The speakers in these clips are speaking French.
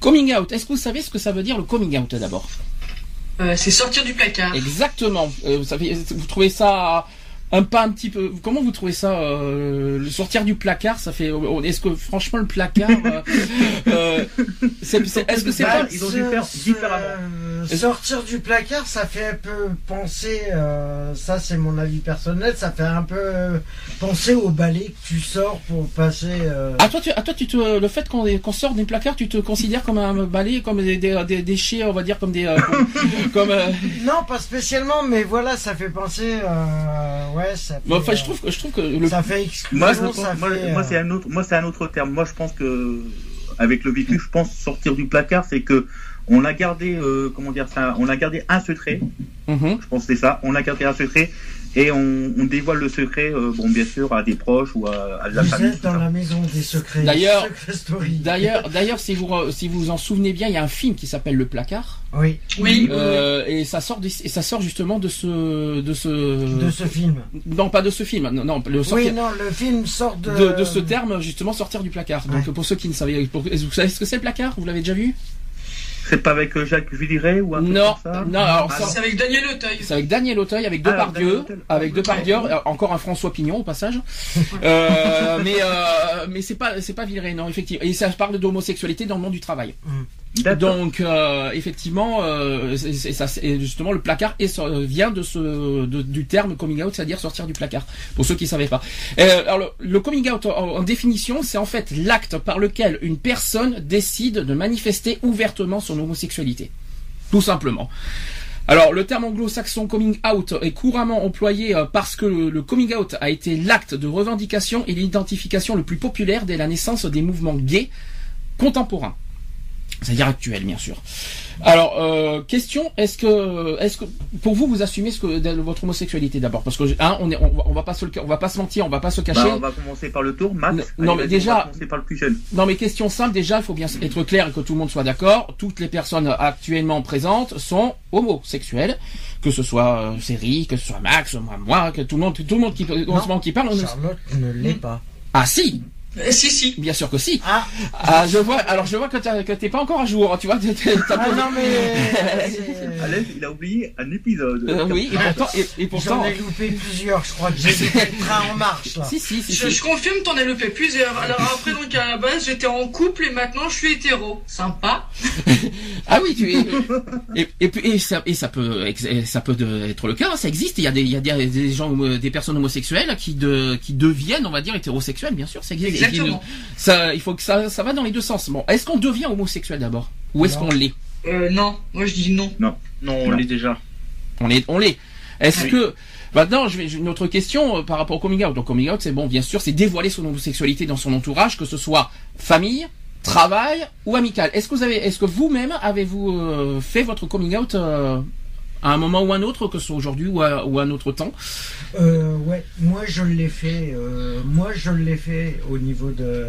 Coming out, est-ce que vous savez ce que ça veut dire le coming out d'abord? Euh, c'est sortir du placard. Exactement. Euh, vous, savez, vous trouvez ça un pas un petit peu. Comment vous trouvez ça euh, Le sortir du placard, ça fait. Est-ce que franchement le placard, euh, euh, c'est- c'est- est-ce que c'est Bah, pas ils ont dû faire différemment. euh, sortir du placard, ça fait un peu penser, euh, ça c'est mon avis personnel, ça fait un peu euh, penser au balai que tu sors pour passer. euh, Ah toi, tu, ah, toi, tu te, le fait qu'on qu'on sort des placards, tu te considères comme un balai, comme des, des, des déchets, on va dire comme des, euh, comme, comme, euh, Non, pas spécialement, mais voilà, ça fait penser. euh, ouais, ça fait. mais enfin, je euh, trouve que je trouve que le, Ça fait Moi, exclusion, je- ça moi, fait. moi, euh, c'est un autre, moi, c'est un autre terme. Moi, je pense que, avec le vécu, je pense sortir du placard, c'est que on a gardé, euh, comment dire ça, on a gardé un secret. Mhm. Je pense que c'est ça. On a gardé un secret et on, on dévoile le secret, euh, bon, bien sûr, à des proches ou à, à de la Vous famille. êtes dans la maison des secrets. D'ailleurs-. D'ailleurs, d'ailleurs, si vous re- si vous en souvenez bien, il y a un film qui s'appelle Le Placard. Oui. Oui. Euh, et ça sort et ça sort justement de ce de ce De ce film. non pas de ce film non, non le Oui, non, le film sort de. de, de ce terme justement sortir du placard donc Ouais. pour ceux qui ne savaient pour- vous savez ce que c'est le placard? Vous l'avez déjà vu? C'est pas avec euh, Jacques Villeray ou un truc non comme ça non alors Ah, C'est avec Daniel Auteuil. c'est avec Daniel Auteuil avec Ah, Depardieu Daniel Auteuil. avec Depardieu euh, encore un François Pignon au passage euh, mais euh, mais c'est pas c'est pas Villeray non effectivement et ça parle d'homosexualité dans le monde du travail D'accord. Donc euh, effectivement, euh, justement le placard vient de ce du terme coming out, c'est-à-dire sortir du placard. Pour ceux qui ne savaient pas. Euh, alors le, coming out en, en définition, c'est en fait l'acte par lequel une personne décide de manifester ouvertement son homosexualité, tout simplement. Alors, le terme anglo-saxon coming out est couramment employé parce que le coming out a été l'acte de revendication et l'identification le plus populaire dès la naissance des mouvements gays contemporains c'est-à-dire actuel bien sûr. Alors euh, question est-ce que est-ce que pour vous vous assumez ce que votre homosexualité d'abord? Parce que hein, on est on, va- on va pas se le- on va pas se mentir on va pas se cacher Bah, on va commencer par le tour, Max. Non, Allez, non, mais déjà- On va commencer par le plus jeune. non mais question simple déjà il faut bien être clair et que tout le monde soit d'accord toutes les personnes actuellement présentes sont homosexuelles que ce soit euh, Série que ce soit Max moi moi que tout le monde tout le monde qui moment qui parle on- Charlotte ne l'est pas. ah si si, si. bien sûr que si Ah, ah je vois alors je vois que t'as- que t'es pas encore à jour tu vois t'as ah posé- non, mais. c'est- Alain, il a oublié un épisode. Euh, oui et pourtant et, et pourtant J'en ai loupé plusieurs, je crois que j'ai le train en marche là. si si si, Je, si. je confirme, t'en as loupé plusieurs. Alors après, donc à la base, j'étais en couple et maintenant je suis hétéro. Sympa. Ah oui, tu es. Et, et, et ça, et ça peut, ça peut être le cas. Ça existe. Il y a des, il y a des, gens, des personnes homosexuelles qui de, qui deviennent, on va dire, hétérosexuels. Bien sûr, ça existe. Exactement. ça, il faut que ça, ça va dans les deux sens. Bon, est-ce qu'on devient homosexuel d'abord, ou est-ce qu'on l'est Euh, non. Moi, je dis non. Non, on Non. l'est déjà. On est, on l'est. Est-ce Oui. que maintenant, je vais j'ai une autre question euh, par rapport au coming out. Donc, coming out, c'est bon, bien sûr, c'est dévoiler son homosexualité dans son entourage, que ce soit famille, travail ou amical. Est-ce que vous avez, est-ce que vous-même avez-vous euh, fait votre coming out euh, à un moment ou un autre, que ce soit aujourd'hui ou à, ou à un autre temps Euh, ouais, moi je l'ai fait. euh, moi je l'ai fait au niveau de.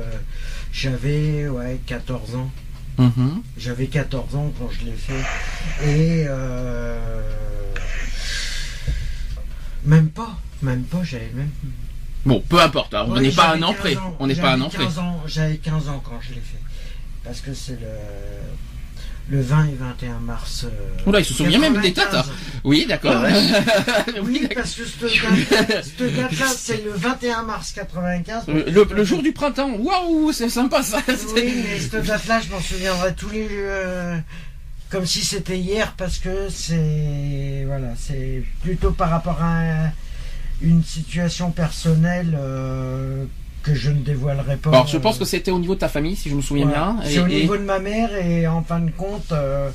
J'avais ouais 14 ans. Mhm. J'avais 14 ans quand je l'ai fait. Et euh, même pas, même pas, j'avais même. Bon, peu importe. hein, on Ouais, n'est pas un an 15 près. On n'est pas un an près. 15 ans, J'avais 15 ans quand je l'ai fait. Parce que c'est le. Le 20 et 21 mars. euh, Oula, il se souvient même des dates. 95. Oui, d'accord. oui, Oui, parce que cette date- cette date-là, c'est le 21 mars 95. Euh, Le, le jour du printemps. Waouh, c'est sympa ça. Oui, mais cette date-là, je m'en souviendrai tous les. euh, comme si c'était hier, parce que c'est. Voilà, c'est plutôt par rapport à un- une situation personnelle euh, que je ne dévoilerai pas. Alors, je pense euh, que c'était au niveau de ta famille, si je me souviens voilà. bien. C'est Et- au et- niveau de ma mère, et en fin de compte. euh,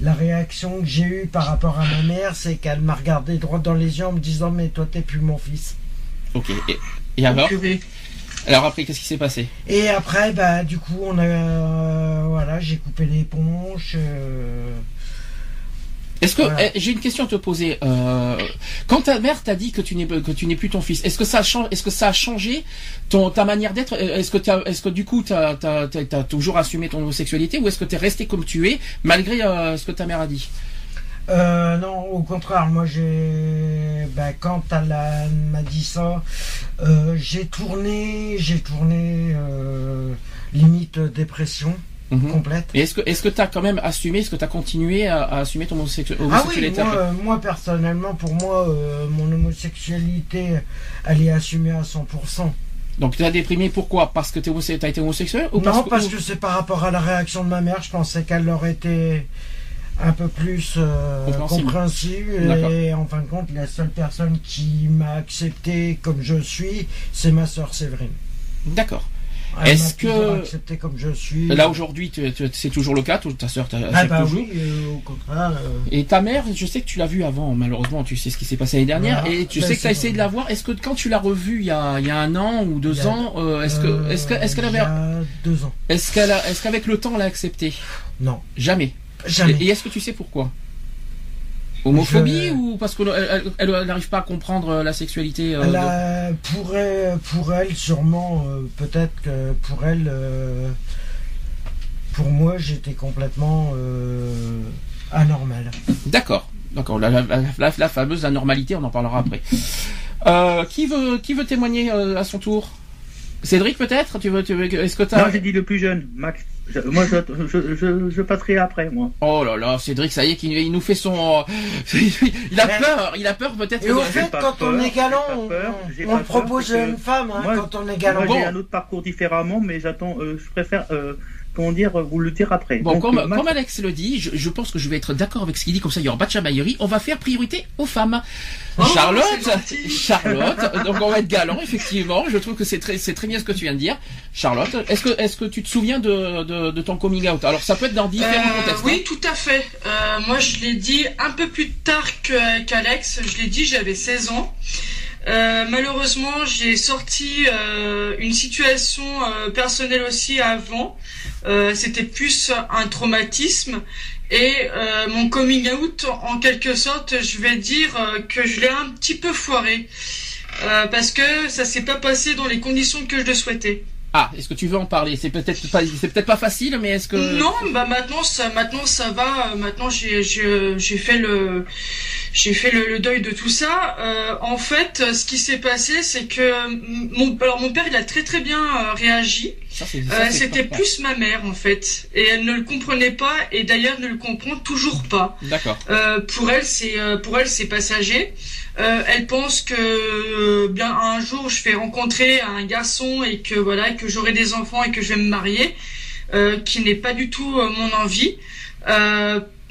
la réaction que j'ai eue par rapport à ma mère, c'est qu'elle m'a regardé droit dans les yeux en me disant Mais toi, t'es plus mon fils. Ok. Et, et alors Purée. Alors après, qu'est-ce qui s'est passé? Et après, bah, du coup, on a, euh, voilà, j'ai coupé l'éponge. euh, Est-ce que Voilà. eh, j'ai une question à te poser euh, Quand ta mère t'a dit que tu n'es que tu n'es plus ton fils, est-ce que ça a changé Est-ce que ça a changé ton ta manière d'être Est-ce que t'as- est-ce que du coup t'as t'as toujours assumé ton homosexualité ou est-ce que t'es resté comme tu es malgré euh, ce que ta mère a dit? Euh, non, au contraire, moi j'ai. Bah, quand elle m'a dit ça, euh, j'ai tourné, j'ai tourné euh, limite dépression Mhm. complète. Et est-ce que est-ce que t'as quand même assumé Est-ce que t'as continué à, à assumer ton homosexu- Ah oui, homosexualité moi, euh, moi personnellement, pour moi, euh, mon homosexualité, elle est assumée à 100%. Donc tu as déprimé pourquoi? Parce que homose- t'as été homosexuel ou non, que- parce que c'est par rapport à la réaction de ma mère, je pensais qu'elle aurait été un peu plus euh, Compréhensible. Et en fin de compte, la seule personne qui m'a accepté comme je suis, c'est ma sœur Séverine. D'accord. Est-ce que- accepté comme je suis. Là aujourd'hui, c'est toujours le cas. tout- Ta sœur t'a ah bah toujours. oui, euh, au contraire. euh, Et ta mère, je sais que tu l'as vue avant, malheureusement, tu sais ce qui s'est passé l'année dernière, Voilà. et tu Ben, sais que tu as essayé de la voir. Est-ce que quand tu l'as revue il y a, il y a un an ou deux ans, euh, est-ce que, est-ce que, est-ce qu'elle euh, avait, deux ans. est-ce qu'elle a, est-ce qu'avec le temps elle a accepté? Non, Jamais. jamais. Et, et est-ce que tu sais pourquoi? Homophobie Je- ou parce qu'elle elle, elle- elle n'arrive pas à comprendre euh, la sexualité euh, Elle de- a- pour, elle, pour elle, sûrement, euh, peut-être que pour elle, euh, pour moi, j'étais complètement euh, anormal. D'accord, d'accord. La, la, la- la fameuse anormalité, on en parlera après. Euh, qui veut, qui veut témoigner euh, à son tour? Cédric peut-être? Tu veux, tu veux Est-ce que Non, t'as j'ai dit le plus jeune, Max. Je- moi, je, je, je, je passerai après, moi. Oh là là, Cédric, ça y est, qu'il il nous fait son. il a Mais- peur, il a peur peut-être. Et au fait, pas quand peur, on est galant, on, peur, on propose à une femme hein, moi- quand on est galant. Moi, j'ai Bon. un autre parcours différemment, mais j'attends, euh, je préfère, euh, comment dire, vous le dire après. Bon, Donc, comme, euh, comme Alex le dit, je, je pense que je vais être d'accord avec ce qu'il dit, comme ça il y aura pas de chamaillerie. On va faire priorité aux femmes. Oh, Charlotte. Charlotte, donc on va être galant, effectivement. Je trouve que c'est très, c'est très bien ce que tu viens de dire. Charlotte, est-ce que, est-ce que tu te souviens de, de, de ton coming out? Alors ça peut être dans différents Euh, contextes. oui, tout à fait. Euh, moi, je l'ai dit un peu plus tard que- qu'Alex. Je l'ai dit, j'avais 16 ans. Euh, malheureusement, j'ai sorti euh, une situation euh, personnelle aussi avant. C'était plus un traumatisme. Et mon coming out, en quelque sorte, je vais dire que je l'ai un petit peu foiré. Parce que ça s'est pas passé dans les conditions que je le souhaitais. Ah, est-ce que tu veux en parler? C'est peut-être pas, c'est peut-être pas facile, mais est-ce que Non, bah maintenant ça, maintenant ça va. euh, Maintenant j'ai fait le j'ai fait le, le deuil de tout ça. Euh, en fait, euh, ce qui s'est passé, c'est que mon alors mon père il a très très bien réagi. Euh, C'était plus ma mère en fait, et elle ne le comprenait pas et d'ailleurs ne le comprend toujours pas. D'accord. Euh, pour elle, c'est pour elle c'est passager. Euh, elle pense que euh, bien un jour je vais rencontrer un garçon et que voilà que j'aurai des enfants et que je vais me marier, euh, qui n'est pas du tout euh, mon envie.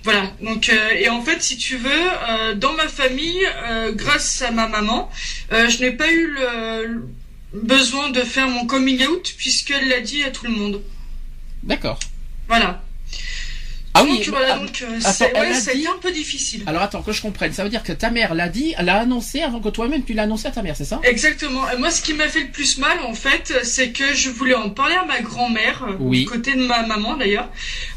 Voilà. Donc et en fait, si tu veux, dans ma famille, grâce à ma maman, je n'ai pas eu le, le besoin de faire mon coming out puisqu'elle l'a dit à tout le monde. D'accord. Voilà. Ah donc oui. voilà, ah, donc euh, attends, c'est ouais, dit- un peu difficile. Alors attends que je comprenne. Ça veut dire que ta mère l'a dit, elle l'a annoncé avant que toi-même tu l'as annoncé à ta mère, c'est ça? Exactement. Et moi, ce qui m'a fait le plus mal, en fait, c'est que je voulais en parler à ma grand-mère, euh, Oui. du côté de ma maman d'ailleurs.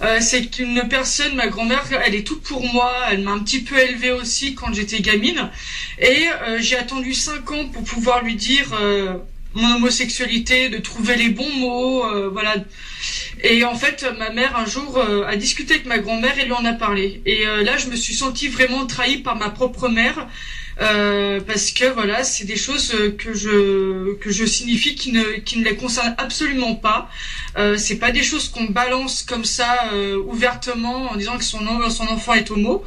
Euh, c'est qu'une personne, ma grand-mère, elle est toute pour moi. Elle m'a un petit peu élevée aussi quand j'étais gamine. Et euh, j'ai attendu cinq ans pour pouvoir lui dire euh, mon homosexualité, de trouver les bons mots, euh, voilà. Et en fait, ma mère un jour euh, a discuté avec ma grand-mère et lui en a parlé. Et euh, là, je me suis sentie vraiment trahie par ma propre mère. Euh, parce que voilà, c'est des choses euh, que je que je signifie qui ne qui ne les concernent absolument pas. Euh, c'est pas des choses qu'on balance comme ça ouvertement en disant que son son enfant est homo.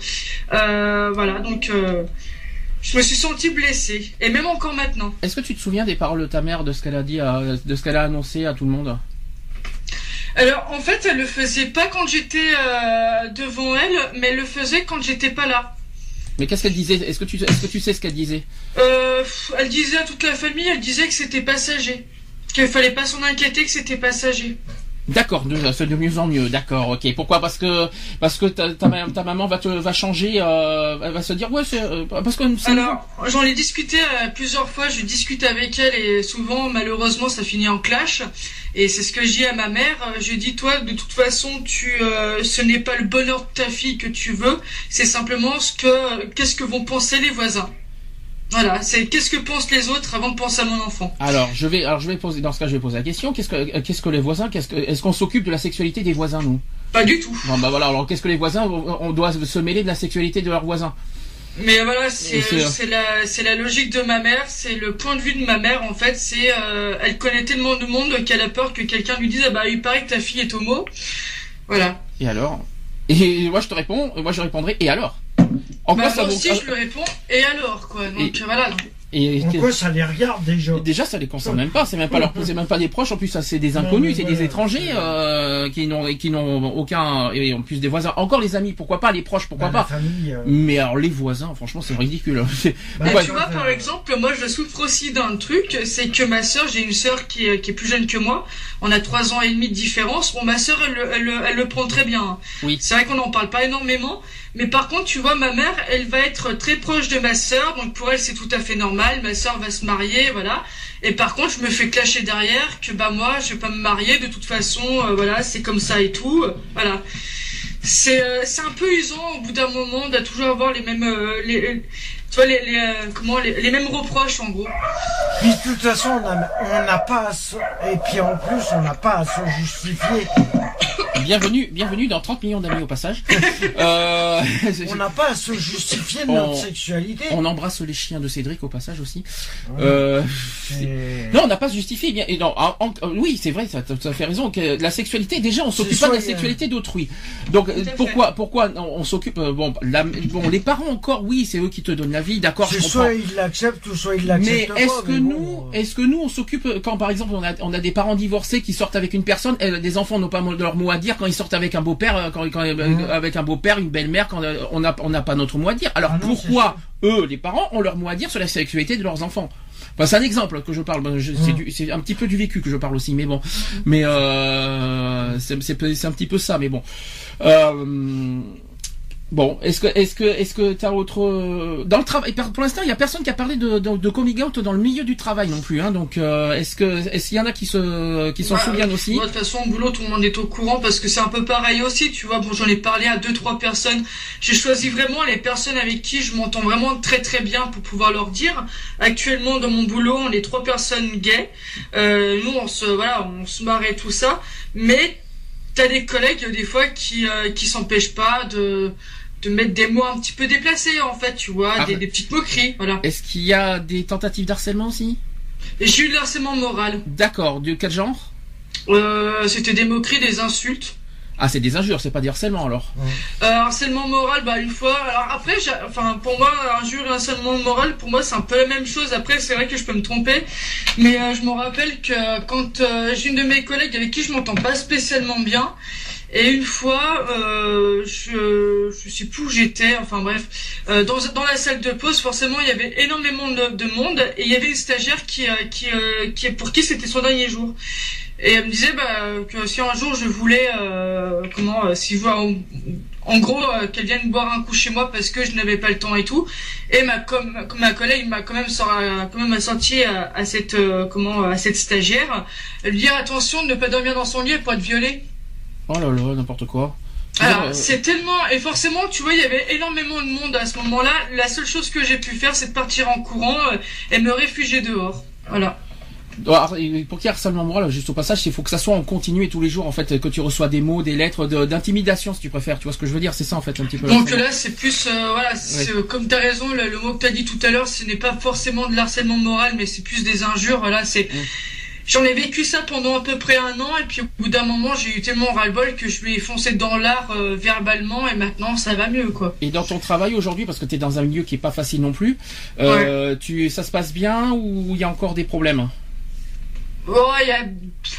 Voilà, donc je me suis sentie blessée et même encore maintenant. Est-ce que tu te souviens des paroles de ta mère, de ce qu'elle a dit, à- de ce qu'elle a annoncé à tout le monde? Alors en fait, elle le faisait pas quand j'étais euh, devant elle, mais elle le faisait quand j'étais pas là. Mais qu'est-ce qu'elle disait? Est-ce que tu, est-ce que tu sais ce qu'elle disait? Euh, elle disait à toute la famille, elle disait que c'était passager, qu'il fallait pas s'en inquiéter, que c'était passager. D'accord, c'est de mieux en mieux. D'accord, ok. Pourquoi? Parce que parce que ta, ta, ta maman va te va changer, euh, elle va se dire ouais euh, parce que Alors, j'en ai discuté euh, plusieurs fois, je discute avec elle et souvent, malheureusement, ça finit en clash. Et c'est ce que je dis à ma mère. euh, Je dis, toi, de toute façon, tu, euh, ce n'est pas le bonheur de ta fille que tu veux, c'est simplement ce que, qu'est-ce que vont penser les voisins. Voilà, c'est qu'est-ce que pensent les autres avant de penser à mon enfant. alors je vais alors je vais poser dans ce cas je vais poser la question. Qu'est-ce que euh, qu'est-ce que les voisins qu'est-ce que est-ce qu'on s'occupe de la sexualité des voisins nous? Pas du tout. Bon bah voilà alors qu'est-ce que les voisins on doit se mêler de la sexualité de leurs voisins? Mais voilà, c'est c'est la c'est la logique de ma mère, c'est le point de vue de ma mère en fait. C'est euh, elle connaît tellement de monde qu'elle a peur que quelqu'un lui dise ah bah il paraît que ta fille est homo. Voilà. Et alors? Et moi je te réponds, moi je répondrai et alors? En Bah, quoi ça vaut aussi je lui réponds et alors quoi? Donc Et- voilà. Et, En quoi ça les regarde déjà Déjà, ça les concerne même pas. C'est même pas leur, c'est même pas des proches. En plus, ça c'est des inconnus, c'est des étrangers euh, qui n'ont, qui n'ont aucun. Et en plus des voisins. Encore les amis, pourquoi pas les proches, pourquoi Bah, pas. famille, euh, Mais alors les voisins, franchement, c'est ridicule. Bah, Ouais. tu vois, par exemple, moi, je souffre aussi d'un truc, c'est que ma sœur, j'ai une sœur qui est, qui est plus jeune que moi. On a trois ans et demi de différence. Bon, ma sœur, elle, le- elle, le- elle le prend très bien. Oui. C'est vrai qu'on n'en parle pas énormément. Mais par contre, tu vois, ma mère, elle va être très proche de ma sœur. Donc pour elle, c'est tout à fait normal. Ma sœur va se marier, voilà. Et par contre, je me fais clasher derrière que, bah, moi, je vais pas me marier. De toute façon, euh, voilà, c'est comme ça et tout. Voilà. C'est, euh, un peu usant au bout d'un moment de toujours avoir les mêmes, euh, les, tu vois, les, les, euh, comment, les, les mêmes reproches, en gros. Puis de toute façon, on n'a pas à se... Et puis en plus, on n'a pas à se justifier. bienvenue, bienvenue dans 30 millions d'amis au passage. Euh, On n'a pas à se justifier de On- notre sexualité. on embrasse les chiens de Cédric au passage aussi. Euh, Non, on n'a pas se justifier. Bien, et non, en- oui, c'est vrai, ça, ça fait raison. Que la sexualité, déjà, on s'occupe pas de la sexualité d'autrui. Donc, à pourquoi, pourquoi on, s'occupe Bon, la- bon, les parents encore, oui, c'est eux qui te donnent la vie, d'accord, je C'est comprends. soit ils l'acceptent ou soit ils Mais l'acceptent pas. est-ce que mais nous, euh, est-ce que nous, on s'occupe quand, par exemple, on a, on a des parents divorcés qui sortent avec une personne, et des enfants n'ont pas leur mot à dire quand ils sortent avec un beau-père, euh, quand, quand- euh, Mhm. avec un beau-père, une belle-mère, quand on n'a on n'a pas notre mot à dire. Alors Ah non, pourquoi eux, les parents, ont leur mot à dire sur la sexualité de leurs enfants? Enfin, c'est un exemple que je parle. Ben, je- C'est un petit peu du vécu que je parle aussi, mais bon. Mais euh, c'est un petit peu ça, mais bon. Euh, Bon, est-ce que est-ce que est-ce que t'as autre euh, dans le travail Pour l'instant, il y a personne qui a parlé de, de, de coming out dans le milieu du travail non plus. Hein, donc, euh, est-ce que est-ce qu'il y en a qui se qui s'en Bah, souviennent aussi? Moi, de toute façon, au boulot, tout le monde est au courant parce que c'est un peu pareil aussi, tu vois. Bon, j'en ai parlé à deux, trois personnes. J'ai choisi vraiment les personnes avec qui je m'entends vraiment très, très bien pour pouvoir leur dire. Actuellement, dans mon boulot, on est trois personnes gays. Euh, nous, on se, voilà, on se marre et tout ça. Mais t'as des collègues, des fois, qui, euh, qui s'empêchent pas de, de mettre des mots un petit peu déplacés, en fait, tu vois, Ah des, bah. des petites moqueries, voilà. Est-ce qu'il y a des tentatives d'harcèlement aussi? J'ai eu le harcèlement moral. D'accord. De quel genre? Euh, c'était des moqueries, des insultes. Ah, c'est des injures, c'est pas des harcèlements alors. Euh, harcèlement moral, bah une fois. Alors après, j'ai- enfin pour moi, injure et harcèlement moral, pour moi c'est un peu la même chose. Après, c'est vrai que je peux me tromper, mais euh, je me rappelle que quand euh, j'ai une de mes collègues avec qui je m'entends pas spécialement bien, et une fois, euh, je je sais plus où j'étais. Enfin bref, euh, dans dans la salle de pause, forcément, il y avait énormément de, de monde, et il y avait une stagiaire qui euh, qui euh, qui pour qui c'était son dernier jour. Et elle me disait bah, que si un jour je voulais, euh, comment, si je en, en gros, qu'elle vienne boire un coup chez moi parce que je n'avais pas le temps et tout. Et ma, comme, ma collègue m'a quand même, quand même assorti à, à cette, comment, à cette stagiaire, lui dire attention de ne pas dormir dans son lit pour être violée. Oh là là, n'importe quoi. Alors, Euh, c'est tellement, et forcément, tu vois, il y avait énormément de monde à ce moment-là. La seule chose que j'ai pu faire, c'est de partir en courant euh, et me réfugier dehors. Voilà. Alors, pour qu'il y ait harcèlement moral, juste au passage, il faut que ça soit en continu et tous les jours, en fait, que tu reçois des mots, des lettres d'intimidation, si tu préfères. Tu vois ce que je veux dire? C'est ça, en fait, un petit peu. Donc là, c'est plus, euh, voilà, comme tu as raison, le, le mot que tu as dit tout à l'heure, ce n'est pas forcément de l'harcèlement moral, mais c'est plus des injures. Voilà, c'est. Mm. J'en ai vécu ça pendant à peu près un an, et puis au bout d'un moment, j'ai eu tellement ras-le-bol que je lui ai foncé dans l'art euh, verbalement, et maintenant, ça va mieux, quoi. Et dans ton travail aujourd'hui, parce que tu es dans un milieu qui est pas facile non plus, euh, tu, ça se passe bien ou il y a encore des problèmes? Oh, il y a...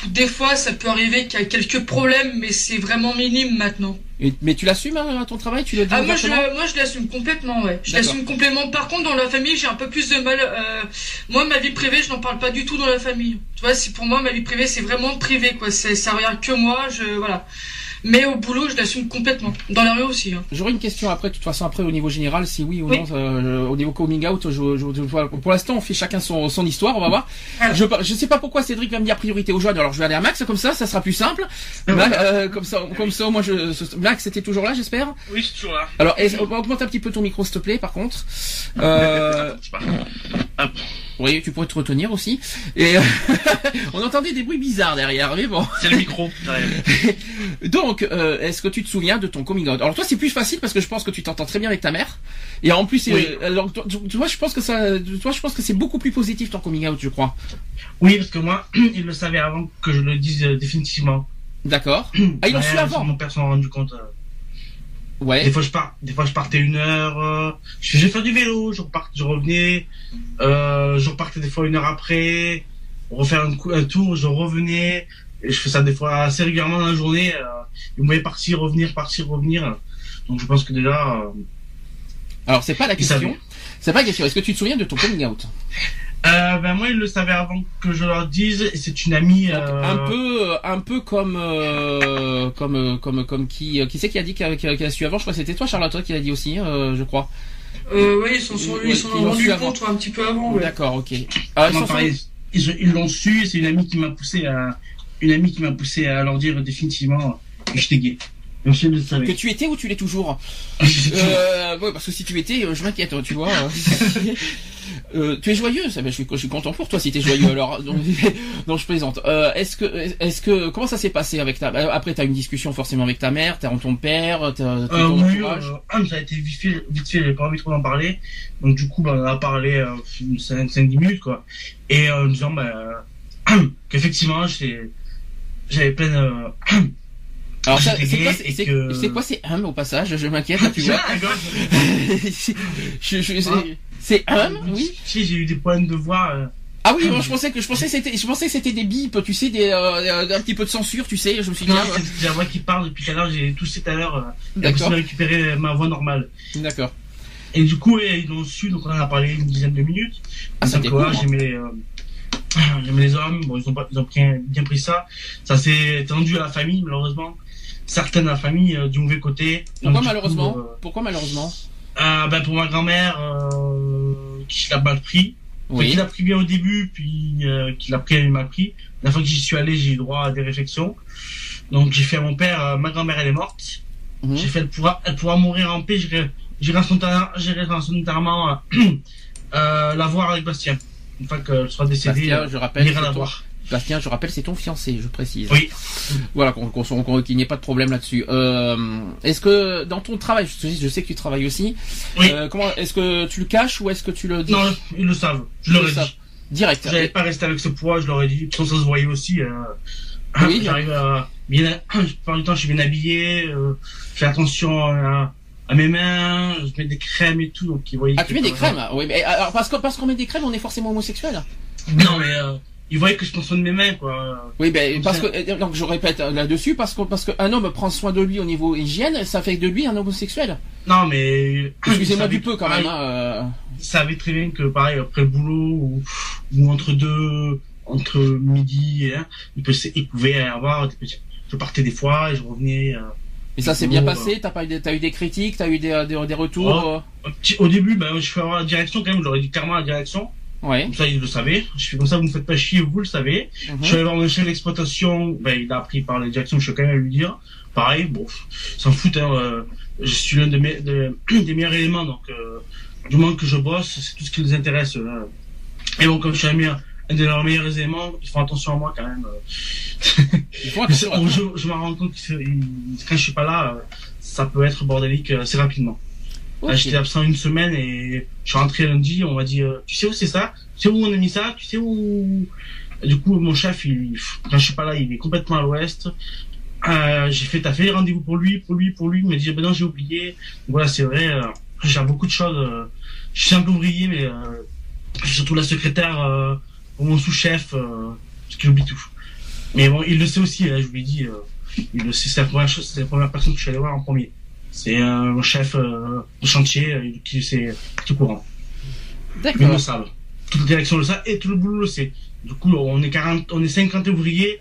Des fois, ça peut arriver qu'il y a quelques problèmes, mais c'est vraiment minime maintenant. Et- mais tu l'assumes hein, ton travail Tu le dis Ah, moi, je, moi, je l'assume complètement, ouais. Je l'assume complètement. Par contre, dans la famille, j'ai un peu plus de mal. euh, Moi, ma vie privée, je n'en parle pas du tout dans la famille. Tu vois, c'est pour moi, ma vie privée, c'est vraiment privé, quoi. Ça regarde que moi, je, voilà. Mais au boulot, je l'assume complètement. Dans la rue aussi, hein. J'aurais une question après, de toute façon, après au niveau général, si oui ou Oui. non, euh, au niveau coming out, je, je- je- pour l'instant, on fait chacun son, son histoire, on va voir. Voilà. Je, je sais pas pourquoi Cédric va me dire priorité aux jeunes, alors je vais aller à Max, comme ça, ça sera plus simple. Max, euh, comme ça, comme ça, moi, je, Max, c'était toujours là, j'espère? Oui, c'est toujours là. Alors, est- augmente un petit peu ton micro, s'il te plaît, par contre. Euh. Hop. Oui, tu pourrais te retenir aussi. Et on entendait des bruits bizarres derrière, mais bon. C'est le micro. Donc, euh, est-ce que tu te souviens de ton coming out? Alors toi, c'est plus facile parce que je pense que tu t'entends très bien avec ta mère. Et en plus, Oui. euh, alors, toi, je pense que ça, toi, je pense que c'est beaucoup plus positif ton coming out, je crois. Oui, parce que moi, il le savait avant que je le dise euh, définitivement. D'accord. Ah, ils l'ont su avant. Mon père s'en rendu compte. euh. Des fois, je pars, des fois, je partais une heure. euh, je faisais faire du vélo, je repars, je revenais. Euh, je repartais des fois une heure après, refaire un, coup, un tour, je revenais. Et je fais ça des fois assez régulièrement dans la journée. Euh, il me partir, revenir, partir, revenir. Donc, je pense que déjà, euh, Alors c'est pas la question. C'est pas la question. Est-ce que tu te souviens de ton coming out? Euh, ben moi, il le savait avant que je leur dise. Et c'est une amie. Donc, euh, Un peu, euh, un peu comme, euh, comme, euh, comme, comme qui, euh, qui c'est qui a dit qu'il a, su avant? Je crois que c'était toi, Charlotte, qui l'a dit aussi, euh, je crois. Euh, ouais, ils s'en sont, Ouais, ils s'en ils l'ont ont rendu su avant. compte un petit peu avant, ouais. D'accord, ok. Ah, ils s'en sont- ils ils l'ont su, c'est une amie qui m'a poussé à une amie qui m'a poussé à leur dire définitivement que j'étais gay. Que tu étais ou tu l'es toujours? Euh, Euh, ouais, parce que si tu étais, euh, je m'inquiète, hein, tu vois. Euh, tu es joyeux, ça, ben, je suis, je suis content pour toi si tu es joyeux. Alors, donc, non, je plaisante. Euh, est-ce que, est-ce que, comment ça s'est passé avec ta, euh, après t'as une discussion forcément avec ta mère, t'as ton père, t'as, euh, ton oui, entourage? euh, ça a été vite fait, vite fait, j'avais pas envie trop d'en parler. Donc du coup, bah, on a parlé euh, 5-10 minutes, quoi. Et euh, en disant euh, qu'effectivement, j'avais plein de... Alors, ça, c'est quoi, c'est, que- quoi, c'est hum au passage, je m'inquiète, là, tu vois. Ah, d'accord. je, je, c'est, c'est hum, oui. Si, j'ai eu des problèmes de voix. euh, Ah oui, moi, je pensais que, je pensais c'était, je pensais c'était des bips, tu sais, des, euh, un petit peu de censure, tu sais, je me suis dit, Non, ah, c'est la voix qui parle depuis tout à l'heure, j'ai toussé tout à l'heure. Euh, D'accord. j'ai récupéré ma voix normale. d'accord. Et du coup, ils l'ont su, donc on en a parlé une dizaine de minutes. Ah, ça voilà, cool, hein. j'aimais, euh, j'aimais les hommes. Bon, ils ont pas, ils ont bien, bien pris ça. Ça s'est tendu à la famille, malheureusement. Certaines la famille euh, du mauvais côté. Pourquoi Donc, du malheureusement coup, euh, Pourquoi malheureusement euh, ben, pour ma grand-mère, euh, qui l'a mal pris. Oui. Qui l'a pris bien au début, puis euh, qui l'a pris mal pris. La fois que j'y suis allé, j'ai eu droit à des réflexions. Donc j'ai fait à mon père, euh, ma grand-mère elle est morte. Mhm. J'ai fait, elle pourra, elle pourra mourir en paix. J'irai, j'irai j'irai instantanément euh, euh, la voir avec Bastien. Une fois qu'elle sera décédée, Bastien, euh, je rappelle, la voir. Bastien, je rappelle, c'est ton fiancé, je précise. Oui. Voilà, qu'on, qu'on, qu'on- qu'on- qu'il n'y ait pas de problème là-dessus. Euh, est-ce que dans ton travail, je, je sais que tu travailles aussi, Oui. euh, comment, est-ce que tu le caches ou est-ce que tu le dis? Non, ils le savent. Je leur le ai dit. Direct. J'allais pas rester avec ce poids, je leur ai dit. De toute façon, ça se voyait aussi. Euh, Oui. J'arrive à bien, par du temps, je suis bien habillé, euh, je fais attention à, à mes mains, je mets des crèmes et tout, donc ils voyaient. Ah, tu mets des crèmes? Oui, mais alors, parce, que, parce qu'on met des crèmes, on est forcément homosexuel. Non, mais euh, ils voyaient que je prends soin de mes mains, quoi. Oui, ben, parce que, euh, donc je répète euh, là-dessus, parce que, parce qu'un homme prend soin de lui au niveau hygiène, ça fait de lui un homosexuel. Non, mais. Excusez-moi du peu quand pareil, même. Hein, euh. Ils savaient très bien que, pareil, après le boulot, ou, ou entre deux, entre midi et un, ils, pouvaient, ils pouvaient avoir des petits. Je partais des fois et je revenais. euh, Et ça s'est bien passé. T'as pas eu, des, t'as eu des critiques, t'as eu des, des, des retours. Oh. Au début, ben, je fais avoir la direction quand même, ai dit clairement la direction. Ouais. Comme ça, ils le savaient. Je fais comme ça, vous me faites pas chier, vous le savez. Mhm. Je suis allé voir mon chef d'exploitation, ben, il a appris par la direction, je suis quand même à lui dire. Pareil, bon, s'en fout, hein, euh, je suis l'un de mes, de- des meilleurs éléments, donc, euh, du moment que je bosse, c'est tout ce qui les intéresse. euh. Et bon, comme je suis un, meilleur- un de leurs meilleurs éléments, ils font attention à moi quand même. je, je me rends compte que il- quand je suis pas là, ça peut être bordélique assez rapidement. Là, Ok. J'étais absent une semaine et je suis rentré lundi. On m'a dit, euh, tu sais où c'est ça? Tu sais où on a mis ça? Tu sais où Du coup, mon chef, il, quand je suis pas là, il est complètement à l'ouest. Euh, j'ai fait, t'as fait les rendez-vous pour lui, pour lui, pour lui. Il m'a dit, ben non, j'ai oublié. Voilà, c'est vrai. Euh, gère beaucoup de choses. euh, je suis un peu ouvrier, mais je suis surtout la secrétaire pour mon sous-chef. Parce qu'il oublie tout. Mais bon, il le sait aussi, là, je lui ai dit, il le sait, c'est la première chose, c'est la première personne que je suis allé voir en premier. C'est un chef euh, de chantier euh, qui c'est tout courant. Mais ils le D'accord. savent. Toute la direction le sait et tout le boulot le sait. Du coup, on est 40, on est 50 ouvriers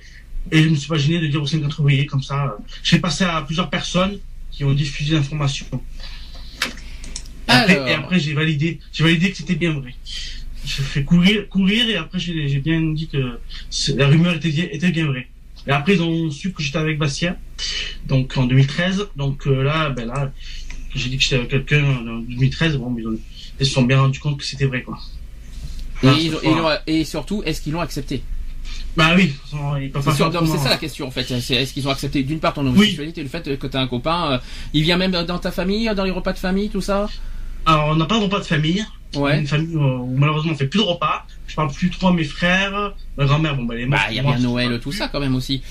et je me suis pas gêné de dire aux 50 ouvriers comme ça. euh, J'ai passé à plusieurs personnes qui ont diffusé l'information. Et après, Alors. et après, j'ai validé, j'ai validé que c'était bien vrai. Je fais courir, courir et après j'ai bien dit que la rumeur était bien vraie. Et après ils ont su que j'étais avec Bastien, donc en 2013. Donc euh, là, ben là, j'ai dit que j'étais avec quelqu'un en 2013. Bon, mais ils, ont- ils se sont bien rendus compte que c'était vrai quoi. Et, Là, ils surtout, est-ce qu'ils l'ont accepté? Bah oui, C'est ça la question en fait. C'est est-ce qu'ils ont accepté d'une part ton homosexualité, le fait que tu as un copain, euh, il vient même dans ta famille, dans les repas de famille, tout ça? Alors on n'a pas de repas de famille. Ouais. Une famille euh, où malheureusement on fait plus de repas. Je parle plus trop à mes frères, ma grand-mère. Bon bah morte. Bah, il y a bien Noël, tout plus. ça quand même aussi.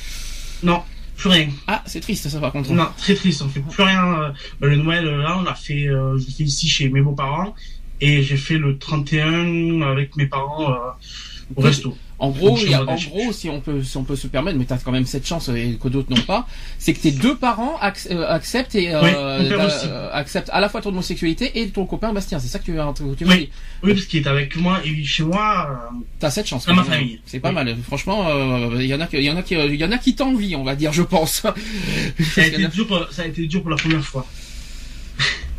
Non, plus rien. Ah, c'est triste ça par contre. Non, très triste. On fait plus rien. bah, le Noël, euh, là, on a fait, euh, je l'ai fait ici chez mes beaux-parents. Et j'ai fait le 31 avec mes parents euh, au resto. En gros, y a- en si on peut, si on peut se permettre, mais t'as quand même cette chance et que d'autres n'ont pas, c'est que tes deux parents euh, acceptent et euh, Oui, euh, acceptent à la fois ton homosexualité et ton copain Bastien. C'est ça que tu, veux- tu me Oui. dis. Oui, parce qu'il est avec moi et chez moi. euh, T'as cette chance. Dans ma famille. C'est pas Oui. mal. Franchement, euh, il y en a il y en a qui, il y en a qui t'envient, on va dire, je pense. ça, a Il y en été a- dur pour, ça a été dur pour la première fois.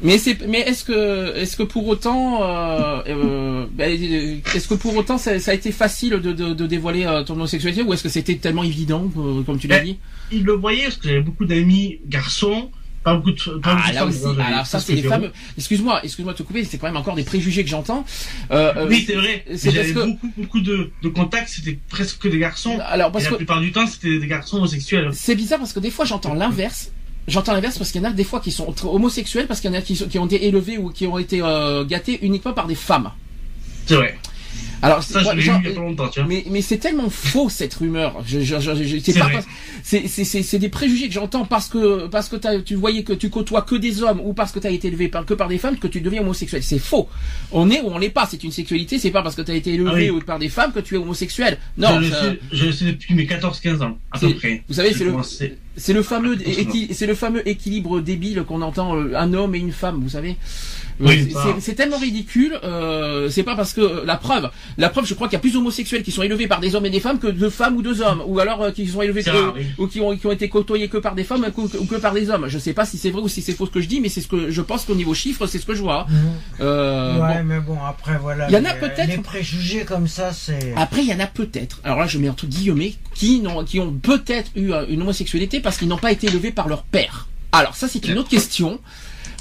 Mais c'est, mais est-ce que, est-ce que pour autant, euh, euh, euh, est-ce que pour autant ça, ça a été facile de, de, de dévoiler euh, ton homosexualité ou est-ce que c'était tellement évident, euh, comme tu l'as Ben, dit? Il le voyait parce que j'avais beaucoup d'amis garçons, pas beaucoup de, pas Ah de là femmes, aussi, j'avais alors ça c'est les fameux. Excuse-moi, excuse-moi de te couper, c'est quand même encore des préjugés que j'entends. Euh, Oui, c'est vrai. J'avais que- beaucoup, beaucoup de, de contacts, c'était presque que des garçons. alors parce et que la plupart du temps, c'était des garçons homosexuels. c'est bizarre parce que des fois j'entends l'inverse. J'entends l'inverse parce qu'il y en a des fois qui sont homosexuels parce qu'il y en a qui, sont- qui ont été élevés ou qui ont été euh, gâtés uniquement par des femmes. C'est vrai. Alors Ça, je l'ai eu il y a pas longtemps, tu vois. Mais, mais c'est tellement faux cette rumeur. Je, je, je, je- c'est des préjugés que j'entends parce que parce que tu voyais que tu côtoies que des hommes ou parce que tu as été élevé par, que par des femmes que tu deviens homosexuel. C'est faux. On est ou on n'est pas. C'est une sexualité. C'est pas parce que tu as été élevé Ah oui. ou par des femmes que tu es homosexuel. Non. je, le ça- sais, je le sais depuis mes 14-15 ans, à peu près. vous savez, c'est le- c'est le fameux Ah, c'est le fameux équilibre débile qu'on entend euh, un homme et une femme. Vous savez. Oui, Euh, c'est- tellement ridicule. Euh, c'est pas parce que euh, la preuve, la preuve, je crois qu'il y a plus d'homosexuels qui sont élevés par des hommes et des femmes que de femmes ou de hommes, ou alors euh, qui sont élevés C'est que- rare, oui. ou qui ont, qui ont été côtoyés que par des femmes ou que, ou que par des hommes. Je sais pas si c'est vrai ou si c'est faux ce que je dis, mais c'est ce que je pense qu'au niveau chiffre, c'est ce que je vois. Mhm. Euh, ouais, bon. mais bon, après, voilà. Il y en a peut-être- Les préjugés comme ça, c'est. Après, il y en a peut-être. Alors là, je mets entre guillemets qui n'ont, qui ont peut-être eu euh, une homosexualité parce qu'ils n'ont pas été élevés par leur père. Alors ça, c'est une autre question.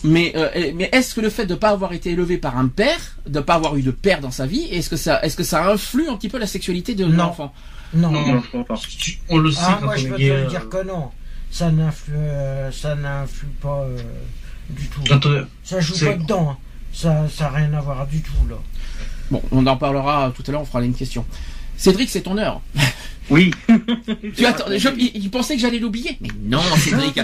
Mais, euh, mais est-ce que le fait de ne pas avoir été élevé par un père, de ne pas avoir eu de père dans sa vie, est-ce que ça, est-ce que ça influe un petit peu la sexualité de l'enfant Non. Non, Non, je crois pas. Tu- On le sait Ah, quand moi, on je peux te euh, dire que non. Ça n'influe, euh, ça n'influe pas euh, du tout. Ça joue pas dedans. hein. Ça, ça n'a rien à voir du tout là. Bon, on en parlera tout à l'heure. On fera une question. Cédric, c'est ton heure. Oui. Tu attends, je, il, il pensait que j'allais l'oublier, mais non, Cédric.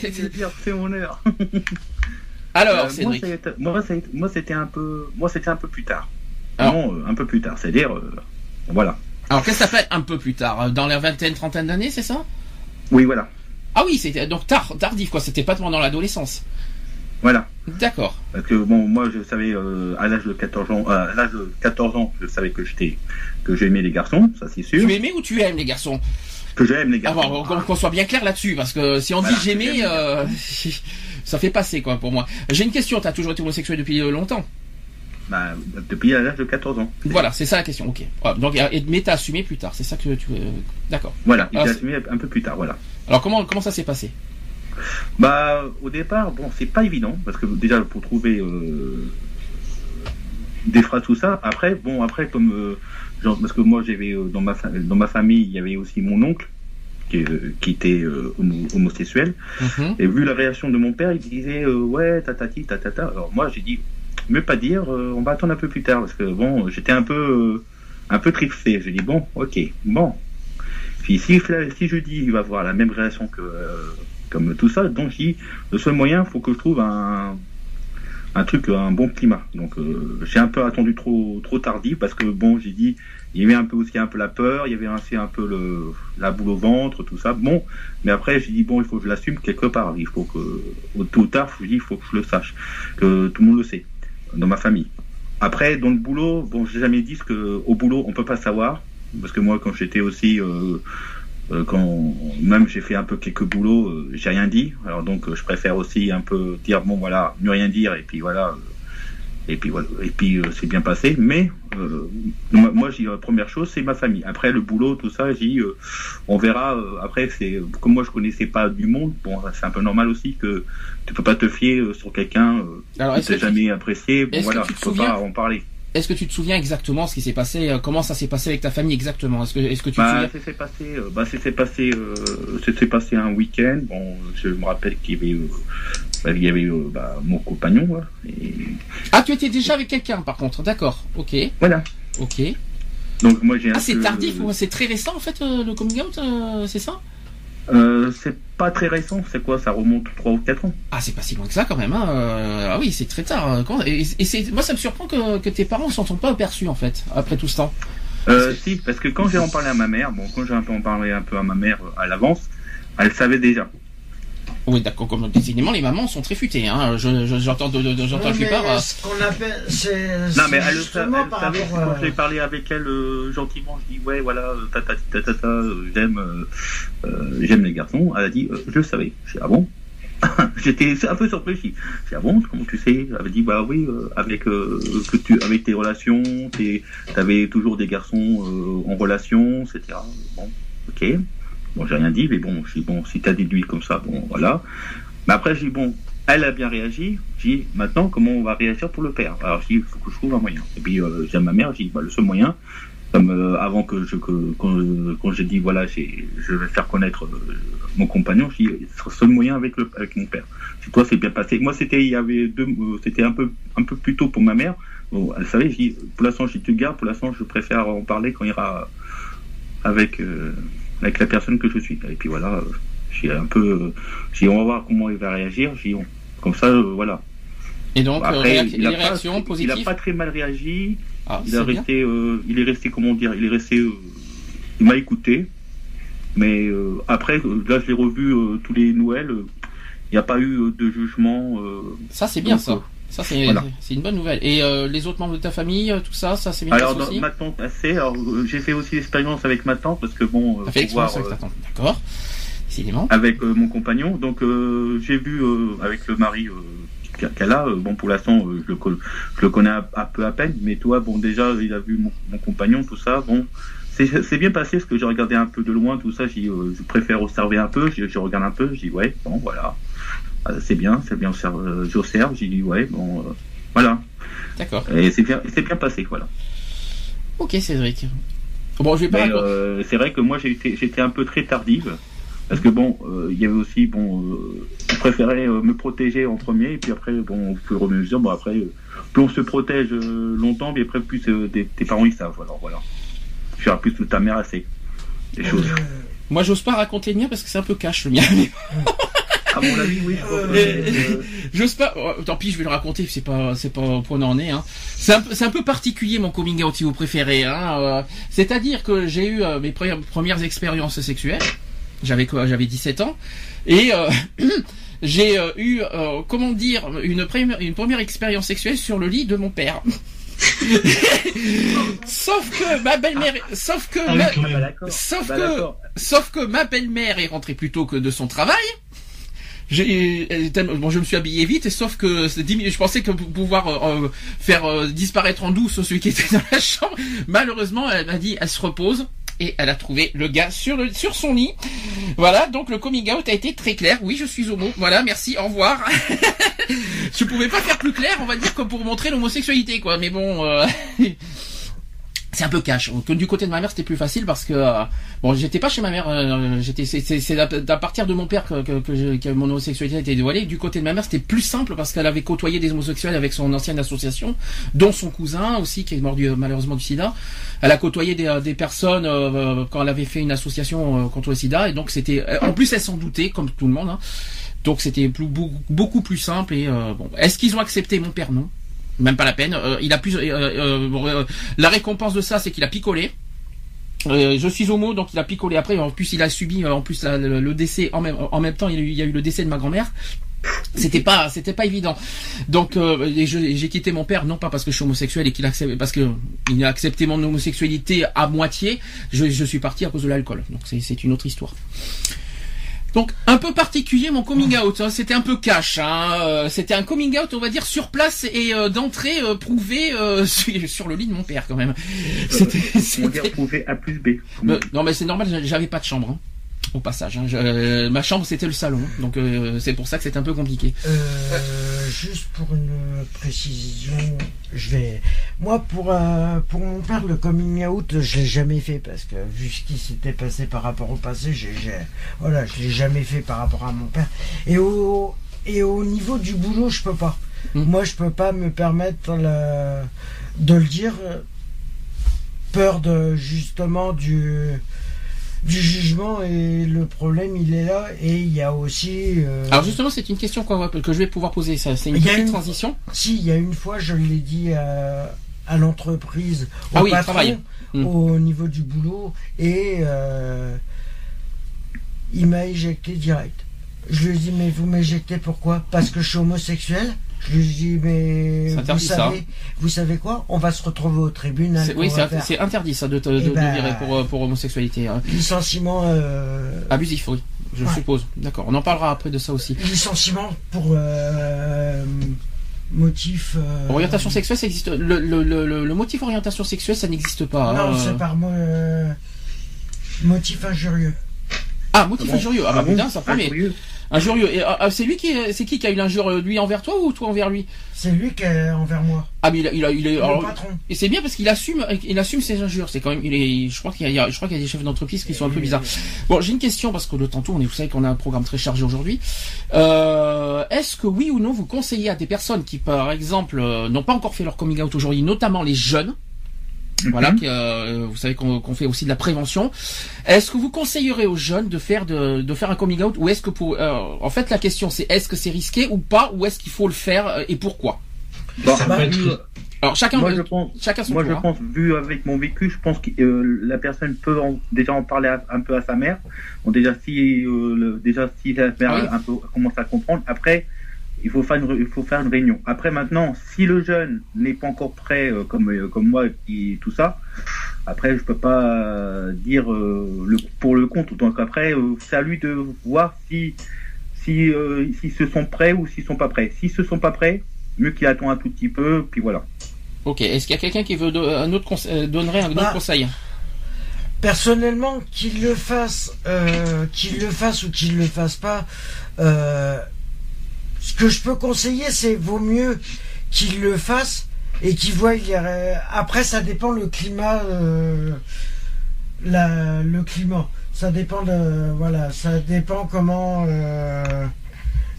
C'est c'est mon heure. Alors, Euh, moi, Cédric. ça a été- moi, ça a été- moi, c'était un peu, moi, c'était un peu plus tard. Alors. Non, euh, un peu plus tard. C'est-à-dire, euh, voilà. Alors, qu'est-ce que ça s'appelle un peu plus tard Dans la vingtaine, trentaine d'années, c'est ça? Oui, voilà, Ah oui, c'était donc tard, tardif quoi. C'était pas pendant l'adolescence. Voilà. D'accord. Parce que bon, moi, je savais euh, à l'âge de 14 ans, euh, à l'âge de 14 ans, je savais que j'étais, que j'aimais les garçons, ça c'est sûr. Tu aimais ou tu aimes les garçons? Que j'aime les Ah garçons. bon, qu'on soit bien clair là-dessus, parce que si on Voilà, dit j'aimais, euh, ça fait passer quoi pour moi. J'ai une question. T'as toujours été homosexuel depuis longtemps? Bah, depuis l'âge de 14 ans. Voilà, c'est ça la question. Ok. Donc, mais t'as assumé plus tard. C'est ça que tu. D'accord. Voilà, j'ai assumé un peu plus tard, voilà. Alors comment comment ça s'est passé? Bah, au départ, bon, c'est pas évident, parce que déjà, pour trouver euh, des phrases, tout ça, après, bon, après, comme, euh, genre, parce que moi, j'avais, euh, dans ma, dans ma famille, il y avait aussi mon oncle, qui, qui était euh, homo- homosexuel, Mhm. et vu la réaction de mon père, il disait, ouais, tatati, tatata, alors moi, j'ai dit, mieux pas dire, on va attendre un peu plus tard, parce que, bon, j'étais un peu, un peu tripsé, j'ai dit, bon, ok, bon, puis si, si je dis, il va avoir la même réaction que, euh, comme tout ça, donc je dis, le seul moyen, faut que je trouve un, un truc, un bon climat. Donc j'ai un peu attendu trop trop tardif parce que bon, j'ai dit il y avait un peu aussi un peu la peur, il y avait un peu la boule au ventre, tout ça. Bon, mais après j'ai dit bon, il faut que je l'assume quelque part. Il faut que au tôt ou tard, je dis il faut que je le sache, que tout le monde le sait dans ma famille. Après, dans le boulot, bon, j'ai jamais dit ce que au boulot on peut pas savoir parce que moi quand j'étais aussi euh, euh, quand même j'ai fait un peu quelques boulots, euh, j'ai rien dit. Alors donc je préfère aussi un peu dire bon voilà, ne rien dire et puis voilà et puis voilà et puis euh, c'est bien passé. Mais euh, moi, j'ai la première chose c'est ma famille. Après le boulot tout ça j'ai euh, on verra après c'est comme moi je connaissais pas du monde bon c'est un peu normal aussi que tu peux pas te fier sur quelqu'un qui t'a jamais apprécié. Bon voilà tu peux pas en parler est-ce que tu te souviens exactement ce qui s'est passé Comment ça s'est passé avec ta famille exactement? Est-ce que, est-ce que tu bah, te souviens passé, bah, c'est passé, euh, passé un week-end. Bon, je me rappelle qu'il y avait bah, il y avait euh, bah, mon compagnon. et... Ah, tu étais déjà avec quelqu'un par contre, d'accord, ok. Voilà. Ok. Donc moi j'ai. Ah, c'est tardif, c'est très récent en fait euh, le coming out, euh, c'est ça? C'est pas très récent, c'est quoi? Ça remonte 3 ou 4 ans. Ah, c'est pas si loin que ça quand même. Hein. ah oui, c'est très tard. Et, c'est moi ça me surprend que, que tes parents s'en sont pas aperçus en fait après tout ce temps. Euh, si, parce que quand j'ai en parlé à ma mère, bon, quand j'ai un peu en parlé un peu à ma mère à l'avance, elle savait déjà. Oui, d'accord. Comme décidément, les mamans sont très futées. Hein. J'entends de, de, j'entends la plupart. Euh, ce qu'on appelle, c'est. Non, mais elle, justement, elle, savait quand j'ai parlé avec elle euh, gentiment, je dis ouais, voilà, tata, tata, tata, j'aime, euh, j'aime les garçons. Elle a dit, je le savais. Je dis ah bon? J'étais un peu surpris. Je dis ah bon, comment tu sais? Elle a dit bah oui, avec que tu, avec tes relations, tu avais toujours des garçons en relation, etc. Bon, ok. Bon, j'ai rien dit, mais bon, dis, bon, si t'as déduit comme ça, bon, voilà. Mais après, je dis, bon, elle a bien réagi. Je dis, maintenant, comment on va réagir pour le père? Alors, je dis, il faut que je trouve un moyen. Et puis, euh, j'ai ma mère, je dis, bah, le seul moyen, comme euh, avant que je, que, quand, j'ai dit, voilà, je vais faire connaître euh, mon compagnon, je dis, le seul moyen avec, le, avec mon père. Si toi, c'est bien passé. Moi, c'était, il y avait deux, c'était un peu, plus tôt pour ma mère. Bon, elle savait, dis, pour l'instant, je te garde, pour l'instant, je préfère en parler quand il ira avec, avec la personne que je suis. Et puis voilà, j'ai un peu, j'ai on va voir comment il va réagir. J'ai comme ça, euh, voilà. Et donc, Après, euh, il, a réactions pas, il a pas très mal réagi. Ah, il a resté, euh, il est resté, comment dire, il est resté, il m'a écouté. Mais après, là, je l'ai revu tous les Noëls. Il n'y a pas eu de jugement. ça, c'est bien ça. Ça, c'est une bonne nouvelle. Et euh, les autres membres de ta famille, euh, tout ça, ça c'est bien Alors, passé ma tante, assez. Alors, euh, j'ai fait aussi l'expérience avec ma tante, parce que bon. fait l'expérience avec ta tante, d'accord. Décidément. Avec mon compagnon. Donc, j'ai vu avec le mari qu'elle a. bon, pour l'instant, je, je, le connais un, peu à peine, mais toi, bon, déjà, il a vu mon, mon compagnon, tout ça. Bon, c'est bien passé parce que j'ai regardé un peu de loin, tout ça. je préfère observer un peu. Je, je regarde un peu. Je dis, ouais, bon, voilà. Euh, c'est bien, c'est bien, euh, j'observe, j'ai dit ouais, bon, euh, voilà. D'accord. Et c'est bien, c'est bien passé, voilà. Ok, Cédric. Bon, je vais pas. c'est vrai que moi j'étais un peu très tardive. Parce que bon, il y avait aussi, bon, je préférais me protéger en premier, et puis après, bon, au fur et à mesure, bon, après, plus on se protège longtemps, mais après, plus tes, parents ils savent, alors voilà. Tu verras plus ta mère assez. Des choses. Moi, j'ose pas raconter le mien parce que c'est un peu cash le mien. À mon avis, oui. J'ose pas. Oh, tant pis, je vais le raconter. C'est pas, c'est pas point d'en est. Hein. C'est un, c'est un peu particulier mon coming out si vous préférez. Hein. Euh, c'est-à-dire que j'ai eu euh, mes premières, premières expériences sexuelles. J'avais quoi J'avais 17 ans et euh, j'ai eu, comment dire, une première, une première expérience sexuelle sur le lit de mon père. sauf que ma belle-mère, sauf que, ah ma, sauf bah, que, sauf que ma belle-mère est rentrée plus tôt que de son travail bon je me suis habillé vite sauf que je pensais que pour pouvoir euh, euh, faire euh, disparaître en douce celui qui était dans la chambre. Malheureusement elle m'a dit elle se repose et elle a trouvé le gars sur sur son lit. Voilà donc le coming out a été très clair. Oui je suis homo. Voilà merci au revoir. Je pouvais pas faire plus clair on va dire comme pour montrer l'homosexualité quoi. Mais bon c'est un peu cash. Du côté de ma mère, c'était plus facile parce que euh, bon, j'étais pas chez ma mère. Euh, j'étais, c'est à partir de mon père que, que, que, mon homosexualité a été dévoilée. Du côté de ma mère, c'était plus simple parce qu'elle avait côtoyé des homosexuels avec son ancienne association, dont son cousin aussi qui est mort du, malheureusement du SIDA. Elle a côtoyé des, des personnes euh, quand elle avait fait une association contre le SIDA et donc c'était. En plus, elle s'en doutait comme tout le monde. Hein. Donc c'était beaucoup, beaucoup plus simple. Et euh, bon, est-ce qu'ils ont accepté? Mon père Non, même pas la peine. Euh, il a plus. euh, euh, la récompense de ça, c'est qu'il a picolé. Je suis homo, donc il a picolé après. En plus, il a subi en plus le, décès en même temps. Il y a eu, le décès de ma grand-mère. C'était pas, c'était pas évident. Donc, j'ai quitté mon père non pas parce que je suis homosexuel et qu'il accepte, parce que il a accepté mon homosexualité à moitié. Je, je suis parti à cause de l'alcool. Donc c'est une autre histoire. Donc un peu particulier mon coming out. hein. C'était un peu cash. Hein. Euh, C'était un coming out, on va dire sur place et euh, d'entrée euh, prouvé euh, sur, le lit de mon père quand même. C'était, On va dire prouver A plus B. non mais c'est normal, j'avais pas de chambre. hein, Au passage, hein. Je- euh, ma chambre c'était le salon, donc euh, c'est pour ça que c'était un peu compliqué. Euh, juste pour une précision, je vais. Moi, pour pour mon père, le coming out, je l'ai jamais fait parce que vu ce qui s'était passé par rapport au passé, j'ai, voilà, je l'ai jamais fait par rapport à mon père. Et au et au niveau du boulot, je peux pas. Mm. Moi, je peux pas me permettre le- de le dire. Peur de justement du du jugement et le problème il est là et il y a aussi euh, Alors justement, c'est une question va- que je vais pouvoir poser. Ça, c'est une petite une- transition. Si, il y a une fois, je l'ai dit à, à l'entreprise, au Ah oui, patron, travail. Mm. au niveau du boulot, et euh, il m'a éjecté direct. Je lui ai dit, mais vous m'éjectez pourquoi? Parce que je suis homosexuel Je lui ai dit, mais C'est vous interdit, ça, savez, vous savez quoi? On va se retrouver au tribunal. Oui, c'est interdit ça de, te- de, Eh de ben, virer pour, euh, pour homosexualité. hein. Licenciement, euh, Abusif, oui. Je Ouais. suppose. D'accord. On en parlera après de ça aussi. licenciement pour euh, motif... euh, Orientation sexuelle, ça existe. Le, le, le, le- le motif orientation sexuelle, ça n'existe pas. Non, hein. c'est par mo- euh, motif injurieux. Ah, motif Ah bon injurieux. Ah bah bon putain, ça promet. Injurieux. Et, ah, c'est lui qui, est- c'est qui qui a eu l'injure, lui envers toi ou toi envers lui? C'est lui qui est envers moi. Ah mais il a, il a, il est, Le alors, patron. et c'est bien parce qu'il assume, il assume ses injures. C'est quand même, il est, je crois qu'il y a, je crois qu'il y a des chefs d'entreprise qui sont un peu bizarres. Bon, j'ai une question parce que le temps tourne et vous savez qu'on a un programme très chargé aujourd'hui. Euh, est-ce que oui ou non vous conseillez à des personnes qui, par exemple, euh, n'ont pas encore fait leur coming out aujourd'hui, notamment les jeunes, voilà, qui, euh, vous savez qu'on qu'on fait aussi de la prévention. Est-ce que vous conseillerez aux jeunes de faire de, de faire un coming out ou est-ce que pour, euh, en fait, la question c'est est-ce que c'est risqué ou pas ou est-ce qu'il faut le faire euh, et pourquoi? Bon, Ça peut vu- être- Alors chacun, moi je pense, chacun son moi je hein. pense, vu avec mon vécu, je pense que euh, la personne peut en- déjà en parler à- un peu à sa mère. Bon, déjà si, euh, le- déjà si la mère Ah oui. un peu commence à comprendre, après il faut faire une, il faut faire une réunion. Après maintenant, si le jeune n'est pas encore prêt, euh, comme euh, comme moi qui tout ça, après je peux pas euh, dire euh, le pour le compte. Donc après, euh, c'est à lui de voir si si euh, s'ils se sont prêts ou s'ils sont pas prêts. S'ils se sont pas prêts, mieux qu'il attend un tout petit peu, puis voilà. Ok. Est-ce qu'il y a quelqu'un qui veut do- un autre donnerait un autre Bah, conseil? Personnellement, qu'il le fasse, euh, qu'il le fasse ou qu'il le fasse pas, euh, ce que je peux conseiller, c'est vaut mieux qu'il le fasse et qu'il voit. a- Après, ça dépend le climat, euh, le climat. Ça dépend de, voilà, ça dépend comment euh,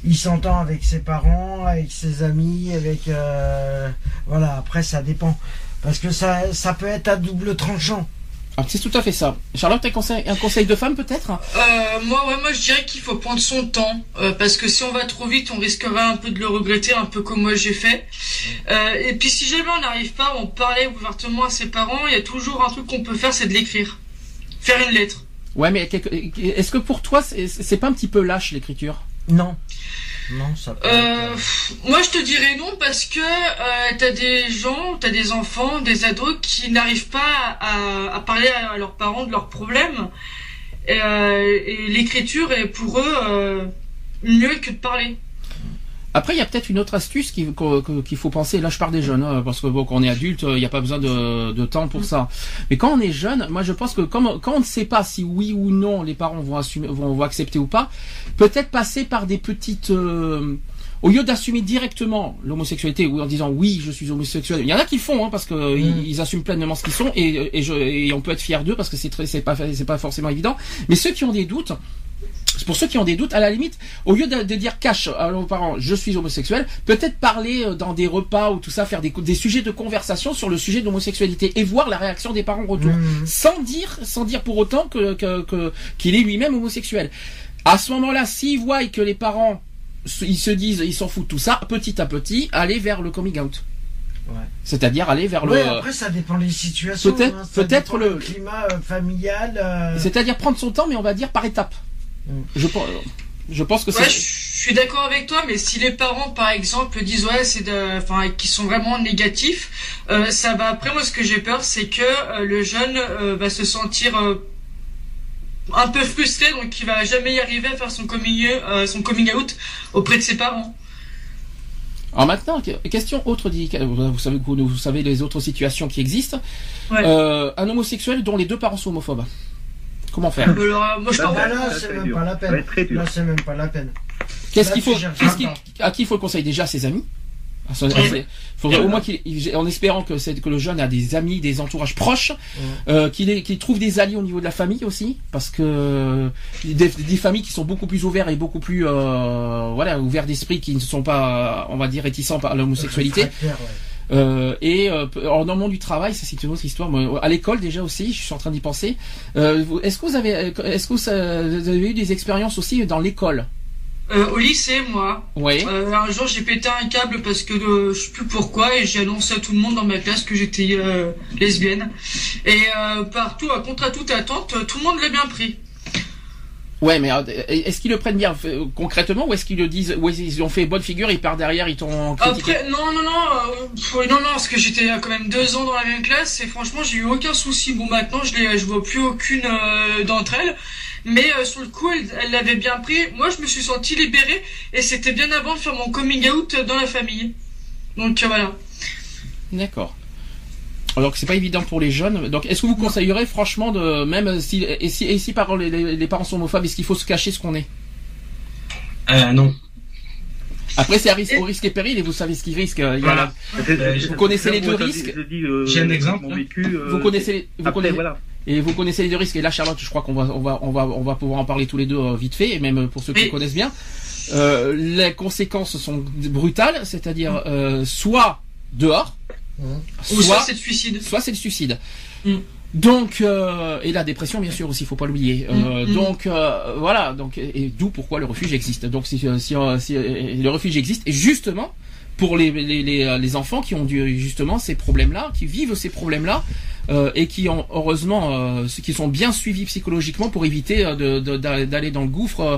il s'entend avec ses parents, avec ses amis, avec, euh, voilà. Après, ça dépend parce que ça peut être à double tranchant. Ah, C'est tout à fait ça. Charlotte, un conseil, un conseil de femme peut-être? Euh, moi, ouais, moi, je dirais qu'il faut prendre son temps, euh, parce que si on va trop vite, on risquera un peu de le regretter, un peu comme moi j'ai fait. Euh, et puis, si jamais on n'arrive pas, on parlait ouvertement à ses parents, il y a toujours un truc qu'on peut faire, c'est de l'écrire, faire une lettre. Ouais, mais est-ce que pour toi, c'est c'est pas un petit peu lâche l'écriture? Non. Non, ça peut Euh, être, pff, moi, je te dirais non parce que euh, t'as des gens, t'as des enfants, des ados qui n'arrivent pas à, à parler à leurs parents de leurs problèmes. Et, euh, et l'écriture est pour eux euh, mieux que de parler. Après, il y a peut-être une autre astuce qu'il faut penser. Là, je parle des jeunes, hein, parce que bon, quand on est adulte, il n'y a pas besoin de, temps pour ça. Mais quand on est jeune, moi, je pense que quand on ne sait pas si oui ou non les parents vont accepter ou pas, peut-être passer par des petites. euh, au lieu d'assumer directement l'homosexualité ou en disant oui je suis homosexuel, il y en a qui le font hein, parce que Mm. ils, ils assument pleinement ce qu'ils sont et, et, je, et on peut être fier d'eux parce que c'est très c'est pas c'est pas forcément évident. Mais ceux qui ont des doutes, pour ceux qui ont des doutes, à la limite, au lieu de, de dire cash à leurs parents, je suis homosexuel, peut-être parler euh, dans des repas ou tout ça, faire des, des sujets de conversation sur le sujet de l'homosexualité et voir la réaction des parents en retour, Mhm. sans dire, sans dire pour autant que que- que- qu'il est lui-même homosexuel. À ce moment-là, s'il voit que les parents ils se disent, ils s'en foutent tout ça, petit à petit, aller vers le coming out. C'est-à-dire aller vers Ouais, le. après ça dépend des situations. Peut-être- hein, peut-être le- du climat euh, familial. euh, C'est-à-dire prendre son temps, mais on va dire par étapes. Mm. Je pense, je pense que Ouais, je suis d'accord avec toi, mais si les parents, par exemple, disent ouais, c'est de, enfin, qui sont vraiment négatifs, euh, ça va. Après, moi, ce que j'ai peur, c'est que euh, le jeune euh, va se sentir euh, un peu frustré, donc il va jamais y arriver à faire son coming, euh, son coming out auprès de ses parents. Alors maintenant, que- question autre. Vous savez, vous, vous savez les autres situations qui existent. Ouais. Euh, un homosexuel dont les deux parents sont homophobes. Comment faire? Alors, euh, moi, je Bah, pense. bah, là, ça, c'est même pas la peine. Là, c'est même pas la peine. Qu'est-ce qu'il faut, à qui il faut le conseiller? Déjà ses amis? Faudrait au moins qu'il, en espérant que, c'est- que le jeune a des amis, des entourages proches, euh, qu'il, trouve des alliés au niveau de la famille aussi, parce que euh, des, des familles qui sont beaucoup plus ouvertes et beaucoup plus, euh, voilà, ouverts d'esprit, qui ne sont pas, on va dire, réticents par l'homosexualité. Euh, et euh, dans le monde du travail, ça c'est une autre histoire. Moi, à l'école déjà aussi, je suis en train d'y penser. Euh, est-ce que vous avez, est-ce que ça- vous avez eu des expériences aussi dans l'école? Euh, au lycée, moi, Oui. euh, un jour, j'ai pété un câble parce que euh, je sais plus pourquoi et j'ai annoncé à tout le monde dans ma classe que j'étais euh, lesbienne. Et euh, partout, à contre à toute attente, tout le monde l'a bien pris. Ouais, mais euh, est-ce qu'ils le prennent bien concrètement ou est-ce qu'ils le disent ou qu'ils ont fait bonne figure, ils partent derrière, ils t'ont critiqué Après, non, non, non, euh, non, non, parce que j'étais quand même deux ans dans la même classe et franchement, j'ai eu aucun souci. Bon, maintenant, je les, je vois plus aucune euh, d'entre elles, mais euh, sur le coup, elle, l'avait bien pris. Moi, je me suis senti libérée et c'était bien avant de faire mon coming out dans la famille. Donc euh, voilà. D'accord. Alors que c'est pas évident pour les jeunes. Donc, est-ce que vous conseillerez franchement de même si et si, et si par les, parents sont homophobes, est-ce qu'il faut se cacher ce qu'on est? Euh, non. Après, c'est risque, au risque et péril et vous savez ce qui risque. Il y a Voilà. Euh, vous connaissez les deux risques euh, J'ai un exemple, Mon hein. vécu. euh, Vous connaissez, vous après, connaissez, voilà. Et vous connaissez les deux risques. Et là, Charlotte, je crois qu'on va, on va, on va, on va pouvoir en parler tous les deux euh, vite fait, et même pour ceux qui Oui. connaissent bien. Euh, les conséquences sont brutales, c'est-à-dire euh, soit dehors, Mmh. Ou soit, c'est de suicide. soit c'est le suicide. Mm. Donc euh, et la dépression bien sûr aussi, faut pas l'oublier. Euh, Mm, mm. Donc euh, voilà, donc et, et d'où pourquoi le refuge existe. Donc si, euh, si, euh, si, euh, le refuge existe et justement pour les, les, les, euh, les enfants qui ont dû justement ces problèmes-là, qui vivent ces problèmes-là euh, et qui ont heureusement euh, qui sont bien suivis psychologiquement pour éviter euh, d'aller dans le gouffre euh,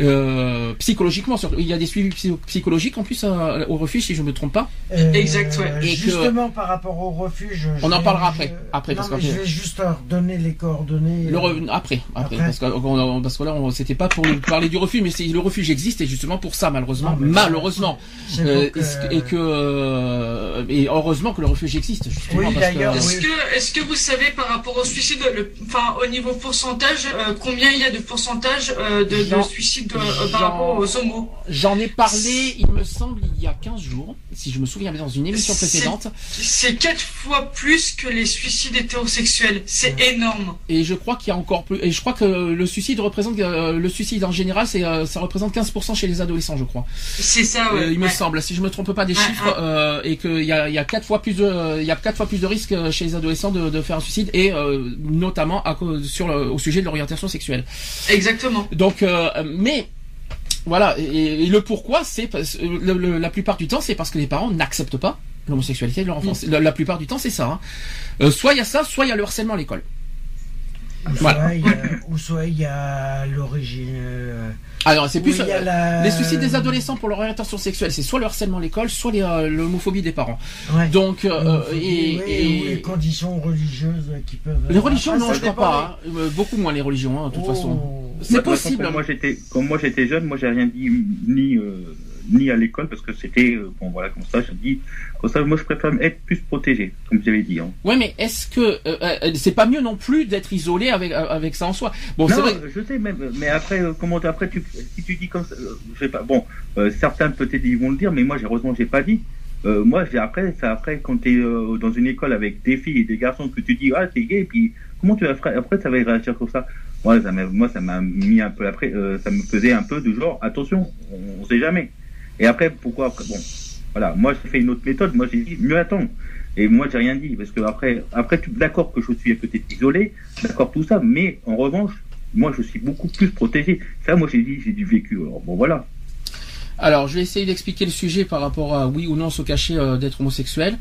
euh, psychologiquement. Il y a des suivis psy- psychologiques en plus euh, au refuge si je me trompe pas. Euh, Exact, ouais. Que- Justement, par rapport au refuge. On en parlera je- après, après, non, parce mais que- je vais juste donner les coordonnées. Le re- après, après, Après. parce que on- parce que là, c'était pas pour parler du refuge, mais le refuge existe et justement pour ça, malheureusement, Non, mais- malheureusement, Euh, et que euh, et heureusement que le refuge existe justement Oui, parce que. Est-ce que, vous savez par rapport au suicide, le, enfin au niveau pourcentage, euh, combien il y a de pourcentage euh, de, de suicide euh, par rapport aux homos? j'en ai parlé, il me semble, il y a 15 jours, si je me souviens bien, dans une émission précédente, C'est quatre fois plus que les suicides hétérosexuels. C'est énorme. et je crois qu'il y a encore plus, et je crois que le suicide représente, euh, le suicide en général, c'est, euh, ça représente 15% chez les adolescents, je crois. C'est ça, ouais. Euh, il me semble, si je me trompe pas des Ouais, chiffres, et qu'il y a, y a quatre fois plus de, il y a quatre fois plus de risques chez les adolescents de, de faire un suicide, et notamment à cause, sur le, au sujet de l'orientation sexuelle. Exactement. Donc, mais voilà, et, et le pourquoi, c'est parce, le- le- la plupart du temps, c'est parce que les parents n'acceptent pas l'homosexualité de leur enfant. Mm. La, la plupart du temps, c'est ça. hein. Euh, soit il y a ça, soit il y a le harcèlement à l'école. Ou soit Voilà. il y a- ou soit il y a l'origine. euh, Alors, c'est plus euh, la- les suicides des adolescents pour leur orientation sexuelle, c'est soit le harcèlement à l'école, soit euh, l'homophobie des parents. Ouais. Donc, euh, et, oui, et- ou les conditions religieuses qui peuvent. Les religions, Après, non, je crois pas. hein. Beaucoup moins les religions, hein, de toute Oh. façon. C'est toute façon, possible. Quand moi j'étais, quand moi j'étais jeune, moi j'ai rien dit ni euh, ni à l'école parce que c'était euh, bon voilà comme ça. Je dis comme ça, moi je préfère être plus protégé, comme j'avais dit. Hein. Ouais, mais est-ce que euh, euh, c'est pas mieux non plus d'être isolé avec euh, avec ça en soi? Bon, c'est non, vrai. je sais même, mais après comment après tu si tu dis comme ça, je sais pas. Bon, certains peut-être ils vont le dire, mais moi j'ai heureusement j'ai pas dit. Euh, moi j'ai après c'est après quand t'es euh, dans une école avec des filles et des garçons que tu dis ah t'es gay et puis comment tu vas faire après ça va réagir comme ça? Moi ça m'a moi ça m'a mis un peu après euh, ça me faisait un peu de genre attention on, on sait jamais. Et après pourquoi bon voilà moi j'ai fait une autre méthode moi j'ai dit mieux attendre et moi j'ai rien dit parce que après après d'accord que je suis peut-être isolé d'accord tout ça mais en revanche moi je suis beaucoup plus protégé. Ça moi j'ai dit j'ai du vécu alors bon voilà Alors, je vais essayer d'expliquer le sujet par rapport à oui ou non se cacher euh, d'être homosexuel.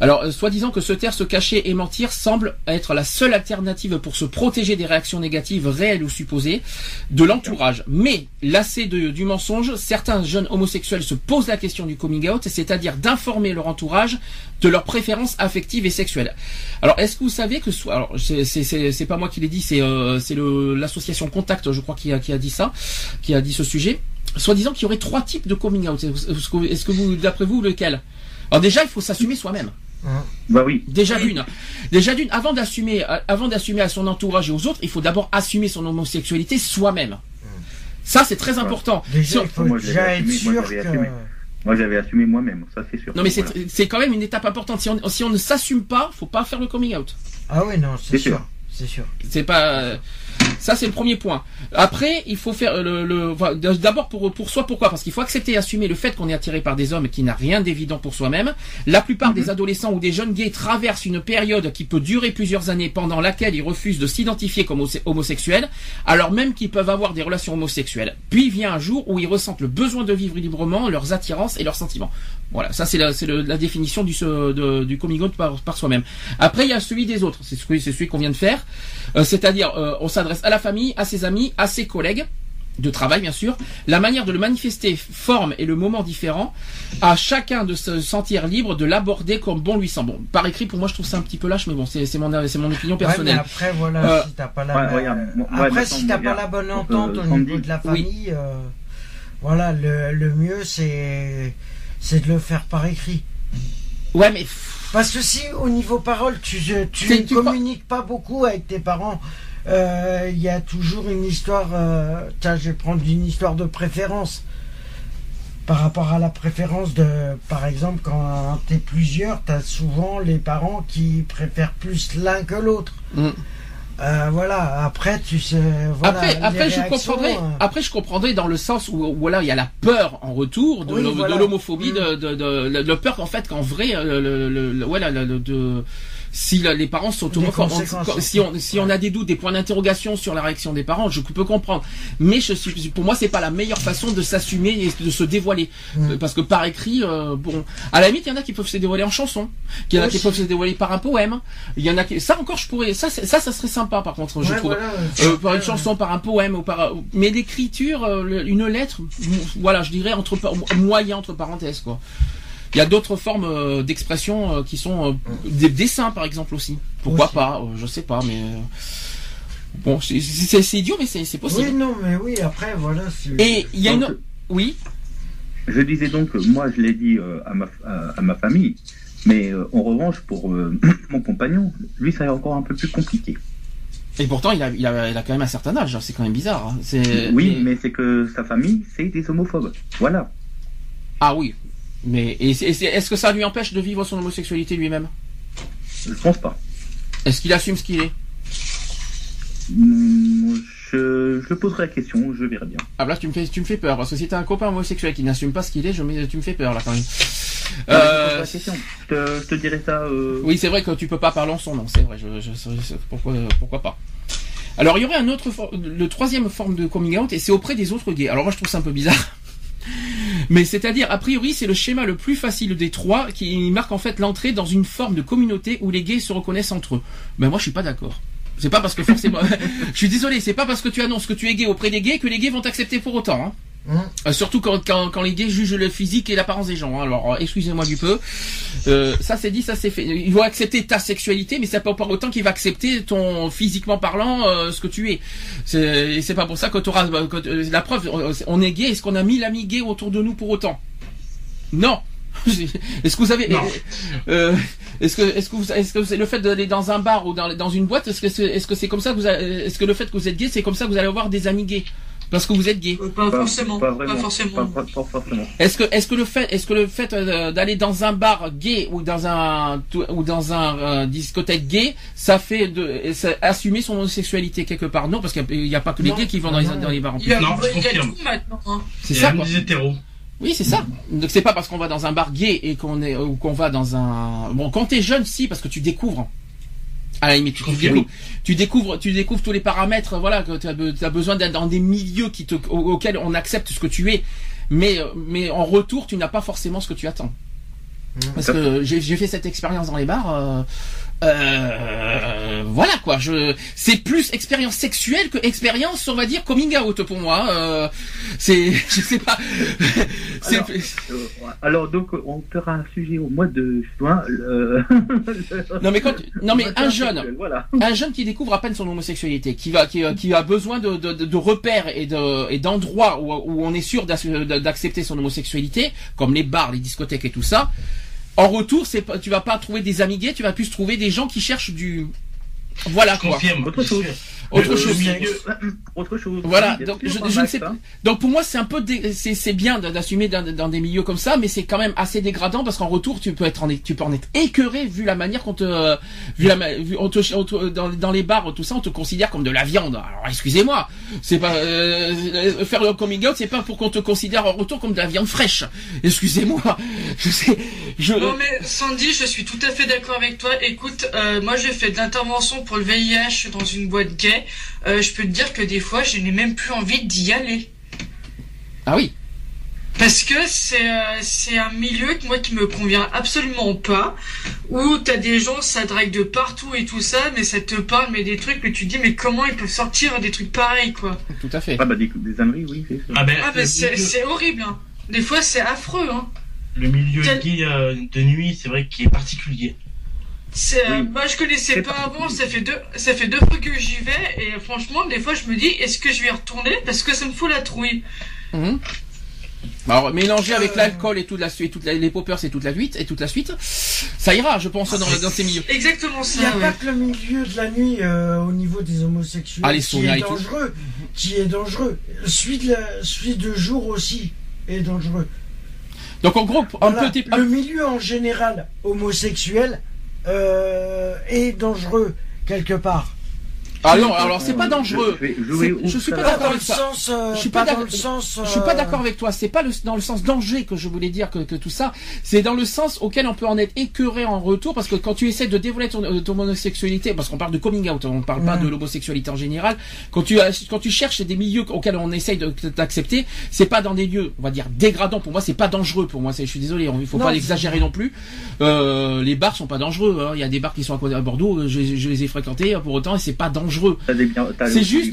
Alors, euh, soi-disant que se taire, se cacher et mentir semble être la seule alternative pour se protéger des réactions négatives réelles ou supposées de l'entourage. Mais, lassé du mensonge, certains jeunes homosexuels se posent la question du coming out, c'est-à-dire d'informer leur entourage de leurs préférences affectives et sexuelles. Alors, est-ce que vous savez que soit, alors c'est pas moi qui l'ai dit, c'est euh, l'association Contact, je crois, qui a qui a dit ça, qui a dit ce sujet. Soi-disant qu'il y aurait trois types de coming out. Est-ce que, vous, d'après vous, lequel? Alors déjà, il faut s'assumer soi-même. Bah oui. Déjà d'une. Déjà d'une, avant d'assumer, euh, avant d'assumer à son entourage et aux autres, il faut d'abord assumer son homosexualité soi-même. Ça, c'est très important. Déjà, il faut Moi, déjà l'avais être assumé, moi, sûr j'avais que. assumé. Moi, j'avais assumé moi-même, ça c'est sûr. Non mais c'est Voilà. c'est quand même une étape importante. Si on, si on ne s'assume pas, faut pas faire le coming out. Ah oui, non, c'est C'est sûr. sûr. C'est sûr. C'est pas euh, ça c'est le premier point. Après, il faut faire le, le d'abord pour pour soi pourquoi? Parce qu'il faut accepter et assumer le fait qu'on est attiré par des hommes qui n'a rien d'évident pour soi-même. La plupart des adolescents ou des jeunes gays traversent une période qui peut durer plusieurs années pendant laquelle ils refusent de s'identifier comme homose- homosexuels alors même qu'ils peuvent avoir des relations homosexuelles. Puis vient un jour où ils ressentent le besoin de vivre librement leurs attirances et leurs sentiments. Voilà, ça c'est la, la définition du, de- du coming out par, par soi-même. Après, il y a celui des autres, c'est celui, celui qu'on vient de faire. Euh, c'est-à-dire euh, on s'adresse à la famille, à ses amis, à ses collègues de travail bien sûr. La manière de le manifester forme et le moment différent. À chacun de se sentir libre de l'aborder comme bon lui semble. Bon, par écrit pour moi je trouve ça un petit peu lâche, mais bon c'est mon c'est mon opinion Ouais, mais personnelle. après, voilà, Euh, si t'as pas la. ouais, ouais, après, si t'as pas la bonne entente euh, au niveau de la Oui. famille, euh, voilà, le, le mieux c'est c'est de le faire par écrit. Ouais mais Parce que si au niveau parole tu tu tu communiques pas beaucoup avec tes parents, euh, il y a toujours une histoire. euh, tiens, je vais prendre une histoire de préférence. Par rapport à la préférence de, par exemple, quand t'es plusieurs, t'as souvent les parents qui préfèrent plus l'un que l'autre. Mm. Euh, voilà. Après, tu sais. Voilà, après, après je comprendrais. Après, je comprendrais dans le sens où, où là, il y a la peur en retour de, Oui, de voilà. l'homophobie, Mm. de, de, de, le- le peur en fait qu'en vrai, le, le, le- la- la- le- de, si la- les parents sont on- si on si on a des doutes, des points d'interrogation sur la réaction des parents, je peux comprendre. Mais je suis, pour moi, c'est pas la meilleure façon de s'assumer et de se dévoiler, Mm. Euh, parce que par écrit, euh, bon, à la limite, il y en a qui peuvent se dévoiler en chanson, il y en a qui peuvent se dévoiler par un poème, il y en a qui, ça encore, je pourrais, ça, ça, ça serait sympa par contre, je ouais, trouve. voilà, Euh, par une chanson, par un poème, ou par mais l'écriture, euh, une lettre, voilà, je dirais entre moyen entre parenthèses quoi. Il y a d'autres formes euh, d'expression euh, qui sont euh, des dessins par exemple aussi. Pourquoi Aussi. pas euh, Je sais pas, mais euh, bon, c'est- idiot, mais c'est possible. Oui, non, mais oui, après, voilà. Et il y a une, Donc, oui, Je disais donc moi, je l'ai dit euh, à, ma, à, à ma famille, mais euh, en revanche, pour euh, mon compagnon, lui, ça est encore un peu plus compliqué. et pourtant il a, il a, il a quand même un certain âge. hein, C'est quand même bizarre. hein. Oui, mais c'est que sa famille, c'est des homophobes. Voilà. ah oui, mais est-ce que ça lui empêche de vivre son homosexualité lui-même? Je pense pas. Est-ce qu'il assume ce qu'il est? Hmm, Je, je poserai la question, je verrai bien. Ah bah là tu me fais tu me fais peur parce que si t'as un copain homosexuel qui n'assume pas ce qu'il est, je me- tu me fais peur là quand même. Non, Euh. Je te, je te dirai ça. euh, oui c'est vrai que tu peux pas parler en son nom, c'est vrai. Je, je, je- pourquoi pourquoi pas. Alors il y aurait un autre le troisième forme de coming out et c'est auprès des autres gays. Alors moi je trouve ça un peu bizarre. Mais c'est-à-dire, a priori, c'est le schéma le plus facile des trois qui marque en fait l'entrée dans une forme de communauté où les gays se reconnaissent entre eux. Ben moi, je suis pas d'accord. C'est pas parce que forcément, je suis désolé, c'est pas parce que tu annonces que tu es gay auprès des gays que les gays vont t'accepter pour autant. Hein. Hum. Euh, surtout quand, quand, quand les gays jugent le physique et l'apparence des gens. hein. Alors, euh, excusez-moi du peu. Euh, ça c'est dit, ça c'est fait. Ils vont accepter ta sexualité, mais c'est pas pour autant qu'ils vont accepter ton physiquement parlant euh, ce que tu es. C'est et c'est pas pour ça que tu auras la preuve. On est gay. Est-ce qu'on a mis l'ami gay autour de nous pour autant? Non. Est-ce que vous avez Non. euh, est-ce que est-ce que vous est-ce que c'est le fait d'aller dans un bar ou dans, dans une boîte est-ce que c'est est-ce que c'est comme ça que vous est-ce que le fait que vous êtes gay c'est comme ça que vous allez avoir des amis gays? Parce que vous êtes gay Euh, Pas, forcément. Pas vraiment. forcément. Pas, pas- pas forcément. est-ce que est-ce que le fait est-ce que le fait euh, d'aller dans un bar gay ou dans un ou dans un euh, discothèque gay ça fait de ça- assumer son homosexualité quelque part? Non parce qu'il n'y a pas que les Non. gays qui vont dans les, dans les bars en Il plus y a, Non, je il y a tout maintenant. hein. c'est ça même quoi des hétéros. oui c'est ça donc c'est pas parce qu'on va dans un bar gay et qu'on est ou qu'on va dans un bon quand t'es jeune si parce que tu découvres à la limite tu, découvres, tu découvres tu découvres tous les paramètres voilà que tu as, besoin d'être dans des milieux qui te au- auxquels on accepte ce que tu es mais euh, mais en retour, tu n'as pas forcément ce que tu attends. Mmh. Parce que j'ai j'ai fait cette expérience dans les bars. euh, euh, voilà quoi, je c'est plus expérience sexuelle que expérience, on va dire coming out pour moi. Euh, c'est je sais pas. Alors, Euh, alors donc on fera un sujet au mois de juin. euh, non mais quand non mais un jeune Voilà. un jeune qui découvre à peine son homosexualité, qui va, qui, qui a besoin de, de, de- repères et de et d'endroits où, où on est sûr d'ac- d'accepter son homosexualité, comme les bars, les discothèques et tout ça. En retour, tu vas pas trouver des amis tu vas plus trouver des gens qui cherchent du, voilà Je quoi. confirme. Autre chose. Autre chose. le milieu- Autre chose. Voilà, donc je, ne sais pas. Donc pour moi c'est un peu dé- c'est c'est bien d'assumer dans, dans des milieux comme ça, mais c'est quand même assez dégradant parce qu'en retour tu peux être en tu peux en être écœuré vu la manière qu'on te euh, vu la vu- on te, on te- dans, dans les bars tout ça on te considère comme de la viande. Alors excusez-moi, c'est pas euh, faire le coming out c'est pas pour qu'on te considère en retour comme de la viande fraîche. Excusez-moi, je sais je Non mais Sandy, je suis tout à fait d'accord avec toi. Écoute, euh, moi j'ai fait de l'intervention pour le VIH dans une boîte gay. Euh, je peux te dire que des fois, je n'ai même plus envie d'y aller. ah oui Parce que c'est euh, c'est un milieu que moi qui me convient absolument pas, où t'as des gens, ça drague de partout et tout ça, mais ça te parle, mais des trucs que tu dis, mais comment ils peuvent sortir des trucs pareils, quoi? tout à fait. Ah bah des, des âneries, oui. Ah ben, Ah bah c'est milieu- horrible, hein. Des fois c'est affreux, hein. le milieu gay euh, de nuit, c'est vrai qu'il est particulier. Euh, Oui. moi je connaissais pas avant, ça fait deux, ça fait deux fois que j'y vais et franchement des fois je me dis est-ce que je vais y retourner parce que ça me fout la trouille. Mhm. Alors mélanger avec Euh. l'alcool et toute la suite, toute la- les poppers et toute la suite et toute la suite, ça ira, je pense, dans, dans ces milieux. Exactement Il n'y a ça. pas que le milieu de la nuit euh, au niveau des homosexuels Ah, les qui est dangereux, qui est dangereux. Celui de, la, celui de jour aussi est dangereux. Donc en gros, un Voilà, petit, Le milieu en général homosexuel euh, est dangereux quelque part. Ah non, alors c'est pas dangereux. Je suis pas d'accord avec ça. euh, Je suis pas. Je suis euh, d'accord avec toi. C'est pas le, dans le sens danger que je voulais dire que, que tout ça. C'est dans le sens auquel on peut en être écœuré en retour parce que quand tu essaies de dévoiler ton, euh, ton homosexualité, parce qu'on parle de coming out, on parle pas de l'homosexualité en général. Quand tu quand tu cherches des milieux auxquels on essaye de d'accepter, c'est pas dans des lieux, on va dire dégradants. Pour moi, c'est pas dangereux. Pour moi, je suis désolé, il faut Non, pas l'exagérer non plus. Euh, les bars sont pas dangereux. hein. Il y a des bars qui sont à, Bordeaux. Je, je les ai fréquentés pour autant et c'est pas dangereux. C'est juste-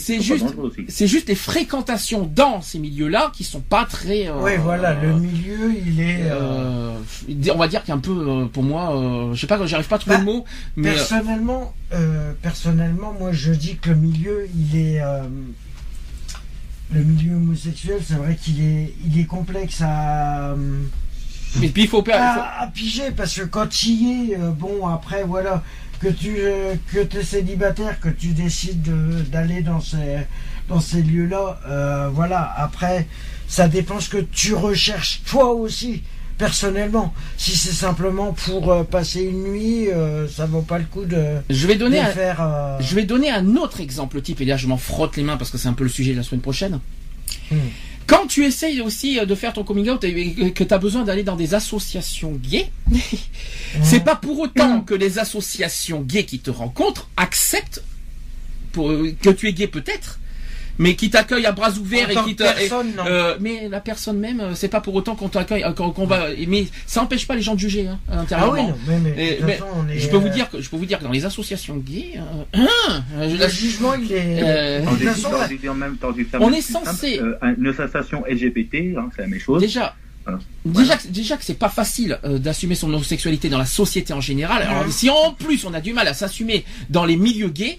c'est juste-. C'est les fréquentations dans ces milieux-là qui sont pas très. euh, Oui, voilà, le milieu, il est. euh, euh, on va dire qu'un peu euh, pour moi, euh, je sais pas, j'arrive pas à trouver Bah, le mot, mais euh, Personnellement, euh, personnellement, moi je dis que le milieu, il est. euh, le milieu homosexuel, c'est vrai qu'il est, il est complexe à, mais puis il faut pas. il faut- à, à piger parce que quand tu y es, euh, bon, après, voilà, que tu euh, que es célibataire, que tu décides de- d'aller dans ces, dans ces lieux-là, euh, voilà, après, ça dépend ce que tu recherches toi aussi. Personnellement, si c'est simplement pour euh, passer une nuit, ça vaut pas le coup de, je vais donner. un- faire. Je vais donner un autre exemple type, et là je m'en frotte les mains parce que c'est un peu le sujet de la semaine prochaine. Hmm. Quand tu essayes aussi euh, de faire ton coming out et que tu as besoin d'aller dans des associations gays, c'est pas pour autant que les associations gays qui te rencontrent acceptent pour, euh, que tu es gay peut-être, mais qui t'accueillent à bras ouverts En et qui te. personne, non. euh, mais la personne même, euh, c'est pas pour autant qu'on t'accueille, euh, qu'on va. Mais ça empêche pas les gens de juger hein, ah intérieurement. oui, non, mais, mais, de Et- toute mais façon, on est, Je peux vous dire que je peux vous dire que dans les associations gays, euh, hein, euh, je- le jugement, il est. Euh, façon, en même temps, On est censé- euh, une association LGBT, hein, c'est la même chose. déjà, déjà, que- déjà que c'est pas facile euh, d'assumer son homosexualité dans la société en général. Alors Mhm. si en plus on a du mal à s'assumer dans les milieux gays.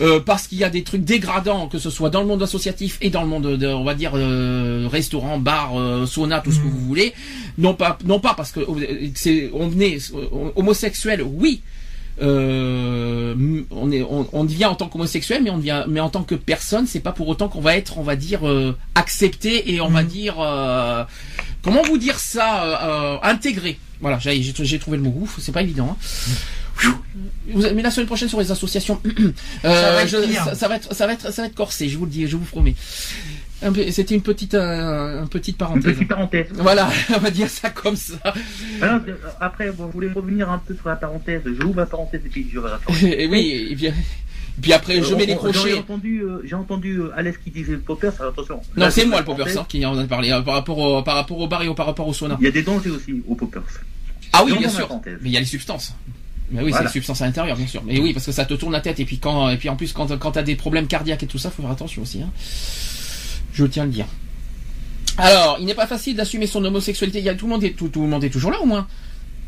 Euh, parce qu'il y a des trucs dégradants, que ce soit dans le monde associatif et dans le monde, de, on va dire, euh, restaurant, bar, euh, sauna, tout ce que Mhm. vous voulez. Non pas, non pas parce que euh, c'est, on est euh, homosexuel, oui. Euh, on est, on, on devient en tant qu'homosexuel, mais on devient, mais en tant que personne, c'est pas pour autant qu'on va être, on va dire, euh, accepté et on va Mhm. dire, euh, comment vous dire ça, euh, intégré. Voilà, j'ai, trouvé le mot. Ouf, c'est pas évident. Hein. Vous- Mais la semaine prochaine sur les associations, euh, Ça va être je- ça, ça va être, ça va être, ça va être corsé. Je vous le dis, je vous promets. Un peu- C'était une petite, euh, une petite Une parenthèse. petite parenthèse. Voilà, on va dire ça comme ça. Alors, euh, après, bon, je voulais revenir un peu sur la parenthèse. J'ouvre la parenthèse et puis je vais Et oui, et bien, Puis après, je Euh, mets les on- J'ai crochets. entendu, euh, j'ai entendu euh, Alex qui disait le popper, alors attention. Non, Là, c'est je moi le parenthèse, poppers hein, qui en a parlé euh, par rapport au par rapport au bar et au- par rapport au sauna. Il y a des dangers aussi aux poppers. Ah oui, bien sûr. parenthèse. Mais il y a les substances. Mais oui, Voilà. c'est les substances à l'intérieur, bien sûr. Mais oui, parce que ça te tourne la tête et puis quand et puis en plus quand quand t'as des problèmes cardiaques et tout ça, faut faire attention aussi. Hein. Je tiens à le dire. Alors, il n'est pas facile d'assumer son homosexualité. Il y a tout le monde est tout, tout le monde est toujours là au moins.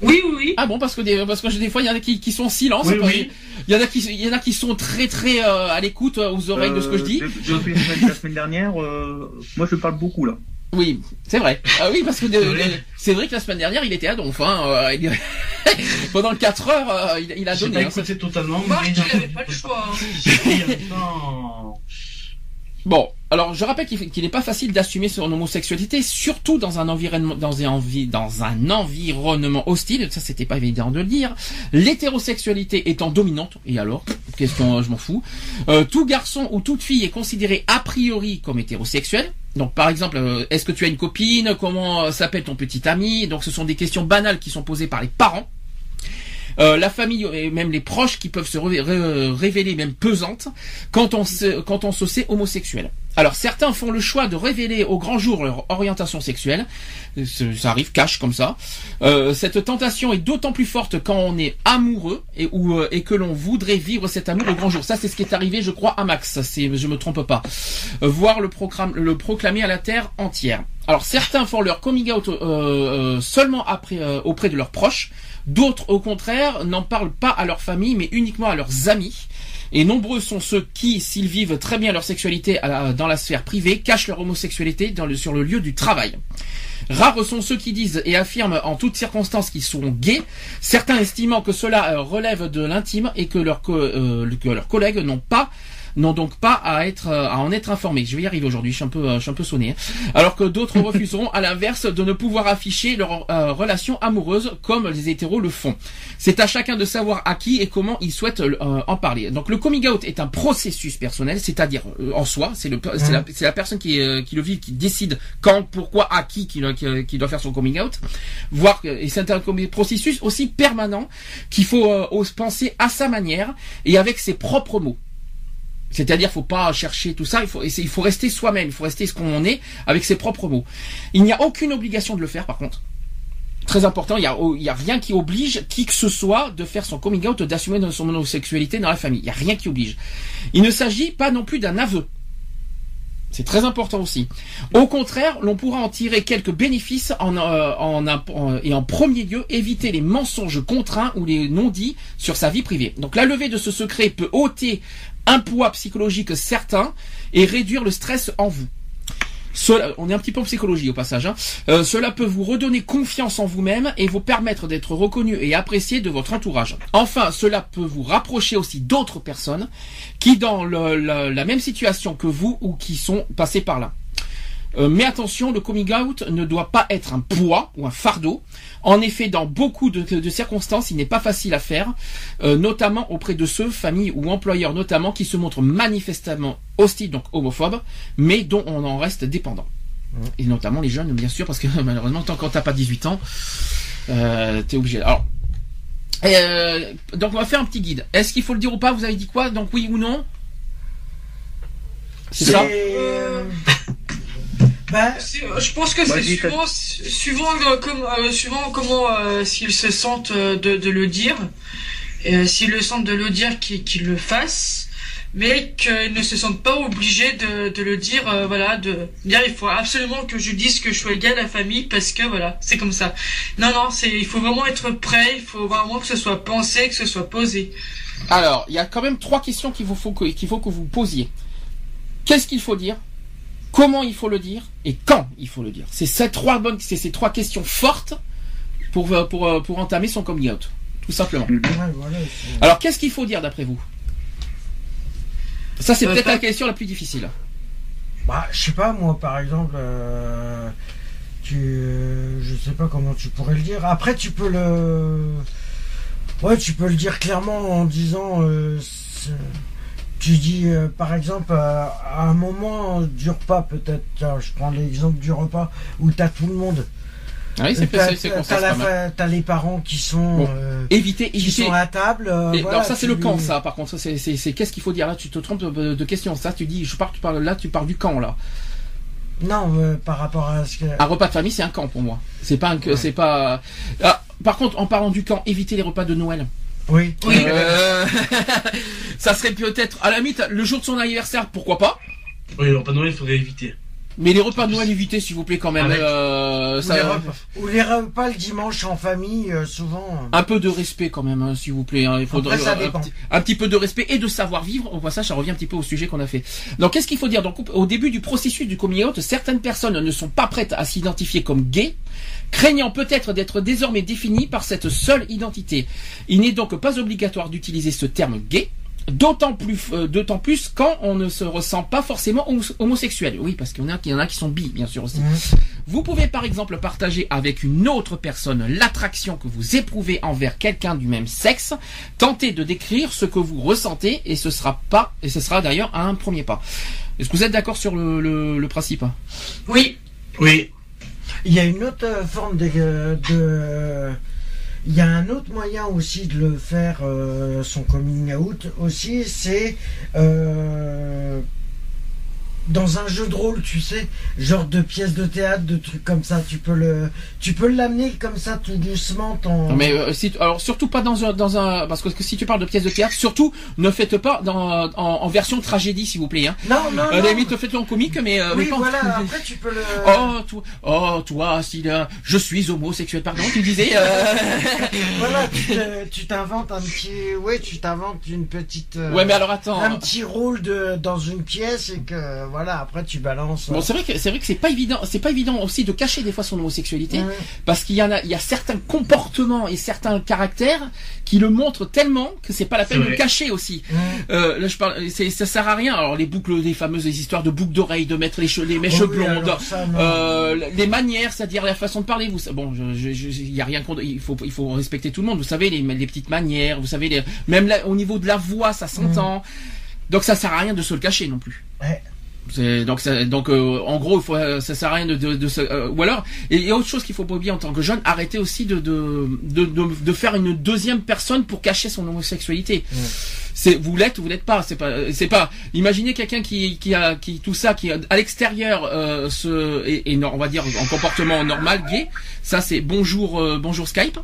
Oui, oui, oui. Ah bon parce que des parce que des fois il y en a qui, qui sont en silence. Oui, oui. Il y en a qui il y en a qui sont très très euh, à l'écoute euh, aux oreilles de ce que je dis. Euh, de- Depuis la semaine, la semaine dernière, euh, moi je parle beaucoup là. Oui, c'est vrai. Ah oui, parce que de- C'est vrai. de- c'est vrai que la semaine dernière, il était à Donf. Hein, euh, il- Pendant 4 heures, euh, il, il a donné. pas hein, écouté totalement. Moi, mais- je n'avais pas le choix. hein. Bon, alors je rappelle qu'il n'est pas facile d'assumer son homosexualité, surtout dans un environnement, hostile. Ça, c'était pas évident de le dire. L'hétérosexualité étant dominante, et alors, qu'est-ce qu'on, je m'en fous. Euh, tout garçon ou toute fille est considéré a priori comme hétérosexuel. Donc, par exemple, euh, est-ce que tu as une copine? Comment euh, s'appelle ton petit ami? Donc, ce sont des questions banales qui sont posées par les parents. Euh, la famille et même les proches qui peuvent se ré- ré- révéler même pesantes quand on se, quand on se sait homosexuel. Alors certains font le choix de révéler au grand jour leur orientation sexuelle, ça arrive cash comme ça. Euh, cette tentation est d'autant plus forte quand on est amoureux euh, et que l'on voudrait vivre cet amour au grand jour. Ça c'est ce qui est arrivé, je crois, à Max. C'est, je me trompe pas. Euh, voir le, programme, le proclamer à la terre entière. Alors certains font leur coming out seulement auprès de leurs proches. D'autres, au contraire, n'en parlent pas à leur famille, mais uniquement à leurs amis. Et nombreux sont ceux qui, s'ils vivent très bien leur sexualité dans la sphère privée, cachent leur homosexualité sur le lieu du travail. Rares sont ceux qui disent et affirment en toutes circonstances qu'ils sont gays, certains estimant que cela euh, relève de l'intime et que, leurs euh, que leurs collègues n'ont pas n'ont donc pas à être euh, à en être informés. Je vais y arriver aujourd'hui, je suis un peu euh, je suis un peu sonné. hein. Alors que d'autres refuseront à l'inverse de ne pouvoir afficher leur euh, relation amoureuse comme les hétéros le font. C'est à chacun de savoir à qui et comment il souhaite euh, en parler. Donc le coming out est un processus personnel, c'est-à-dire euh, en soi, c'est le c'est la, personne qui qui le vit qui décide quand, pourquoi, à qui qui, qui, qui doit faire son coming out. Voir que et c'est un processus aussi permanent qu'il faut penser à sa manière et avec ses propres mots. C'est-à-dire, faut pas chercher tout ça. Il faut, rester soi-même. Il faut rester ce qu'on est avec ses propres mots. Il n'y a aucune obligation de le faire, par contre. Très important. Il y a, il y a rien qui oblige qui que ce soit de faire son coming out, d'assumer son homosexualité dans la famille. Il y a rien qui oblige. Il ne s'agit pas non plus d'un aveu. C'est très important aussi. Au contraire, l'on pourra en tirer quelques bénéfices en, euh, en, en- et en premier lieu éviter les mensonges contraints ou les non-dits sur sa vie privée. Donc la levée de ce secret peut ôter un poids psychologique certain et réduire le stress en vous. On est un petit peu en psychologie au passage. hein. Euh, cela peut vous redonner confiance en vous-même et vous permettre d'être reconnu et apprécié de votre entourage. Enfin, cela peut vous rapprocher aussi d'autres personnes qui dans la même situation que vous ou qui sont passées par là. Euh, mais attention, le coming out ne doit pas être un poids ou un fardeau. En effet, dans beaucoup de, de circonstances, il n'est pas facile à faire, euh, notamment auprès de ceux, familles ou employeurs notamment, qui se montrent manifestement hostiles, donc homophobes, mais dont on en reste dépendant. Et notamment les jeunes, bien sûr, parce que malheureusement, tant quand t'as pas 18 ans, euh, t'es obligé. Alors, euh, donc on va faire un petit guide. Est-ce qu'il faut le dire ou pas? Vous avez dit quoi? Donc oui ou non? C'est ça? Ben, C'est- euh, Je pense que Moi, c'est suivant, suivant, euh, comme, euh, suivant comment euh, s'ils se sentent euh, de, de le dire, euh, s'ils le sentent de le dire, qu'ils qu'ils le fassent, mais qu'ils ne se sentent pas obligés de, de le dire, euh, voilà, de dire il faut absolument que je dise que je suis égal à la famille parce que voilà, c'est comme ça. Non, non, c'est, il faut vraiment être prêt, il faut vraiment que ce soit pensé, que ce soit posé. Alors, il y a quand même trois questions qu'il faut, qu'il faut que vous posiez. Qu'est-ce qu'il faut dire? Comment il faut le dire Et quand il faut le dire C'est ces trois bonnes, c'est ces trois questions fortes pour, euh, pour, euh, pour entamer son coming out. Tout simplement. ouais, voilà, c'est- Alors, qu'est-ce qu'il faut dire d'après vous? Ça, c'est Euh, peut-être pas- la question la plus difficile. Bah, je sais pas, moi, par exemple, euh, tu, euh, je sais pas comment tu pourrais le dire. Après, tu peux le, ouais, tu peux le dire clairement en disant, euh, tu dis, euh, par exemple, euh, à un moment du repas, peut-être, tiens, je prends l'exemple du repas où t'as tout le monde. Ah oui, c'est T'as- les parents qui sont Bon. euh, Éviter, qui sont à table. euh, Et voilà, alors ça c'est tu- le camp ça par contre ça c'est qu'est-ce qu'il faut dire? Là tu te trompes de, de question ça tu dis je pars tu parles là tu parles du camp là Non, euh, par rapport à ce que. un repas de famille c'est un camp pour moi c'est pas un, c'est pas Ah, par contre en parlant du camp éviter les repas de Noël Oui. Euh, ça serait peut-être à la limite le jour de son anniversaire pourquoi pas? Oui, le repas de Noël, il faudrait éviter. Mais les repas de Noël éviter s'il vous plaît quand même euh, Ou, ça- les repas, ou les repas le dimanche en famille, euh, souvent. euh, un peu de respect quand même, hein, s'il vous plaît. hein. Il faudrait Après, ça un, dépend. petit, un petit peu de respect et de savoir vivre. Au passage, ça revient un petit peu au sujet qu'on a fait. Donc, qu'est-ce qu'il faut dire? Donc, au début du processus du coming out, certaines personnes ne sont pas prêtes à s'identifier comme gays, craignant peut-être d'être désormais définies par cette seule identité. Il n'est donc pas obligatoire d'utiliser ce terme gay. D'autant plus, euh, d'autant plus quand on ne se ressent pas forcément homo- homosexuel. Oui, parce qu'il y en a, il y en a qui sont bi, bien sûr aussi. Vous pouvez par exemple partager avec une autre personne l'attraction que vous éprouvez envers quelqu'un du même sexe. Tentez de décrire ce que vous ressentez et ce sera pas et ce sera d'ailleurs un premier pas. Est-ce que vous êtes d'accord sur le, le- le principe? Oui. Oui. Il y a une autre forme de, de- Il y a un autre moyen aussi de le faire, euh, son coming out aussi, c'est euh, dans un jeu de rôle, tu sais, genre de pièces de théâtre, de trucs comme ça. Tu peux le, tu peux l'amener comme ça tout doucement. Ton... Mais euh, si, alors surtout pas dans un, dans un parce que si tu parles de pièces de théâtre, surtout ne faites pas dans, en, en version tragédie s'il vous plaît. Hein. non, non, À non. limite faites-le en comique, mais, euh, mais oui, en- voilà. Après, tu peux le. Oh toi, oh toi, si là, je suis homosexuel, pardon, tu disais. euh, Voilà, tu te- tu t'inventes un petit, ouais, tu t'inventes une petite. euh, Ouais, mais alors attends. un petit rôle de dans une pièce et que voilà après tu balances Bon, c'est vrai que c'est vrai que c'est pas évident, c'est pas évident aussi de cacher des fois son homosexualité, Ouais. parce qu'il y en a, il y a certains comportements et certains caractères qui le montrent tellement que c'est pas la peine de le cacher aussi. Ouais. Euh, là, je parle, c'est, ça sert à rien. Alors les boucles, les fameuses histoires de boucles d'oreilles, de mettre les cheveux, les mèches Oh oui, blondes, ça, euh, les manières, c'est-à-dire la façon de parler. Vous, bon, il y a rien contre, il faut, il faut respecter tout le monde. Vous savez les, les petites manières, vous savez les, même là, au niveau de la voix, ça s'entend. Donc ça sert à rien de se le cacher non plus. Ouais. Donc donc euh, en gros faut, euh, ça sert à rien de, de, de euh, ou alors et il y a autre chose qu'il faut pas oublier en tant que jeune arrêter aussi de, de, de, de faire une deuxième personne pour cacher son homosexualité c'est vous l'êtes ou vous l'êtes pas c'est pas c'est pas imaginez quelqu'un qui qui a qui tout ça qui à l'extérieur euh, se et, et on va dire en comportement normal gay ça c'est bonjour euh, bonjour Skype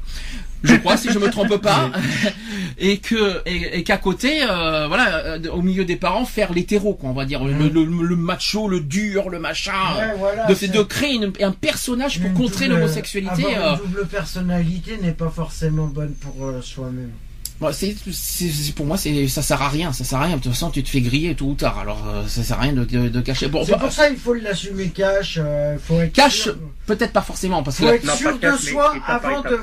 je crois si je me trompe pas. Et que et, et qu'à côté euh, voilà euh, au milieu des parents faire l'hétéro quoi on va dire le, le, le macho le dur le machin Ouais, voilà, de, c'est- de créer une- un personnage pour Une contrer l'homosexualité avoir euh, une double personnalité n'est pas forcément bonne pour euh, soi-même Bon, c'est, c'est- c'est- pour moi, c'est, ça sert à rien. Ça sert à rien. De toute façon, tu te fais griller tôt ou tard. Alors, euh, ça sert à rien de, de, de cacher. Bon, c'est bah, pour ça il faut l'assumer cash euh, faut être cache, sûr, peut-être pas forcément, parce faut que être sûr de soi avant de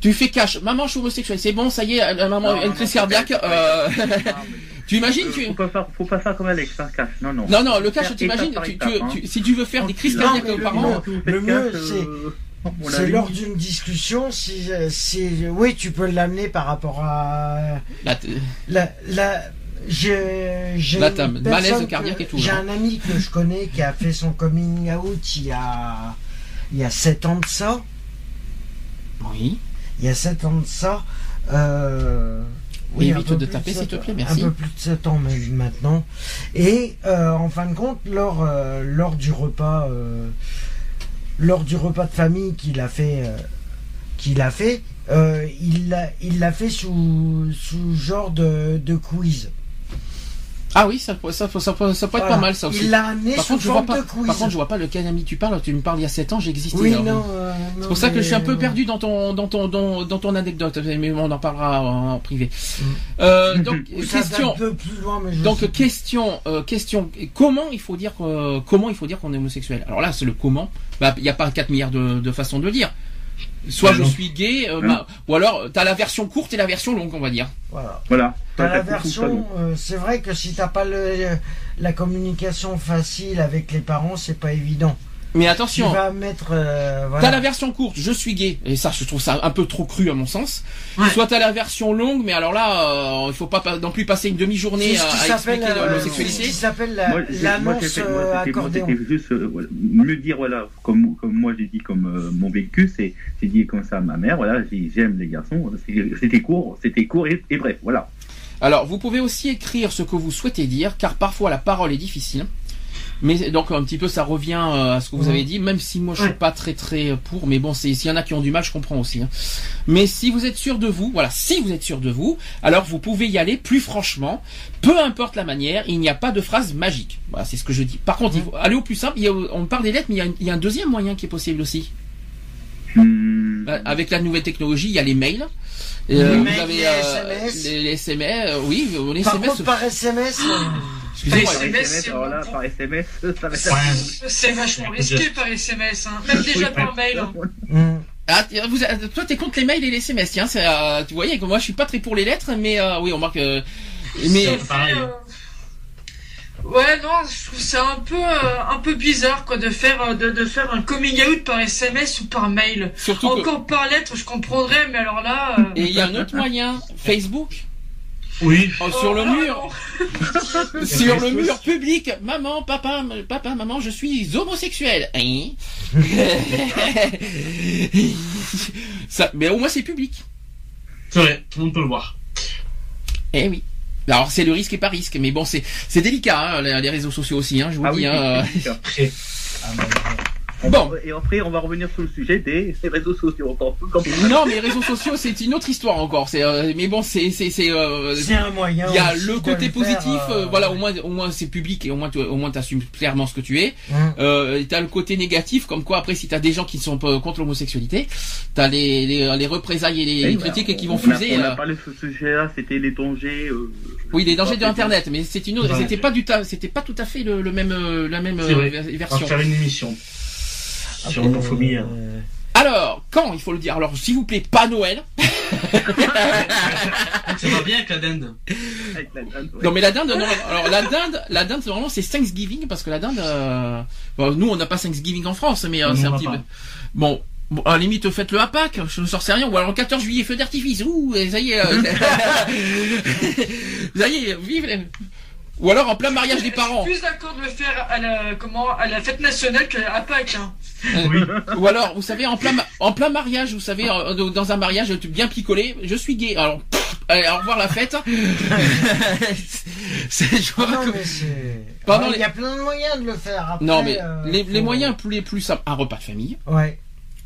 tu fais cache. Maman, je suis homosexuel. C'est bon, ça y est, la maman une crise cardiaque. euh, tu imagines, tu, Faut pas faire, faut pas faire comme Alex, hein, cash. Non, non. non, non, le cache, Faire t'imagines, tu, tu- hein. tu- si tu veux faire des crises cardiaques aux le parents, le mieux, cash, c'est- euh, on c'est l'a lors d'une discussion si si oui tu peux l'amener par rapport à là, t- La, la, j'ai, malaise que- cardiaque et tout, J'ai un ami que je connais qui a fait son coming out il y a, il y a 7 ans de ça. oui. Il y a 7 ans de ça. Euh, Oui, évite de taper, s'il te sept- plaît, merci. Un peu plus de 7 ans même maintenant. Et euh, en fin de compte, lors, euh, lors du repas, euh, lors du repas de famille qu'il a fait, euh, qu'il a fait, euh, il l'a, il fait sous, sous genre de, de quiz. Ah oui, ça, peut- ça, ça, ça peut être Voilà. pas mal, ça aussi. Il l'a amené Par sous contre, je vois forme pas, de quiz. par contre, je vois pas lequel ami tu parles. Tu me parles il y a 7 ans, j'existais. oui, non. euh, C'est pour ça que je suis un peu mais- perdu dans ton, dans ton, dans, dans ton anecdote, mais on en parlera en, en privé. Mm. Euh, donc question, loin, mais je donc sais question, euh, question. Comment il faut dire, euh, comment il faut dire qu'on est homosexuel? Alors là, c'est le comment. Bah, il n'y a pas 4 milliards de, de façons de le dire. Soit je suis gay, euh, bah, ou alors t'as la version courte et la version longue, on va dire. Voilà. Voilà. T'as la version, euh, c'est vrai que si t'as pas le, la communication facile avec les parents, c'est pas évident. Mais Tu attention, vas mettre. euh, t'as la version courte, je suis gay, et ça je trouve ça un peu trop cru à mon sens. Ouais. Soit t'as la version longue, mais alors là, euh, il faut pas non plus passer une demi-journée à, à s'appelle expliquer euh, l'homosexualité. ce qui s'appelle la- Moi, j'ai- moi, j'ai l'annonce fait- moi, euh, c'était- moi, juste euh, voilà, me dire voilà comme comme moi j'ai dit comme euh, mon vécu c'est j'ai dit comme ça à ma mère voilà j'ai- j'aime les garçons C'était- c'était court c'était court et, et bref voilà Alors, vous pouvez aussi écrire ce que vous souhaitez dire, car parfois la parole est difficile. Mais donc un petit peu ça revient euh, à ce que vous Ouais. avez dit, même si moi je suis Ouais. pas très très pour, mais bon c'est s'il y en a qui ont du mal, je comprends aussi. hein. Mais si vous êtes sûr de vous, voilà, si vous êtes sûr de vous, alors vous pouvez y aller plus franchement, peu importe la manière, il n'y a pas de phrase magique. Voilà, c'est ce que je dis. Par contre, il faut aller au plus simple. Il y a- on parle des lettres, mais il y, a, il y a un deuxième moyen qui est possible aussi. Euh, Avec la nouvelle technologie, il y a les mails. Les euh, vous mails, avez les euh, SMS. les, les SMS, euh, oui, les Par SMS. contre, par SMS, Excusez-moi, Par par SMS, c'est alors là bon. par SMS ça va être Ouais. C'est vachement risqué par SMS, hein. même déjà Oui, par mail. hein. hum, Ah, tiens, vous, toi, t'es contre les mails et les SMS, tiens. euh, tu voyais que moi, je suis pas très pour les lettres, mais euh, oui, on marque. euh, mais pareil. euh, Ouais, non, je trouve ça un peu, euh, un peu bizarre, quoi, de faire, de, de faire un coming out par SMS ou par mail. surtout que. Encore par lettre, je comprendrais, mais alors là. euh, Et il y a un autre moyen, Facebook, Oui. oh, sur le oh, mur, sur le mur public, maman, papa, papa, maman, je suis homosexuel. Hein? Ça, mais au moins c'est public. C'est vrai, tout le monde peut le voir. Eh oui. Alors c'est le risque et pas risque, mais bon c'est c'est délicat hein, les, réseaux sociaux aussi, hein, je vous ah le oui dis. hein, On Bon. va- et après on va revenir sur le sujet des réseaux sociaux encore plus Non, mais les réseaux sociaux, c'est une autre histoire encore. C'est, euh, mais bon, c'est, c'est, c'est. euh, c'est un moyen. il y a aussi le côté positif, euh, euh, voilà, au moins, au moins c'est public et au moins, tu, au moins t'assumes clairement ce que tu es. Euh, t'as le côté négatif, comme quoi après, si t'as des gens qui sont pas contre l'homosexualité, t'as les, les, les représailles et les, les critiques bah, qui vont on a- fuser. On a euh, parlé de ce sujet-là, c'était les dangers. euh, oui, les dangers de Après, Internet, mais c'est une autre, Ouais. c'était pas du ta- c'était pas tout à fait le, le même, euh, la même euh, version. faire une émission sur l'homophobie. hein. Euh, Alors, quand il faut le dire? Alors, s'il vous plaît, pas Noël. Ça va bien avec la dinde. avec la dinde, ouais. Non mais la dinde, non. Alors la dinde, la dinde normalement c'est Thanksgiving parce que la dinde, euh, bon, nous on n'a pas Thanksgiving en France, mais euh, c'est un petit peu. Bon, bon, à la limite faites le à Pâques, je ne sais rien, ou alors le 14 juillet feu d'artifice, ouh, et ça y est, euh, ça y est, vive les... Ou alors en plein mariage des parents, Je suis plus d'accord de le faire à la, comment, à la fête nationale qu'à Pâques. Hein. Oui. ou alors vous savez en plein ma- en plein mariage, vous savez euh, dans un mariage bien picolé, je suis gay, alors pff, allez, au revoir la fête. c'est je vois Non, que- mais c'est. Pendant Ah, les- Il y a plein de moyens de le faire. Après, Non mais euh, les, les moyens plus les plus simples, un repas de famille. Ouais.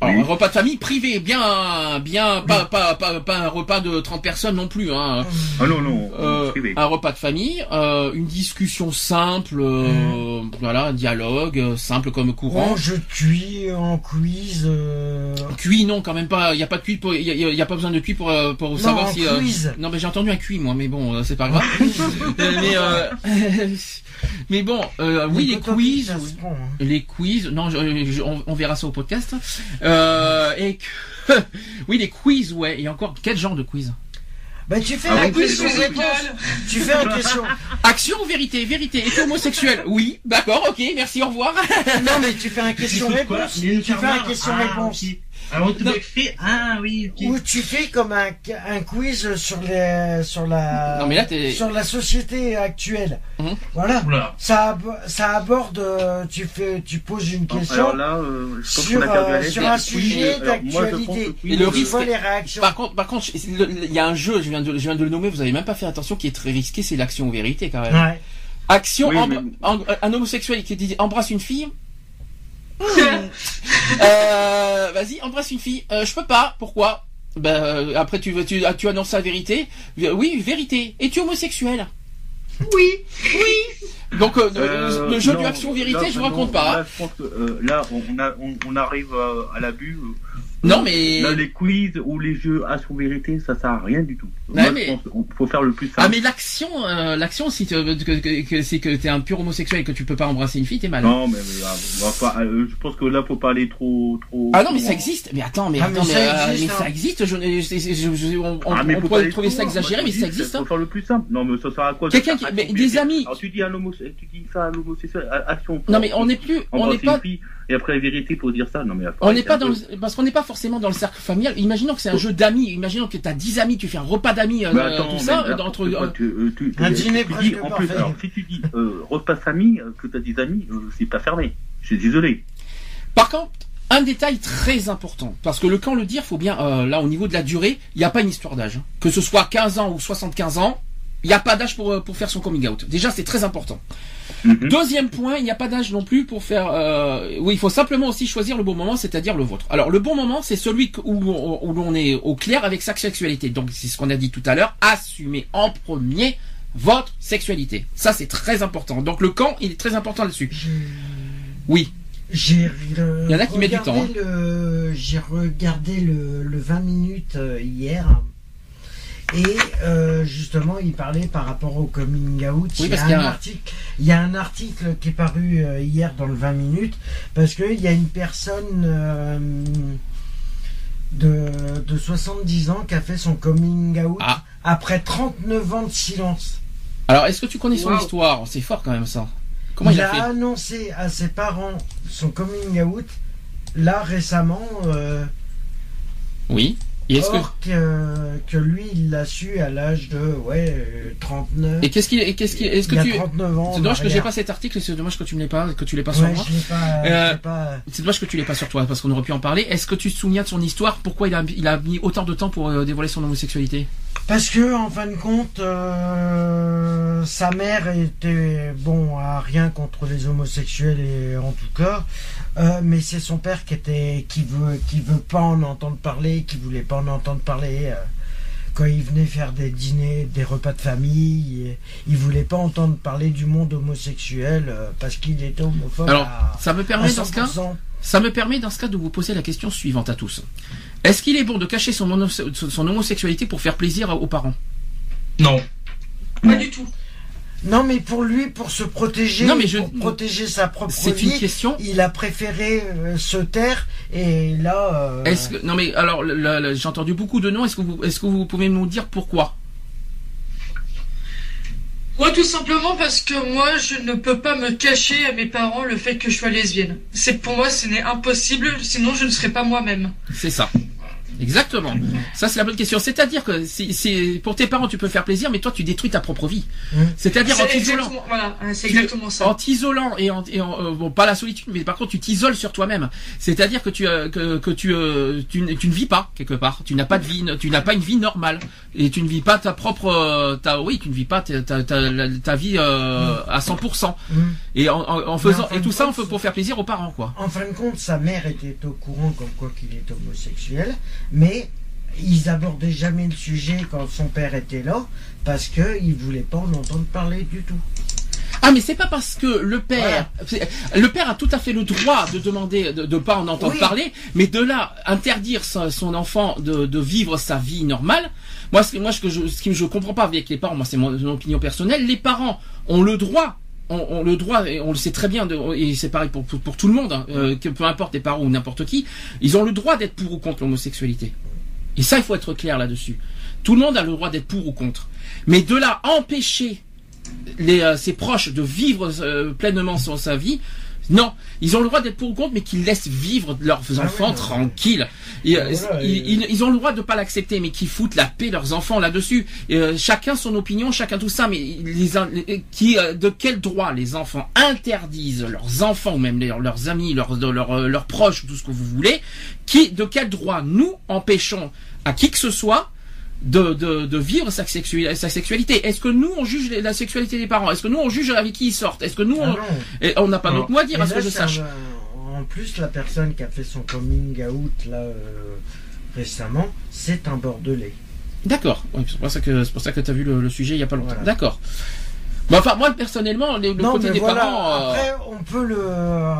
Alors, Oui. un repas de famille privé, bien, bien, pas, pas, pas, pas un repas de 30 personnes non plus, hein. Ah non, non, Euh, privé. un repas de famille, euh, une discussion simple, euh, voilà, un dialogue simple comme courant. En jeu de cuit, en quiz. euh, Cuit, non, quand même pas. Il y a pas de cuit pour, il y a, il y a pas besoin de cuit pour, pour savoir en si. euh, quiz. non, mais j'ai entendu un cuit, moi, mais bon, c'est pas grave. Mais, euh, mais bon, euh, oui, les quiz. oui. prend, hein. Les quiz, non, je- je- on, on verra ça au podcast. Euh, et que, oui, les quiz, ouais. Et encore, quel genre de quiz? Bah, tu fais Ah oui, Quiz réponse. Tu fais un question. Action ou vérité Vérité. Et homosexuel Oui, d'accord, ok, merci, au revoir. Non, mais tu fais un question quoi? réponse. Il y a une Tu fais un fermeur. question Ah, réponse. Non. m'as fait. Ah oui, ok. Ou tu fais comme un, un quiz sur les sur la Non, mais là, t'es- sur la société actuelle. Mhm. Voilà. Oula. Ça ab- ça aborde euh, tu fais tu poses une question Alors là, euh, je pense sur, qu'on a perdu euh, sur un sujet alors, moi, je pense d'actualité. que oui, Et le Tu risque- vois les réactions. Par contre, par contre, le- le- il y a un jeu, je viens de, je viens de le nommer, vous avez même pas fait attention, qui est très risqué, c'est l'action ou vérité quand même. Ouais. Action, Oui, mais- en- un homosexuel qui dit embrasse une fille. Euh, vas-y, embrasse une fille. Euh, je peux pas. Pourquoi? Ben euh, après tu veux- tu, ah, tu annonces la vérité. Oui, vérité. Es-tu homosexuel? Oui. Donc euh, le- euh, le jeu non, du action vérité, là, je vous raconte pas. Là, je pense que euh, là, on, on a, on, on arrive à l'abus. Non, mais- Là, les quiz ou les jeux action vérité, ça sert à rien du tout. Ouais, Moi, mais- je pense qu'il faut faire le plus simple. Ah mais l'action, euh, l'action si tu, que, que, que- c'est que t'es un pur homosexuel et que tu peux pas embrasser une fille, t'es mal. Non, mais, mais, ah, on va pas- euh, je pense que là, faut pas aller trop, trop. Ah non mais ça existe. Mais attends, mais Ah, attends, mais mais, ça existe, mais hein. ça existe. Je, je- je- je- je- on, on- Ah, mais on pourrait trouver ça exagéré, mais ça existe. Faut hein. faire le plus simple. Non, mais ça sert à quoi Quelqu'un qui- mais des amis. Alors tu dis à l'homo, tu dis ça à l'homosexuel, à- action. Non mais on n'est plus, on n'est pas. Et après la vérité pour dire ça. Non mais on n'est pas dans parce qu'on n'est pas forcément dans le cercle familial. Imaginons que c'est un jeu d'amis. Imaginons que tu as 10 amis, tu fais un repas d'amis, euh, tout ça, euh, entre. un dîner dis, en plus, alors, si tu dis repas famille, que tu as 10 amis, c'est pas fermé. Je suis désolé. Par contre, un détail très important, parce que le camp le dire, faut bien, euh, là au niveau de la durée, il n'y a pas une histoire d'âge. Hein. Que ce soit 15 ans ou 75 ans, il n'y a pas d'âge pour, euh, pour faire son coming out. Déjà, c'est très important. Mhm. Deuxième point, il n'y a pas d'âge non plus pour faire. Euh, oui, il faut simplement aussi choisir le bon moment, c'est-à-dire le vôtre. Alors, le bon moment, c'est celui où, où l'on est au clair avec sa sexualité. Donc, c'est ce qu'on a dit tout à l'heure. Assumez en premier votre sexualité. Ça, c'est très important. Donc, le camp, il est très important là-dessus. Oui. J'ai Il y en a qui mettent du temps. Hein. J'ai regardé le, le, 20 minutes euh, hier. Et euh, justement, il parlait par rapport au coming out. il, y a un Article, il y a un article qui est paru euh, hier dans le 20 minutes parce qu'il y a une personne de, de, 70 ans qui a fait son coming out ah. après 39 ans de silence. Alors, est-ce que tu connais son histoire? C'est fort quand même ça il, a, annoncé à ses parents son coming out là récemment. Euh, oui. Et est-ce que... que... lui il l'a su à l'âge de ouais 39. Et qu'est-ce qu'il qu'est-ce qu'il est-ce que il tu 39 ans. C'est dommage que j'ai pas cet article, c'est dommage que tu ne l'aies pas que tu l'aies pas sur moi. Euh, c'est dommage que tu l'aies pas sur toi parce qu'on aurait pu en parler. Est-ce que tu te souviens de son histoire Pourquoi il a il a mis autant de temps pour euh, dévoiler son homosexualité? Parce que en fin de compte, euh, sa mère était bon à rien contre les homosexuels et en tout cas, euh, mais c'est son père qui était qui veut qui veut pas en entendre parler, qui voulait pas en entendre parler. Euh, quand il venait faire des dîners, des repas de famille, il voulait pas entendre parler du monde homosexuel parce qu'il était homophobe. Alors, ça me permet dans ce cas, ça me permet dans ce cas de vous poser la question suivante à tous. Est-ce qu'il est bon de cacher son, homosexualité pour faire plaisir aux parents? Non. Pas du tout. Non, mais pour lui, pour se protéger, non, mais je... pour protéger sa propre vie, une question. il a préféré euh, se taire. Et là. Euh, est-ce que non, mais alors j'ai entendu beaucoup de noms. Est-ce que vous est-ce que vous pouvez nous dire pourquoi? Moi, tout simplement parce que moi, je ne peux pas me cacher à mes parents le fait que je sois lesbienne. C'est pour moi, ce n'est impossible, sinon je ne serais pas moi-même. C'est ça. Exactement. Ça, c'est la bonne question. C'est-à-dire que c'est pour tes parents, tu peux faire plaisir, mais toi, tu détruis ta propre vie. Mmh. C'est-à-dire en t'isolant. Voilà, c'est exactement ça. En t'isolant et en, euh, bon, pas la solitude, mais par contre, tu t'isoles sur toi-même. C'est-à-dire que tu euh, que, que tu, euh, tu, tu ne vis pas quelque part. Tu n'as pas de vie, tu n'as pas une vie normale et tu ne vis pas ta propre, ta oui, tu ne vis pas ta ta, ta, vie à 100%. Mmh. Et en, en faisant et tout ça, on fait pour faire plaisir aux parents, quoi. En fin de compte, sa mère était au courant comme quoi qu'il est homosexuel mais ils abordaient jamais le sujet quand son père était là parce qu'ils ne voulaient pas en entendre parler du tout. Ah mais c'est pas parce que le père, le père a tout à fait le droit de demander de ne pas en entendre parler, mais de là interdire son enfant de, vivre sa vie normale. Moi, ce, moi, ce que je, ce que je comprends pas avec les parents, moi c'est mon, opinion personnelle, les parents ont le droit on, le droit, et on le sait très bien, et c'est pareil pour, tout le monde, hein, euh, que peu importe les parents ou n'importe qui, ils ont le droit d'être pour ou contre l'homosexualité. Et ça, il faut être clair là-dessus. Tout le monde a le droit d'être pour ou contre. Mais de là empêcher euh, ses proches de vivre euh, pleinement sa vie, non, ils ont le droit d'être pour ou contre, mais qu'ils laissent vivre leurs ah enfants tranquilles. Euh, ils, ont le droit de pas l'accepter, mais qu'ils foutent la paix leurs enfants là-dessus. Euh, chacun son opinion, chacun tout ça, mais les, qui, euh, de quel droit les enfants interdisent leurs enfants ou même leurs, amis, leurs, leurs, leurs proches, tout ce que vous voulez, qui, de quel droit nous empêchons à qui que ce soit de, de, de, vivre sa, sa sexualité. Est-ce que nous on juge la sexualité des parents? Est-ce que nous on juge avec qui ils sortent? Est-ce que nous on ah on n'a pas d'autre mot à dire à ce que je sache En plus, la personne qui a fait son coming out là euh, récemment, c'est un bordelais. D'accord. c'est pour ça que c'est pour ça que tu as vu le, sujet il y a pas longtemps. D'accord. Enfin, moi personnellement, le côté des parents. Euh, après, on peut le.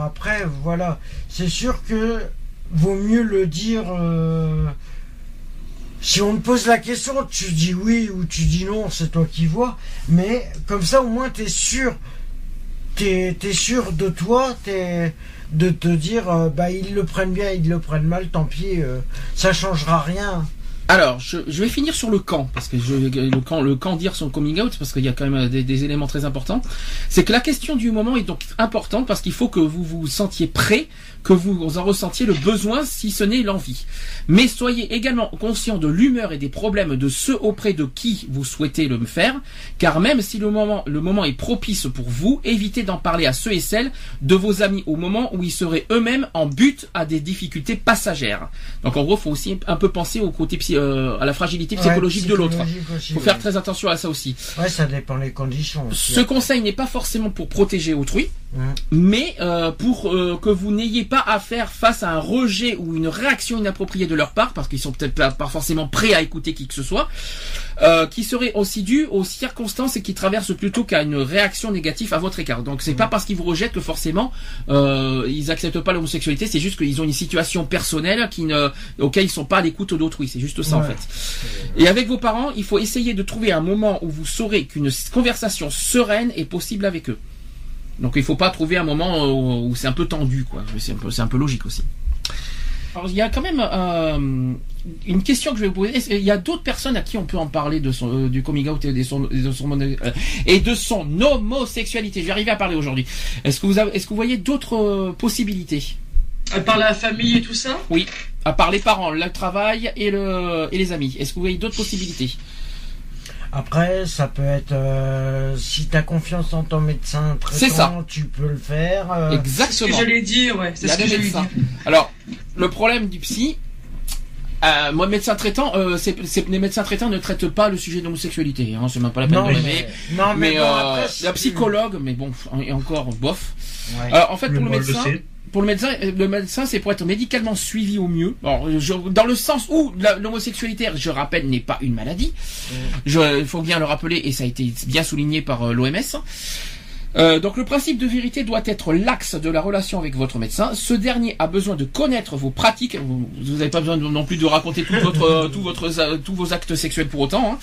Après, voilà, c'est sûr que vaut mieux le dire. Euh, si on te pose la question, tu dis oui ou tu dis non, c'est toi qui vois. Mais comme ça, au moins, tu es sûr. Tu es, sûr de toi, es, de te dire, euh, bah, ils le prennent bien, ils le prennent mal, tant pis, euh, ça changera rien. Alors, je, vais finir sur le camp, parce que je, le camp, dire son coming out, parce qu'il y a quand même des, des éléments très importants. C'est que la question du moment est donc importante parce qu'il faut que vous vous sentiez prêt, que vous en ressentiez le besoin, si ce n'est l'envie. Mais soyez également conscient de l'humeur et des problèmes de ceux auprès de qui vous souhaitez le faire, car même si le moment, le moment est propice pour vous, évitez d'en parler à ceux et celles de vos amis au moment où ils seraient eux-mêmes en but à des difficultés passagères. Donc en gros, faut aussi un peu penser au côté psy- euh, à la fragilité psychologique Ouais, de l'autre. aussi, Faut faire très attention à ça aussi. Ouais, ça dépend des conditions. aussi. Ce conseil n'est pas forcément pour protéger autrui, mais euh, pour euh, que vous n'ayez pas à faire face à un rejet ou une réaction inappropriée de leur part, parce qu'ils sont peut-être pas, pas forcément prêts à écouter qui que ce soit, euh, qui serait aussi dû aux circonstances et qui traversent plutôt qu'à une réaction négative à votre écart. Donc c'est pas parce qu'ils vous rejettent que forcément euh, ils acceptent pas l'homosexualité, c'est juste qu'ils ont une situation personnelle qui ne, auquel ils sont pas à l'écoute d'autrui. C'est juste ça en fait. Et avec vos parents, il faut essayer de trouver un moment où vous saurez qu'une conversation sereine est possible avec eux. Donc il faut pas trouver un moment où, où c'est un peu tendu, quoi. C'est un peu, c'est un peu logique aussi. Alors il y a quand même euh, une question que je vais vous poser. Qu'il y a d'autres personnes à qui on peut en parler de son, euh, du coming out et de son, de euh, et de son homosexualité? Je vais arriver à parler aujourd'hui. Est-ce que vous avez, est-ce que vous voyez d'autres possibilités? À part la famille et tout ça? Oui, à part les parents, le travail et le et les amis. Est-ce que vous voyez d'autres possibilités? Après, ça peut être euh, si tu as confiance en ton médecin traitant, tu peux le faire. euh, C'est ce que Exactement. j'allais dire, ouais. C'est ce que j'allais dire. Alors, le problème du psy, euh, moi, médecin traitant, euh, les médecins traitants ne traitent pas le sujet de l'homosexualité. Hein, c'est même pas la peine non, de mais, non, mais, Mais, bon, euh, après, la psychologue, mais bon, et encore bof. Ouais. Alors, en fait, Le pour le médecin. Pour le médecin, euh, le médecin, c'est pour être médicalement suivi au mieux. Alors, je- dans le sens où l'homosexualité, je rappelle, n'est pas une maladie. Je- Il faut bien le rappeler, et ça a été bien souligné par l'OMS. Donc le principe de vérité doit être l'axe de la relation avec votre médecin. Ce dernier a besoin de connaître vos pratiques. Vous n'avez pas besoin de- non plus de raconter tout votre, euh, tout votre, euh, tous vos actes sexuels pour autant. hein.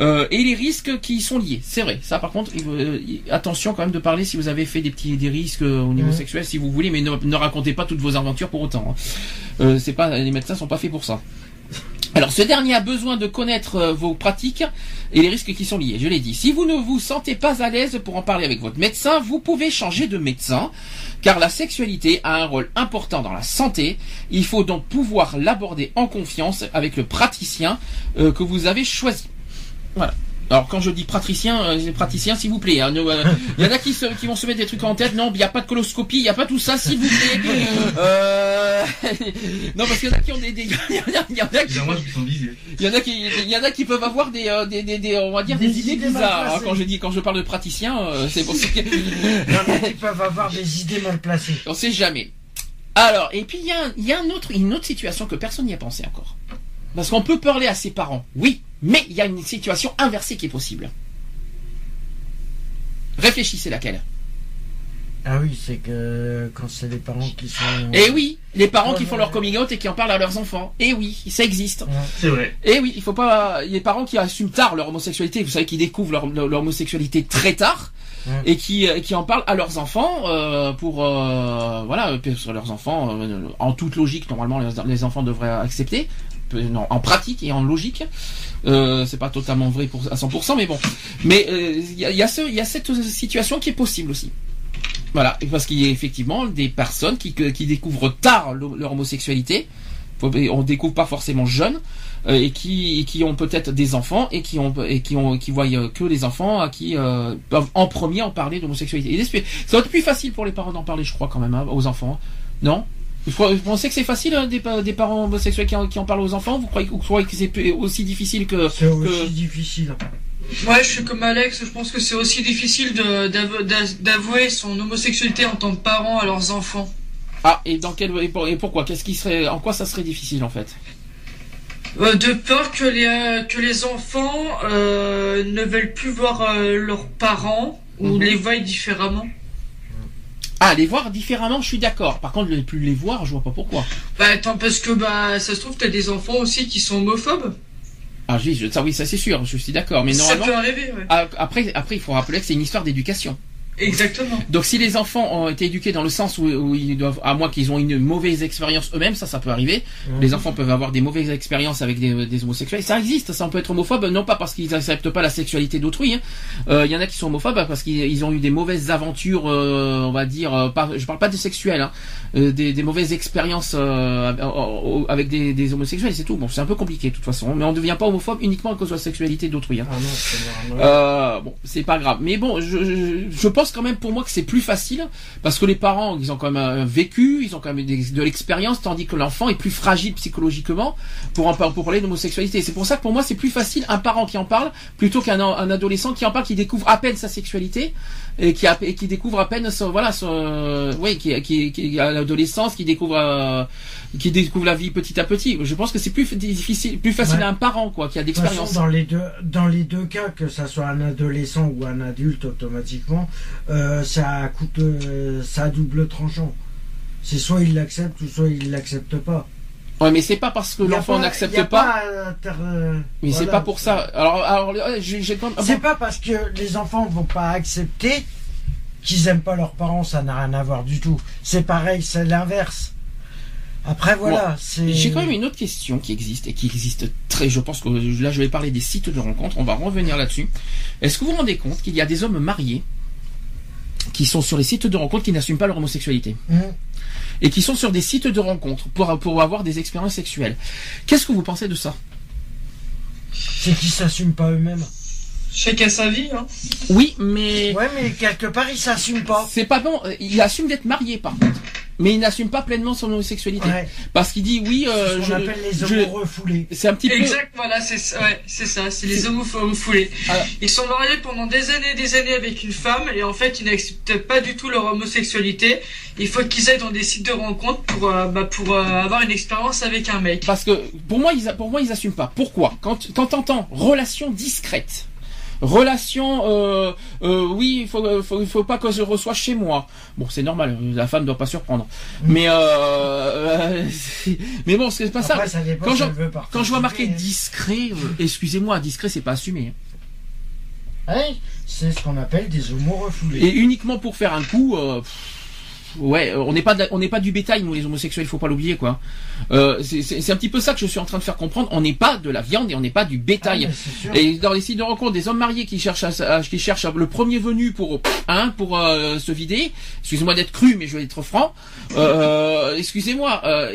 Euh, et les risques qui y sont liés. C'est vrai. Ça, par contre, euh, attention quand même de parler si vous avez fait des petits des risques euh, au niveau Mhm. sexuel, si vous voulez, mais ne, ne racontez pas toutes vos aventures pour autant. hein. Euh, c'est pas, les médecins sont pas faits pour ça. Alors, ce dernier a besoin de connaître euh, vos pratiques et les risques qui sont liés. Je l'ai dit. Si vous ne vous sentez pas à l'aise pour en parler avec votre médecin, vous pouvez changer de médecin, car la sexualité a un rôle important dans la santé. Il faut donc pouvoir l'aborder en confiance avec le praticien euh, que vous avez choisi. Voilà. Alors quand je dis praticien, euh, praticien s'il vous plaît. hein, ne, euh, Il y en a qui, se- qui vont se mettre des trucs en tête. Non, il n'y a pas de coloscopie, il n'y a pas tout ça, s'il vous plaît. Euh, non, parce qu'il y en a qui ont des, des- il y en a, il y en a qui, il y en a qui, il y en a qui peuvent avoir des, euh, des, des, des- on va dire des, Des idées bizarres. hein, placées. quand je dis, quand je parle de praticien, euh, c'est pour ça que Non, mais ils peuvent avoir des idées mal placées. on sait jamais. Alors, et puis il y a, il y a un autre, une autre situation que personne n'y a pensé encore. Parce qu'on peut parler à ses parents, oui, mais il y a une situation inversée qui est possible. Réfléchissez laquelle? Ah oui, c'est que quand c'est les parents qui sont. Eh oui, les parents qui font ouais, leur coming out et qui en parlent à leurs enfants. Eh oui, ça existe. Ouais. C'est vrai. Eh oui, il faut pas. Les parents qui assument tard leur homosexualité, vous savez, qui découvrent leur, homosexualité très tard et qui euh, qui en parlent à leurs enfants euh, pour euh, voilà sur leurs enfants euh, en toute logique normalement les, les enfants devraient accepter en pratique et en logique. Euh, c'est pas totalement vrai pour à 100% mais bon. Mais euh, il y, a, ce y a cette situation qui est possible aussi. Voilà. Parce qu'il y a effectivement des personnes qui qui découvrent tard leur homosexualité. On découvre pas forcément jeune euh, et qui qui ont peut-être des enfants et qui ont et qui ont qui voient euh, que les enfants à qui peuvent en premier en parler d'homosexualité. Ça va être plus facile pour les parents d'en parler, je crois quand même hein, aux enfants. Non? Vous pensez que c'est facile hein, des, pa- des parents homosexuels qui en, qui en parlent aux enfants? Vous croyez, vous croyez que c'est aussi difficile que, C'est aussi que- difficile. Ouais, je suis comme Alex, je pense que c'est aussi difficile d'avouer son homosexualité en tant que parent à leurs enfants. ah et dans quel et, pour- et pourquoi? Qu'est-ce qui serait en quoi ça serait difficile en fait? Euh, de peur que les, euh, que les enfants euh, ne veulent plus voir euh, leurs parents ou Mhm. les voient différemment. Ah les voir différemment, je suis d'accord. Par contre, ne plus les voir, je vois pas pourquoi. Bah attends, parce que bah ça se trouve t'as des enfants aussi qui sont homophobes. Ah oui, ça oui, ça c'est sûr, je suis d'accord. Mais ça normalement, peut arriver, ouais. Ah, Après, après, il faut rappeler que c'est une histoire d'éducation. Exactement. Donc si les enfants ont été éduqués dans le sens où, où ils doivent, à moins qu'ils ont une mauvaise expérience eux-mêmes, ça, ça peut arriver. Les enfants peuvent avoir des mauvaises expériences avec des, des homosexuels. Ça existe, ça on peut être homophobe, non pas parce qu'ils acceptent pas la sexualité d'autrui. hein. Euh, Il y en a qui sont homophobes parce qu'ils ils ont eu des mauvaises aventures, euh, on va dire. euh, pas, je parle pas de sexuelles, hein, euh, des, des mauvaises expériences avec des, des homosexuels, c'est tout. Bon, c'est un peu compliqué de toute façon, mais on ne devient pas homophobe uniquement à cause de la sexualité d'autrui. hein. Ah non, c'est normal. Bon, c'est pas grave. Mais bon, je, je, je pense quand même pour moi que c'est plus facile parce que les parents, ils ont quand même euh, vécu, ils ont quand même de l'expérience, tandis que l'enfant est plus fragile psychologiquement pour en pour parler d'homosexualité. C'est pour ça que pour moi c'est plus facile un parent qui en parle plutôt qu'un un adolescent qui en parle, qui découvre à peine sa sexualité et qui, a, et qui découvre à peine son, voilà, son, oui, qui, qui, qui à l'adolescence, qui découvre, euh, qui découvre la vie petit à petit. Je pense que c'est plus difficile, plus facile Ouais. à un parent quoi, qui a De d'expérience. dans les deux, dans les deux cas, que ça soit un adolescent ou un adulte, automatiquement, euh, ça coûte, euh, ça a double tranchant. C'est soit il l'accepte ou soit il l'accepte pas. Ouais, mais c'est pas parce que l'enfant n'accepte pas. inter- euh, Mais c'est pas pour ça. Alors, alors ouais, j'ai j'ai quand même. C'est pas parce que les enfants vont pas accepter qu'ils aiment pas leurs parents, ça n'a rien à voir du tout. C'est pareil, c'est l'inverse. Après voilà. J'ai quand même une autre question qui existe et qui existe très. Je pense que là, je vais parler des sites de rencontres. On va revenir là-dessus. Est-ce que vous vous rendez compte qu'il y a des hommes mariés qui sont sur les sites de rencontres qui n'assument pas leur homosexualité? Mmh. Et qui sont sur des sites de rencontres pour pour avoir des expériences sexuelles Qu'est-ce que vous pensez de ça? C'est qu'ils s'assument pas eux-mêmes. Chacun sa vie, hein. Oui, mais Ouais, mais quelque part ils s'assument pas. c'est pas bon. Il assume d'être marié, par contre. Mais il n'assume pas pleinement son homosexualité. Ouais. Parce qu'il dit oui, euh, C'est ce je, qu'on appelle les je- homos refoulés. c'est un petit peu. Exact, voilà, c'est ça, ouais, c'est ça, c'est les homophobes foulés. Ah. Ils sont mariés pendant des années et des années avec une femme et en fait ils n'acceptent pas du tout leur homosexualité. Il faut qu'ils aillent dans des sites de rencontres pour, euh, bah, pour euh, avoir une expérience avec un mec. Parce que pour moi, ils, pour moi, ils assument pas. Pourquoi? Quand quand t'entends relation discrète, relation, euh, euh, oui, il faut, faut, faut pas que je reçois chez moi. Bon, c'est normal, la femme doit pas surprendre. Mais euh, euh, mais bon, c'est pas Après, ça. Quand je, quand vois marqué discret, euh, excusez-moi, discret, c'est pas assumé. hein. hein? Ouais, c'est ce qu'on appelle des homos refoulés. Et uniquement pour faire un coup. euh, pff, Ouais, euh, on n'est pas on n'est pas du bétail nous les homosexuels, il faut pas l'oublier quoi. Euh, c'est- un petit peu ça que je suis en train de faire comprendre. On n'est pas de la viande et on n'est pas du bétail. Ah. Et dans les sites de rencontre, des hommes mariés qui cherchent, à- qui cherchent le premier venu pour, hein, pour euh, se vider. Excusez-moi d'être cru, mais je vais être franc. Euh, excusez-moi. euh,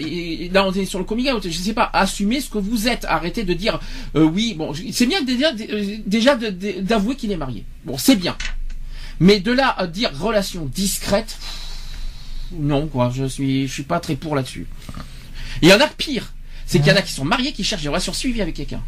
là, on est sur le coming out. Je sais pas. Assumez ce que vous êtes. Arrêtez de dire euh, oui. Bon, c'est bien déjà, déjà d'avouer qu'il est marié. Bon, c'est bien. Mais de là à dire relation discrète, non quoi. Je suis, je suis pas très pour là-dessus. Et il y en a pire. C'est qu'il y en a qui sont mariés qui cherchent des relations suivies avec quelqu'un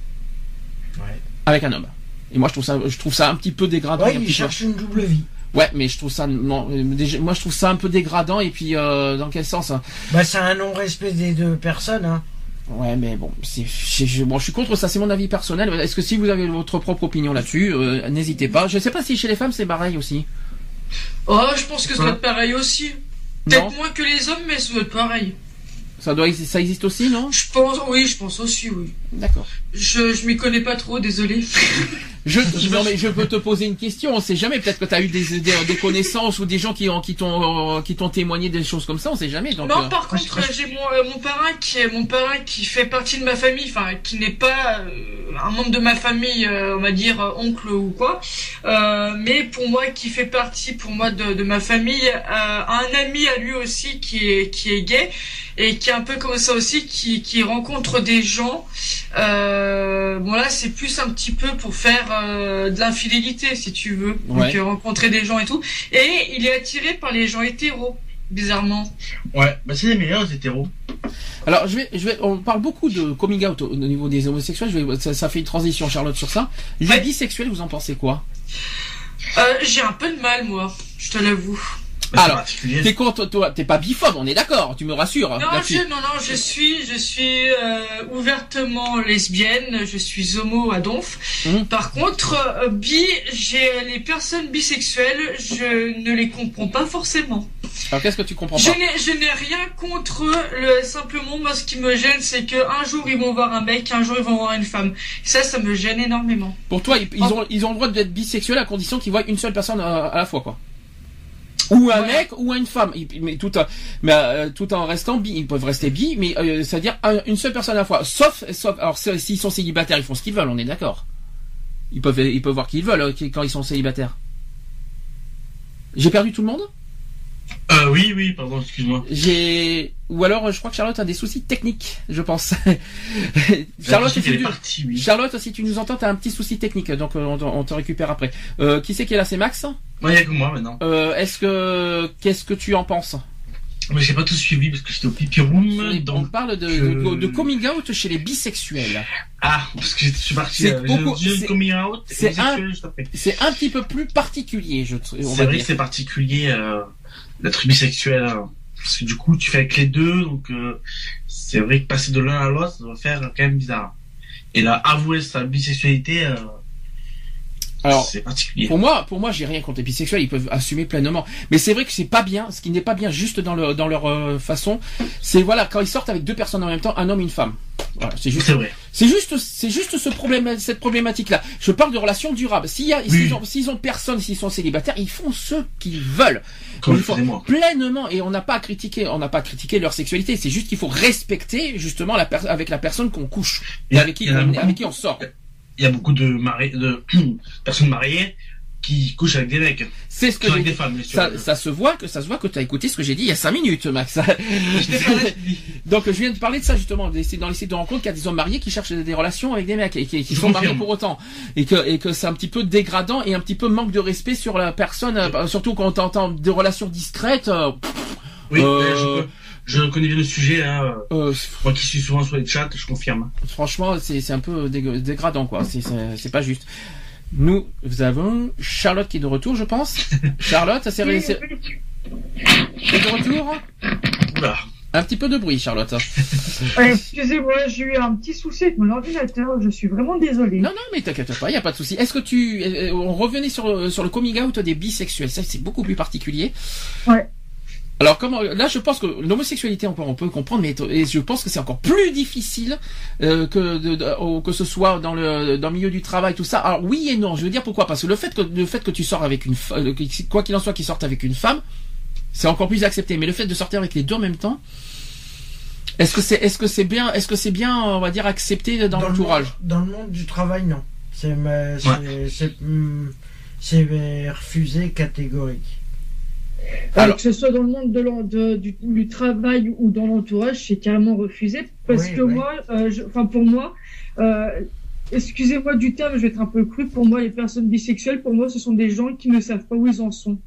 Ouais. avec un homme. Et moi, je trouve ça, je trouve ça un petit peu dégradant. Ouais, ils cherchent une double vie. Ouais, mais je trouve ça, non, déjà, moi, je trouve ça un peu dégradant. Et puis, euh, dans quel sens hein? Bah, c'est un non-respect des deux personnes. Hein. Ouais, mais bon, c'est, je, je- bon, je suis contre ça. C'est mon avis personnel. Est-ce que si vous avez votre propre opinion là-dessus, euh, n'hésitez pas. Je sais pas si chez les femmes c'est pareil aussi. Oh, je pense que ça doit être pareil aussi. Peut-être moins que les hommes, mais ça doit être pareil. ça doit, ça existe aussi, non? Je pense, oui, je pense aussi, oui. D'accord. Je, je m'y connais pas trop, désolé. Je, non, mais je peux te poser une question. On sait jamais. Peut-être que tu as eu des, des, des connaissances ou des gens qui ont, qui t'ont, qui t'ont témoigné des choses comme ça. On sait jamais. Donc, non, euh, par contre, j'ai mon, euh, mon parrain qui est mon parrain qui fait partie de ma famille, enfin qui n'est pas euh, un membre de ma famille, euh, on va dire oncle ou quoi, euh, mais pour moi qui fait partie pour moi de, de ma famille, euh, un ami à lui aussi qui est qui est gay et qui est un peu comme ça aussi, qui qui rencontre des gens. Euh, bon là, c'est plus un petit peu pour faire euh, de l'infidélité si tu veux, Ouais. donc rencontrer des gens et tout, et il est attiré par les gens hétéros. Bizarrement. Ouais, bah c'est les meilleurs hétéros. Alors, je vais, je vais, on parle beaucoup de coming out au, au niveau des homosexuels. Je vais, ça, ça fait une transition, Charlotte, sur ça. Les Ouais. bisexuels, vous en pensez quoi? Euh, j'ai un peu de mal, moi. Je te l'avoue. C'est Alors. T'es contre, toi, t'es pas biphobe, on est d'accord. Tu me rassures Non, je, non, non, je suis, je suis euh, ouvertement lesbienne. Je suis homo à donf. Mhm. Par contre, euh, bi, j'ai les personnes bisexuelles, je ne les comprends pas forcément. Alors, qu'est-ce que tu comprends Je pas n'ai, je n'ai rien contre eux. Le, simplement, moi, ce qui me gêne, c'est que un jour ils vont voir un mec, un jour ils vont voir une femme. Ça, ça me gêne énormément. Pour toi, ils, ils ont, ils ont le droit d'être bisexuels à condition qu'ils voient une seule personne à, à la fois, quoi. Ou un mec ou une femme, mais tout en, mais euh, tout en restant bi, ils peuvent rester bi, mais euh, c'est-à-dire un- une seule personne à la fois. Sauf, sauf, alors si- s'ils sont célibataires, ils font ce qu'ils veulent, on est d'accord. Ils peuvent, ils peuvent voir qui ils veulent euh, quand ils sont célibataires. J'ai perdu tout le monde? Euh, oui, oui, pardon, excuse-moi. J'ai, ou alors je crois que Charlotte a des soucis techniques, je pense. Charlotte, si tu, partie, oui. Charlotte, si tu nous entends, t'as un petit souci technique, donc euh, on, te- on te récupère après. Euh, qui c'est qui est là, c'est Max? Moi, il y a que moi maintenant. Euh, est-ce que, qu'est-ce que tu en penses? Mais j'ai pas tout suivi parce que j'étais au pipi room. On parle de, je- de, de coming out chez les bisexuels. Ah, parce que je suis parti. C'est euh, beaucoup- c'est- un coming out. c'est petit peu plus particulier, je, C'est vrai que c'est particulier euh, d'être bisexuel. hein. Parce que du coup, tu fais avec les deux, donc euh, c'est vrai que passer de l'un à l'autre, ça va faire quand même bizarre. Et là, avouer sa bisexualité, euh, Alors, particulier. Pour moi, pour moi, j'ai rien contre les bisexuels, ils peuvent assumer pleinement. Mais c'est vrai que c'est pas bien, ce qui n'est pas bien juste dans leur dans leur euh, façon, c'est voilà quand ils sortent avec deux personnes en même temps, un homme et une femme. Voilà, c'est juste. C'est juste, c'est juste ce problème, cette problématique-là. Je parle de relations durables. S'il y a, s'ils ont, s'ils ont personne, s'ils sont célibataires, ils font ce qu'ils veulent. Comme Ils font pleinement, et on n'a pas à critiquer, on n'a pas à critiquer leur sexualité. C'est juste qu'il faut respecter justement la avec la personne qu'on couche a- avec qui, avec qui on sort. Il y a beaucoup de, mari... de personnes mariées qui couchent avec des mecs. C'est ce que avec des femmes, bien sûr. Ça, ça se voit que ça se voit que tu as écouté ce que j'ai dit il y a cinq minutes, Max. Donc je viens de parler de ça justement, dans les sites de rencontres qu'il y a des hommes mariés qui cherchent des relations avec des mecs et qui, sont mariés pour autant et que et que c'est un petit peu dégradant et un petit peu manque de respect sur la personne, euh, surtout quand t'entends des relations discrètes. euh, Oui, Euh, je, je connais bien le sujet. Hein. euh, Moi qui suis souvent sur les chats, je confirme. franchement, c'est c'est un peu dég- dégradant quoi. C'est c'est c'est pas juste. Nous, nous avons Charlotte qui est de retour, je pense. Charlotte, c'est c'est- c'est de retour? Oula. Un petit peu de bruit, Charlotte. Ouais, Excusez-moi, j'ai eu un petit souci avec mon ordinateur, je suis vraiment désolée. Non, non, mais t'inquiète pas, il y a pas de souci. Est-ce que tu, euh, on revenait sur sur le coming out des bisexuels, ça c'est beaucoup plus particulier. Ouais. Alors comment là je pense que l'homosexualité encore on peut comprendre mais et je pense que c'est encore plus difficile euh, que de, de- au- que ce soit dans le dans le milieu du travail tout ça. Alors oui et non, je veux dire pourquoi? Parce que le fait que le fait que tu sors avec une euh, quoi qu'il en soit qu'ils sortent avec une femme, c'est encore plus accepté mais le fait de sortir avec les deux en même temps est-ce que c'est est-ce que c'est bien est-ce que c'est bien on va dire accepté dans, le l'entourage? Dans le monde du travail, non. C'est hum, c'est refusé catégorique. Euh, Alors- que ce soit dans le monde de l'en- de- du, du travail ou dans l'entourage, c'est carrément refusé. Parce Oui, que oui. moi, euh, enfin pour moi, euh, excusez-moi du terme, je vais être un peu cru. Pour moi, les personnes bisexuelles, pour moi, ce sont des gens qui ne savent pas où ils en sont.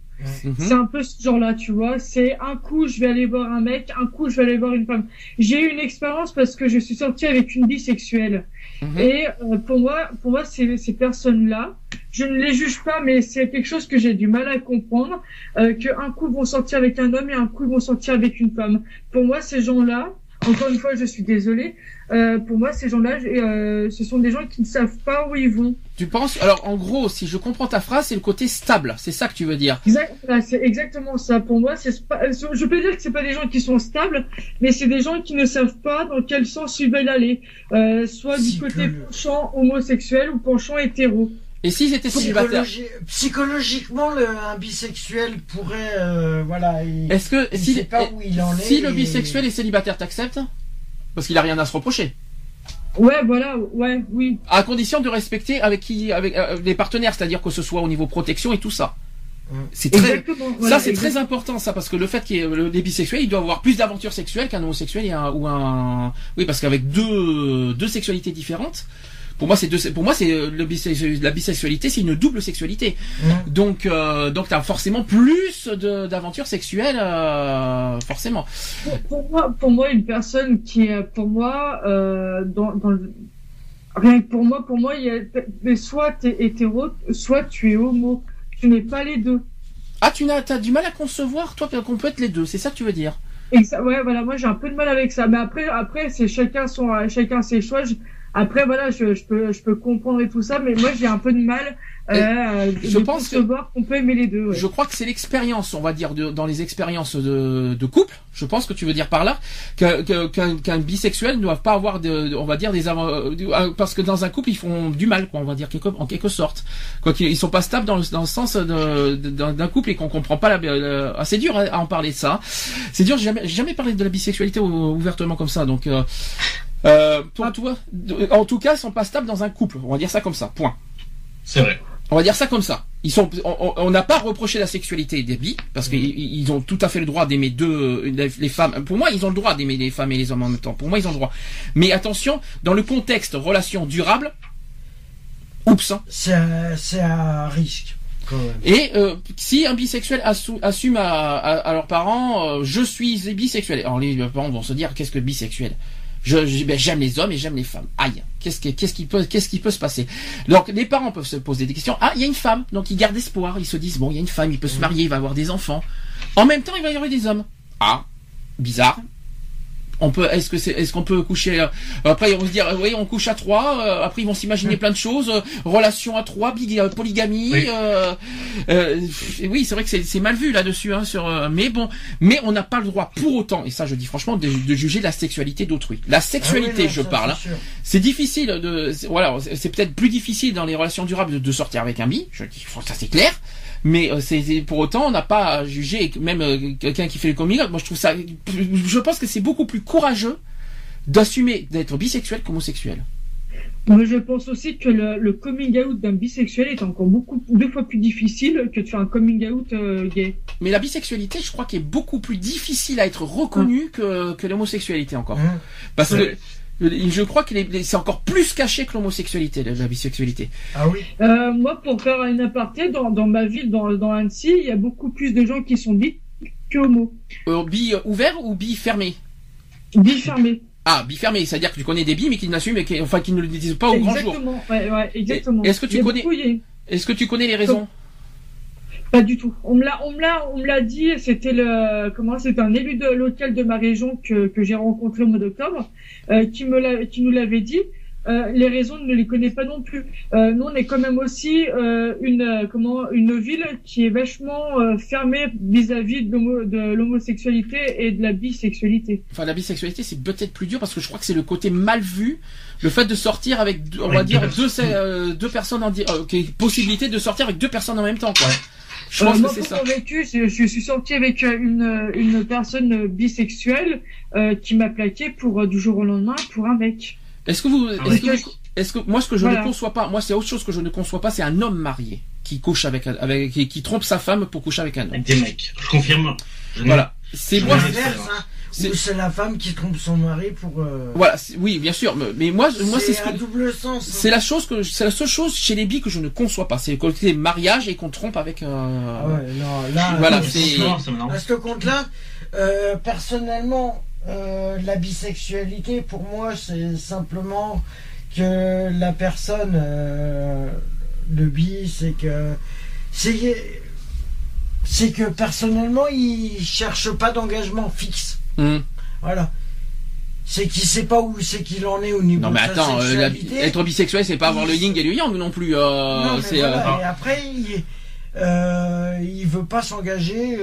Mhm. C'est un peu ce genre-là, tu vois. C'est un coup, je vais aller voir un mec, un coup, je vais aller voir une femme. J'ai eu une expérience parce que je suis sortie avec une bisexuelle. Mhm. Et euh, pour moi, pour moi, ces, ces personnes-là, je ne les juge pas, mais c'est quelque chose que j'ai du mal à comprendre, euh, que un coup vont sortir avec un homme et un coup vont sortir avec une femme. Pour moi, ces gens-là, encore une fois, je suis désolée, euh, pour moi, ces gens-là, euh, ce sont des gens qui ne savent pas où ils vont. Tu penses alors en gros si je comprends ta phrase c'est le côté stable c'est ça que tu veux dire? Exact, c'est exactement ça. Pour moi, c'est pas, je peux dire que c'est pas des gens qui sont stables, mais c'est des gens qui ne savent pas dans quel sens ils veulent aller, euh, soit Si du côté penchant homosexuel ou penchant hétéro. Et s'ils étaient célibataires Psychologi- psychologiquement, le, un bisexuel pourrait, euh, voilà, il, est-ce que il si, sait pas où il en est. si le et- bisexuel est célibataire t'acceptes? Parce qu'il a rien à se reprocher Ouais, voilà, ouais, oui. à condition de respecter avec qui avec euh, les partenaires c'est-à-dire que ce soit au niveau protection et tout ça Mm. c'est très voilà, ça c'est exact- très important ça parce que le fait qu'il y ait le les bisexuels il doit avoir plus d'aventures sexuelles qu'un homosexuel et un, ou un oui parce qu'avec deux deux sexualités différentes pour moi c'est deux pour moi c'est euh, le bisexu- la bisexualité c'est une double sexualité Mm. donc euh, donc t'as forcément plus de d'aventures sexuelles euh, forcément Pour, pour moi, pour moi, une personne qui est, pour moi, euh, dans, dans le... rien que pour moi, pour moi, il y a, mais soit t'es hétéro, soit tu es homo. Tu n'es pas les deux. ah tu n'as t'as du mal à concevoir toi qu'on peut être les deux c'est ça que tu veux dire? Et ça, ouais, voilà, moi j'ai un peu de mal avec ça. Mais après, après, c'est chacun son, chacun ses choix. Je- Après, voilà, je, je peux, je peux comprendre et tout ça, mais moi, j'ai un peu de mal euh, je de pense que- concevoir qu'on peut aimer les deux. ouais. Je crois que c'est l'expérience, on va dire, de- dans les expériences de, de couple. Je pense que tu veux dire par là qu'un qu'un bisexuel ne doit pas avoir, de, on va dire, des euh, euh, parce que dans un couple ils font du mal, quoi, on va dire quelque, en quelque sorte. Quoi qu'ils ils sont pas stables dans le, dans le sens d'un couple et qu'on comprend pas la. la- ah, c'est dur à, en parler de ça. C'est dur. J'ai jamais, jamais parlé de la bisexualité ou- ouvertement comme ça, donc. Euh, euh, pour toi, de- en tout cas, ils sont pas stables dans un couple. On va dire ça comme ça. Point. C'est vrai. On va dire ça comme ça. Ils sont, on- n'a pas reproché la sexualité des bi parce qu'ils ils ont tout à fait le droit d'aimer deux les les femmes. Pour moi, ils ont le droit d'aimer les femmes et les hommes en même temps. Pour moi, ils ont le droit. Mais attention, dans le contexte relation durable, oups. hein. C'est un, c'est un risque. Et euh, si un bisexuel assume à, à, à leurs parents, euh, je suis bisexuel. Alors les parents vont se dire, qu'est-ce que bisexuel? Je, je- ben, j'aime les hommes et j'aime les femmes. Aïe, qu'est-ce qui, qu'est-ce qui peut, qu'est-ce qui peut se passer? Donc les parents peuvent se poser des questions. Ah, il y a une femme, donc ils gardent espoir. Ils se disent bon, il y a une femme, il peut se marier, il va avoir des enfants. En même temps, il va y avoir des hommes. Ah, bizarre. On peut, est-ce que c'est, est-ce qu'on peut coucher euh, Après, ils vont se dire, euh, oui, on couche à trois. euh, après, ils vont s'imaginer plein de choses. euh, relation à trois, big- euh, polygamie. Oui. euh, euh, oui, c'est vrai que c'est, mal vu là-dessus. Hein, sur, euh, mais bon, mais on n'a pas le droit pour autant, et ça, je dis franchement, de, de juger la sexualité d'autrui. La sexualité, Ah oui, non, je ça, parle. c'est hein. C'est difficile de, voilà, c'est c'est peut-être plus difficile dans les relations durables de, de sortir avec un bi. Je dis, ça c'est clair. Mais euh, c'est pour autant, on n'a pas à juger même euh, quelqu'un qui fait le coming out. Moi, je trouve ça, je pense que c'est beaucoup plus courageux d'assumer d'être bisexuel qu'homosexuel. Moi, je pense aussi que le, le coming out d'un bisexuel est encore beaucoup deux fois plus difficile que de faire un coming out euh, gay. Mais la bisexualité, je crois qu'elle est beaucoup plus difficile à être reconnue que, que l'homosexualité encore. Hein. Parce Ouais. que je crois que c'est encore plus caché que l'homosexualité, la, la bisexualité. Ah oui. Euh, moi, pour faire une aparté, dans, dans ma ville, dans, dans Annecy, il y a beaucoup plus de gens qui sont bi que homo. Euh, bi euh, ouvert ou bi fermé? Bi fermé. Ah, bi fermé, c'est-à-dire que tu connais des bi mais qui n'assument, enfin qui ne le disent pas au grand jour. exactement. Ouais, ouais, exactement. Est-ce que tu connais- Est-ce que tu connais les raisons? Pas du tout. On me l'a, on me l'a, on me l'a dit. C'était le, comment, c'était un élu de, local de ma région que, que j'ai rencontré au mois d'octobre, euh, qui me l'a, qui nous l'avait dit. Euh, les raisons, ne les connaît pas non plus. Euh, nous, on est quand même aussi euh, une, euh, comment, une ville qui est vachement euh, fermée vis-à-vis de, l'homo- de l'homosexualité et de la bisexualité. Enfin, la bisexualité, c'est peut-être plus dur parce que je crois que c'est le côté mal vu, le fait de sortir avec, deux- on va dire, deux deux, euh, deux personnes en, di- euh, qui est possibilité de sortir avec deux personnes en même temps, quoi. Je Euh, pense moi, que c'est pour ça. mon vécu, je, je suis sortie avec euh, une, une personne bisexuelle euh, qui m'a plaqué pour euh, du jour au lendemain pour un mec. Est-ce que vous, Ah est-ce que, vous- est-ce que, moi, ce que je Voilà. ne conçois pas, moi, c'est autre chose que je ne conçois pas, c'est un homme marié qui couche avec, avec, qui, qui trompe sa femme pour coucher avec un homme. Avec des mecs. Je confirme. Je Voilà. C'est Je moi, hein. C'est- Ou c'est la femme qui trompe son mari pour. euh, voilà, oui, bien sûr, mais, mais moi, moi, c'est ce un que, double sens. hein. c'est la chose que, c'est la seule chose chez les bi que je ne conçois pas, c'est le côté mariage et qu'on trompe avec, euh, Ah ouais, non, là. Voilà, c'est-. À ce compte-là, euh, personnellement, euh, la bisexualité, pour moi, c'est simplement que la personne, euh, le bi, c'est que. C'est. C'est que personnellement, il cherche pas d'engagement fixe. Hum. Voilà. C'est qu'il sait pas où c'est qu'il en est au niveau Non mais de sa attends, euh, la- être bisexuel c'est pas avoir le yin et le yang non plus. euh, Non, mais voilà, euh, et après, il, euh, il veut pas s'engager.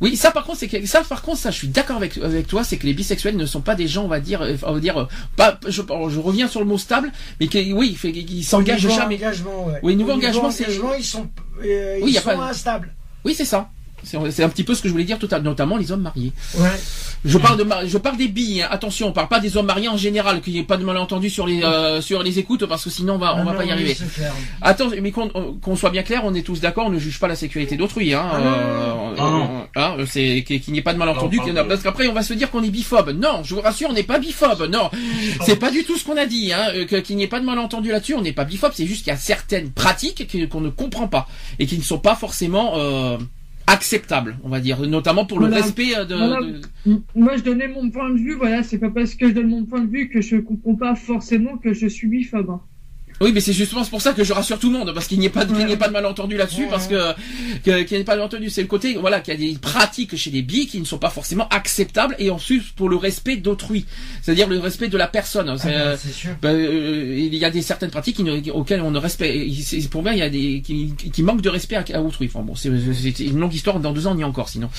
Oui, ça par contre c'est ça par contre ça je suis d'accord avec avec toi, c'est que les bisexuels ne sont pas des gens on va dire on va dire pas je, je reviens sur le mot stable, mais oui, ils s'engagent jamais. Engagement, ouais. Oui, niveau Au engagement, c'est- ils sont, Oui, ils sont pas- instables. Oui, c'est ça. C'est c'est un petit peu ce que je voulais dire, total- notamment les hommes mariés. Ouais. Je parle de ma- je parle des billes. hein. Attention, on parle pas des hommes mariés en général, qu'il n'y ait pas de malentendu sur les euh, sur les écoutes, parce que sinon on va on Ah va non, pas y oui, arriver. Attends, mais qu'on qu'on soit bien clair, on est tous d'accord, on ne juge pas la sexualité d'autrui, hein. Ah euh, euh, hein, c'est qu'il n'y ait pas de malentendu, Non, qu'il y en pardon. a- parce qu'après on va se dire qu'on est biphobe. Non, je vous rassure, on n'est pas biphobe. Non, c'est pas du tout ce qu'on a dit, hein. euh, Qu'il n'y ait pas de malentendu là-dessus, on n'est pas biphobe. C'est juste qu'il y a certaines pratiques que- qu'on ne comprend pas et qui ne sont pas forcément euh, acceptables, on va dire, notamment pour le Voilà. respect euh, de. Voilà. de- Moi, je donnais mon point de vue. Voilà, c'est pas parce que je donne mon point de vue que je comprends pas forcément que je suis biphobe. Oui, mais c'est justement pour ça que je rassure tout le monde, parce qu'il n'y ait pas de, n'y pas de malentendu là-dessus, parce que, qu'il n'y ait pas de malentendu. C'est le côté, voilà, qu'il y a des pratiques chez les bi qui ne sont pas forcément acceptables, et ensuite pour le respect d'autrui. C'est-à-dire le respect de la personne. C'est, bah, euh, c'est sûr. ben, euh, il y a des certaines pratiques qui ne- auxquelles on ne respecte. Pour moi, il y a des qui, qui manquent de respect à, à autrui. Enfin bon, c'est une longue histoire. Dans deux ans, on y est encore, sinon.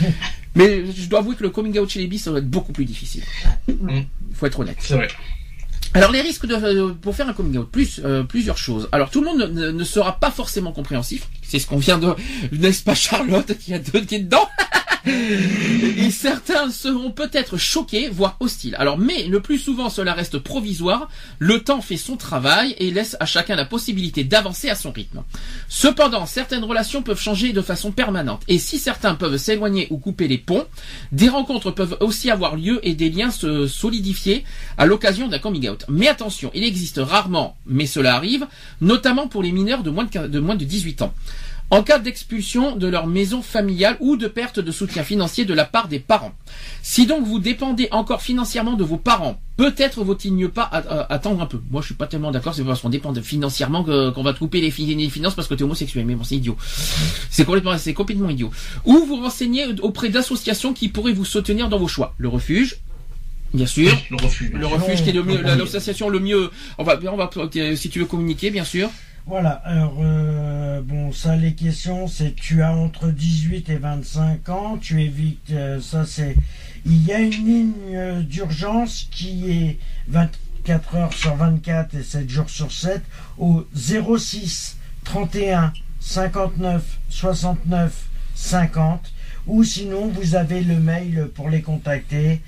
Mais je dois avouer que le coming out chez les bis, ça va être beaucoup plus difficile. Mm. Faut être honnête. C'est vrai. Alors les risques de, euh, pour faire un coming out, plus euh, plusieurs choses. Alors tout le monde ne, sera pas forcément compréhensif. C'est ce qu'on vient de, n'est-ce pas Charlotte qui a deux qui est dedans? Et certains seront peut-être choqués, voire hostiles. Alors, mais le plus souvent, cela reste provisoire. Le temps fait son travail et laisse à chacun la possibilité d'avancer à son rythme. Cependant, certaines relations peuvent changer de façon permanente. Et si certains peuvent s'éloigner ou couper les ponts, des rencontres peuvent aussi avoir lieu et des liens se solidifier à l'occasion d'un coming out. Mais attention, il existe rarement, mais cela arrive, notamment pour les mineurs de moins de, 15 de moins de 18 ans. En cas d'expulsion de leur maison familiale ou de perte de soutien financier de la part des parents. Si donc vous dépendez encore financièrement de vos parents, peut-être vaut-il mieux pas a- attendre un peu. Moi, je suis pas tellement d'accord, c'est parce qu'on dépend financièrement qu'on va te couper les, fi- les finances parce que tu es homosexuel. Mais bon, c'est idiot. C'est complètement, c'est complètement idiot. Ou vous renseignez auprès d'associations qui pourraient vous soutenir dans vos choix. Le refuge, bien sûr. Le refuge. Le refuge qui est le mieux, la- l'association le mieux. On va, on va, si tu veux communiquer, bien sûr. Voilà, alors euh, bon, ça les questions, c'est tu as entre 18 et 25 ans, tu évites, euh, ça c'est, il y a une ligne euh, d'urgence qui est 24 heures sur 24 et 7 jours sur 7 au 06 31 59 69 50 ou sinon vous avez le mail pour les contacter,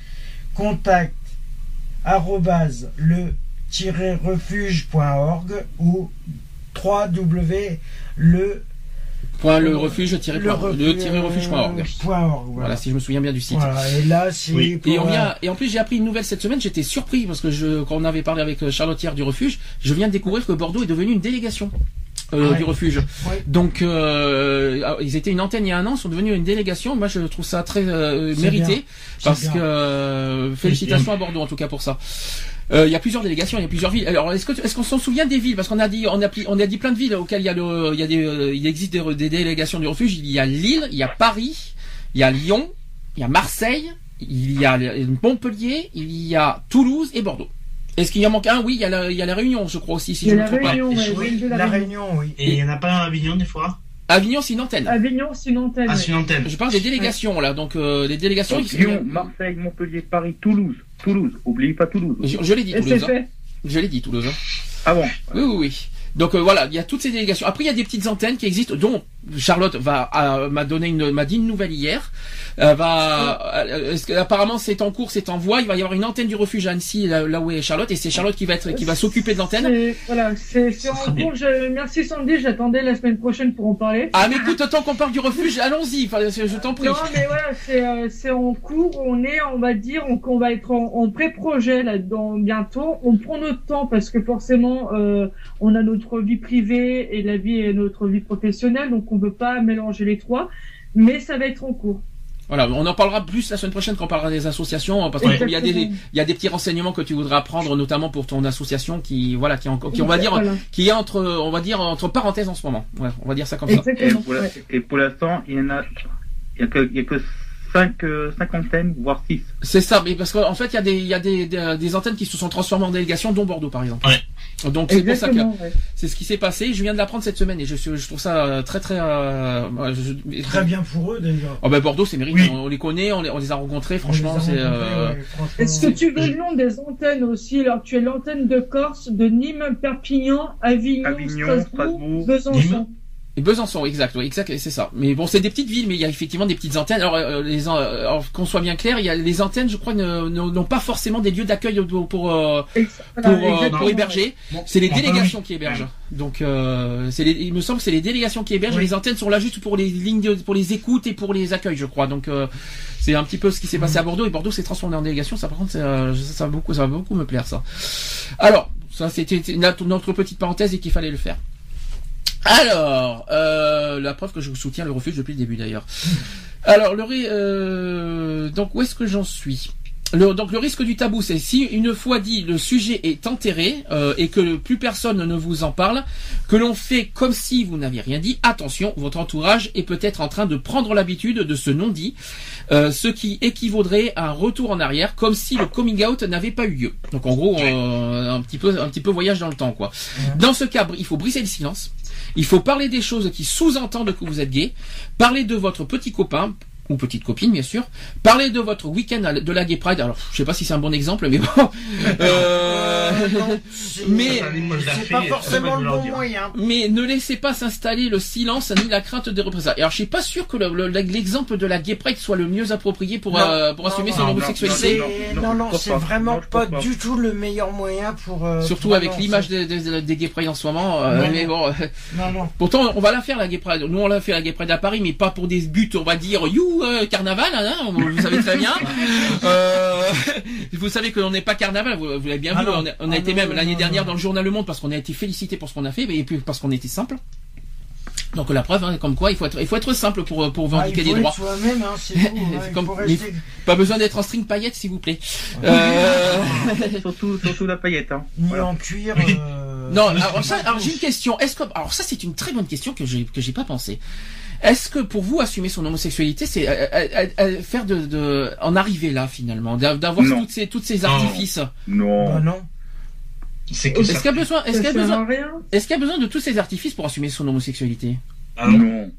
contact arrobase le refuge.org ou 3W le Point le refuge tiré le point- le tiré refuge.org. point org, Voilà, voilà. si je me souviens bien du site. Voilà, et là c'est Oui. pour, Et, on euh, vient, et en plus, j'ai appris une nouvelle cette semaine. J'étais surpris parce que je, quand on avait parlé avec euh, Charlotte hier du refuge, je viens de découvrir que Bordeaux est devenu une délégation euh, Ouais. du refuge. Ouais. Donc, euh, ah, ils étaient une antenne il y a un an, ils sont devenus une délégation. Moi, je trouve ça très euh, mérité bien. parce que euh, félicitations à Bordeaux en tout cas pour ça. Euh, il y a plusieurs délégations, il y a plusieurs villes. Alors, est-ce que tu- est-ce qu'on s'en souvient des villes Parce qu'on a dit, on a, on a dit plein de villes auxquelles il y a le, il y a des, euh, il existe des, des délégations du refuge. Il y a Lille, il y a Paris, il y a Lyon, il y a Marseille, il y a Montpellier, il y a Toulouse et Bordeaux. Est-ce qu'il y en manque un Oui, il y a la, il y a la Réunion, je crois aussi, si je ne me la trompe pas. Réunion, la la Réunion. Oui. Et il n'y en a pas un à Avignon des fois Avignon, c'est une antenne. Avignon, c'est une antenne. Ah, c'est une antenne. Je parle des délégations là, donc euh, les délégations. Donc, Lyon, Marseille, Montpellier, Paris, Toulouse. Toulouse, oubliez pas Toulouse. Je, je l'ai dit Toulouse. hein. Je l'ai dit Toulouse. hein. Ah bon Oui, oui, oui. Donc euh, voilà, il y a toutes ces délégations. Après, il y a des petites antennes qui existent, dont Charlotte va euh, m'a donné une m'a dit une nouvelle hier. Euh, va euh, est-ce que- apparemment c'est en cours, c'est en voie. Il va y avoir une antenne du refuge à Annecy, là, là où est Charlotte, et c'est Charlotte qui va être qui va s'occuper de l'antenne. Voilà, c'est en cours. Je- Merci Sandy, j'attendais la semaine prochaine pour en parler. Ah mais écoute, tant qu'on parle du refuge, allons-y. Enfin, je t'en prie. Non, mais voilà, c'est euh, c'est en cours. On est, on va dire, on, on va être en, en pré-projet là-dedans bientôt. On prend notre temps parce que forcément, euh, on a notre vie privée et la vie et notre vie professionnelle, donc on ne peut pas mélanger les trois. Mais ça va être en cours. Voilà, on en parlera plus la semaine prochaine quand on parlera des associations, parce qu'il y a des il y a des petits renseignements que tu voudras apprendre, notamment pour ton association qui voilà qui est encore qui on va dire Voilà. qui est entre on va dire entre parenthèses en ce moment. Ouais, on va dire ça comme ça. Exactement. et pour l'instant, il y en a, il y a que, il y a que 5, antennes, voire 6. C'est ça, mais parce qu'en fait, il y a des, il y a des, des, des antennes qui se sont transformées en délégations, dont Bordeaux, par exemple. Ouais. Donc c'est pour ça que ouais. c'est ce qui s'est passé. Je viens de l'apprendre cette semaine et je, suis- je trouve ça euh, très très. Euh, je- Très bien pour eux déjà. Oh ben Bordeaux, c'est mérité. Oui. On les connaît, on les, on les a rencontrés. On Franchement, c'est. euh, ouais, Est-ce que tu veux le nom des antennes aussi? Alors, tu as l'antenne de Corse, de Nîmes, Perpignan, Avignon, Avignon, Strasbourg, Strasbourg, Besançon. Besançon, exact, oui, exact, c'est ça. Mais bon, c'est des petites villes, mais il y a effectivement des petites antennes. Alors, euh, les, euh, alors, qu'on soit bien clair, il y a les antennes, je crois, ne- ne- n'ont pas forcément des lieux d'accueil pour pour, euh, pour, héberger. C'est les délégations qui hébergent. Donc, euh, c'est les, il me semble que c'est les délégations qui hébergent. Oui. Les antennes sont là juste pour les lignes, de- pour les écoutes et pour les accueils, je crois. Donc, euh, c'est un petit peu ce qui s'est passé à Bordeaux. Et Bordeaux s'est transformé en délégation. Ça, par contre, euh, ça, ça va beaucoup, ça va beaucoup me plaire, ça. Alors, ça, c'était notre petite parenthèse et qu'il fallait le faire. Alors, euh, la preuve que je vous soutiens le refuge depuis le début d'ailleurs. Alors, le ré- euh, donc où est-ce que j'en suis? Le, donc le risque du tabou, c'est si une fois dit le sujet est enterré euh, et que plus personne ne vous en parle, que l'on fait comme si vous n'aviez rien dit. Attention, votre entourage est peut-être en train de prendre l'habitude de ce non-dit, euh, ce qui équivaudrait à un retour en arrière, comme si le coming out n'avait pas eu lieu. Donc en gros, euh, un petit peu, un petit peu voyage dans le temps, quoi. Dans ce cas, il faut briser le silence. Il faut parler des choses qui sous-entendent que vous êtes gay. Parler de votre petit copain ou petite copine, bien sûr. Parler de votre week-end de la Gay Pride. Alors, je sais pas si c'est un bon exemple, mais bon. Euh, mais C'est pas forcément le bon moyen. mais ne laissez pas s'installer le silence ni la crainte des représailles. Alors, je suis pas sûr que le- le- l'exemple de la Gay Pride soit le mieux approprié pour Non, euh, pour non, assumer non, son non, homosexualité. Non, Non, non, c'est vraiment Non, pas du tout le meilleur moyen pour. euh, Surtout pour avec l'image des, des, des Gay Pride en ce moment. euh, Non, mais bon, Non, non. pourtant, on va la faire la Gay Pride. Nous, on l'a fait la Gay Pride à Paris, mais pas pour des buts, on va dire, you euh, carnaval, hein, vous savez très bien. Euh, vous savez que l'on n'est pas carnaval. Vous, vous l'avez bien Ah vu. non. On a, on a Ah été non, même l'année dernière non. dans le journal Le Monde parce qu'on a été félicité pour ce qu'on a fait, et puis parce qu'on était simple. Donc la preuve, hein, comme quoi, il faut être, il faut être simple pour pour Ah, revendiquer faut des droits. hein, hein, Comme- rester Pas besoin d'être en string paillettes, s'il vous plaît. Euh, surtout, surtout la paillette. Hein. ni Voilà. en cuir. euh, Non, alors ça, alors j'ai une question. Est-ce que, alors ça, c'est une très bonne question que j'ai que j'ai pas pensé. Est-ce que pour vous assumer son homosexualité, c'est euh, euh, euh, faire de, de en arriver là finalement, d'a- d'avoir toutes ces toutes ces Non. artifices? Non. Bah non. Est-ce qu'il y a besoin, est-ce qu'il y a besoin, est-ce qu'il y a besoin de tous ces artifices pour assumer son homosexualité? Ah non.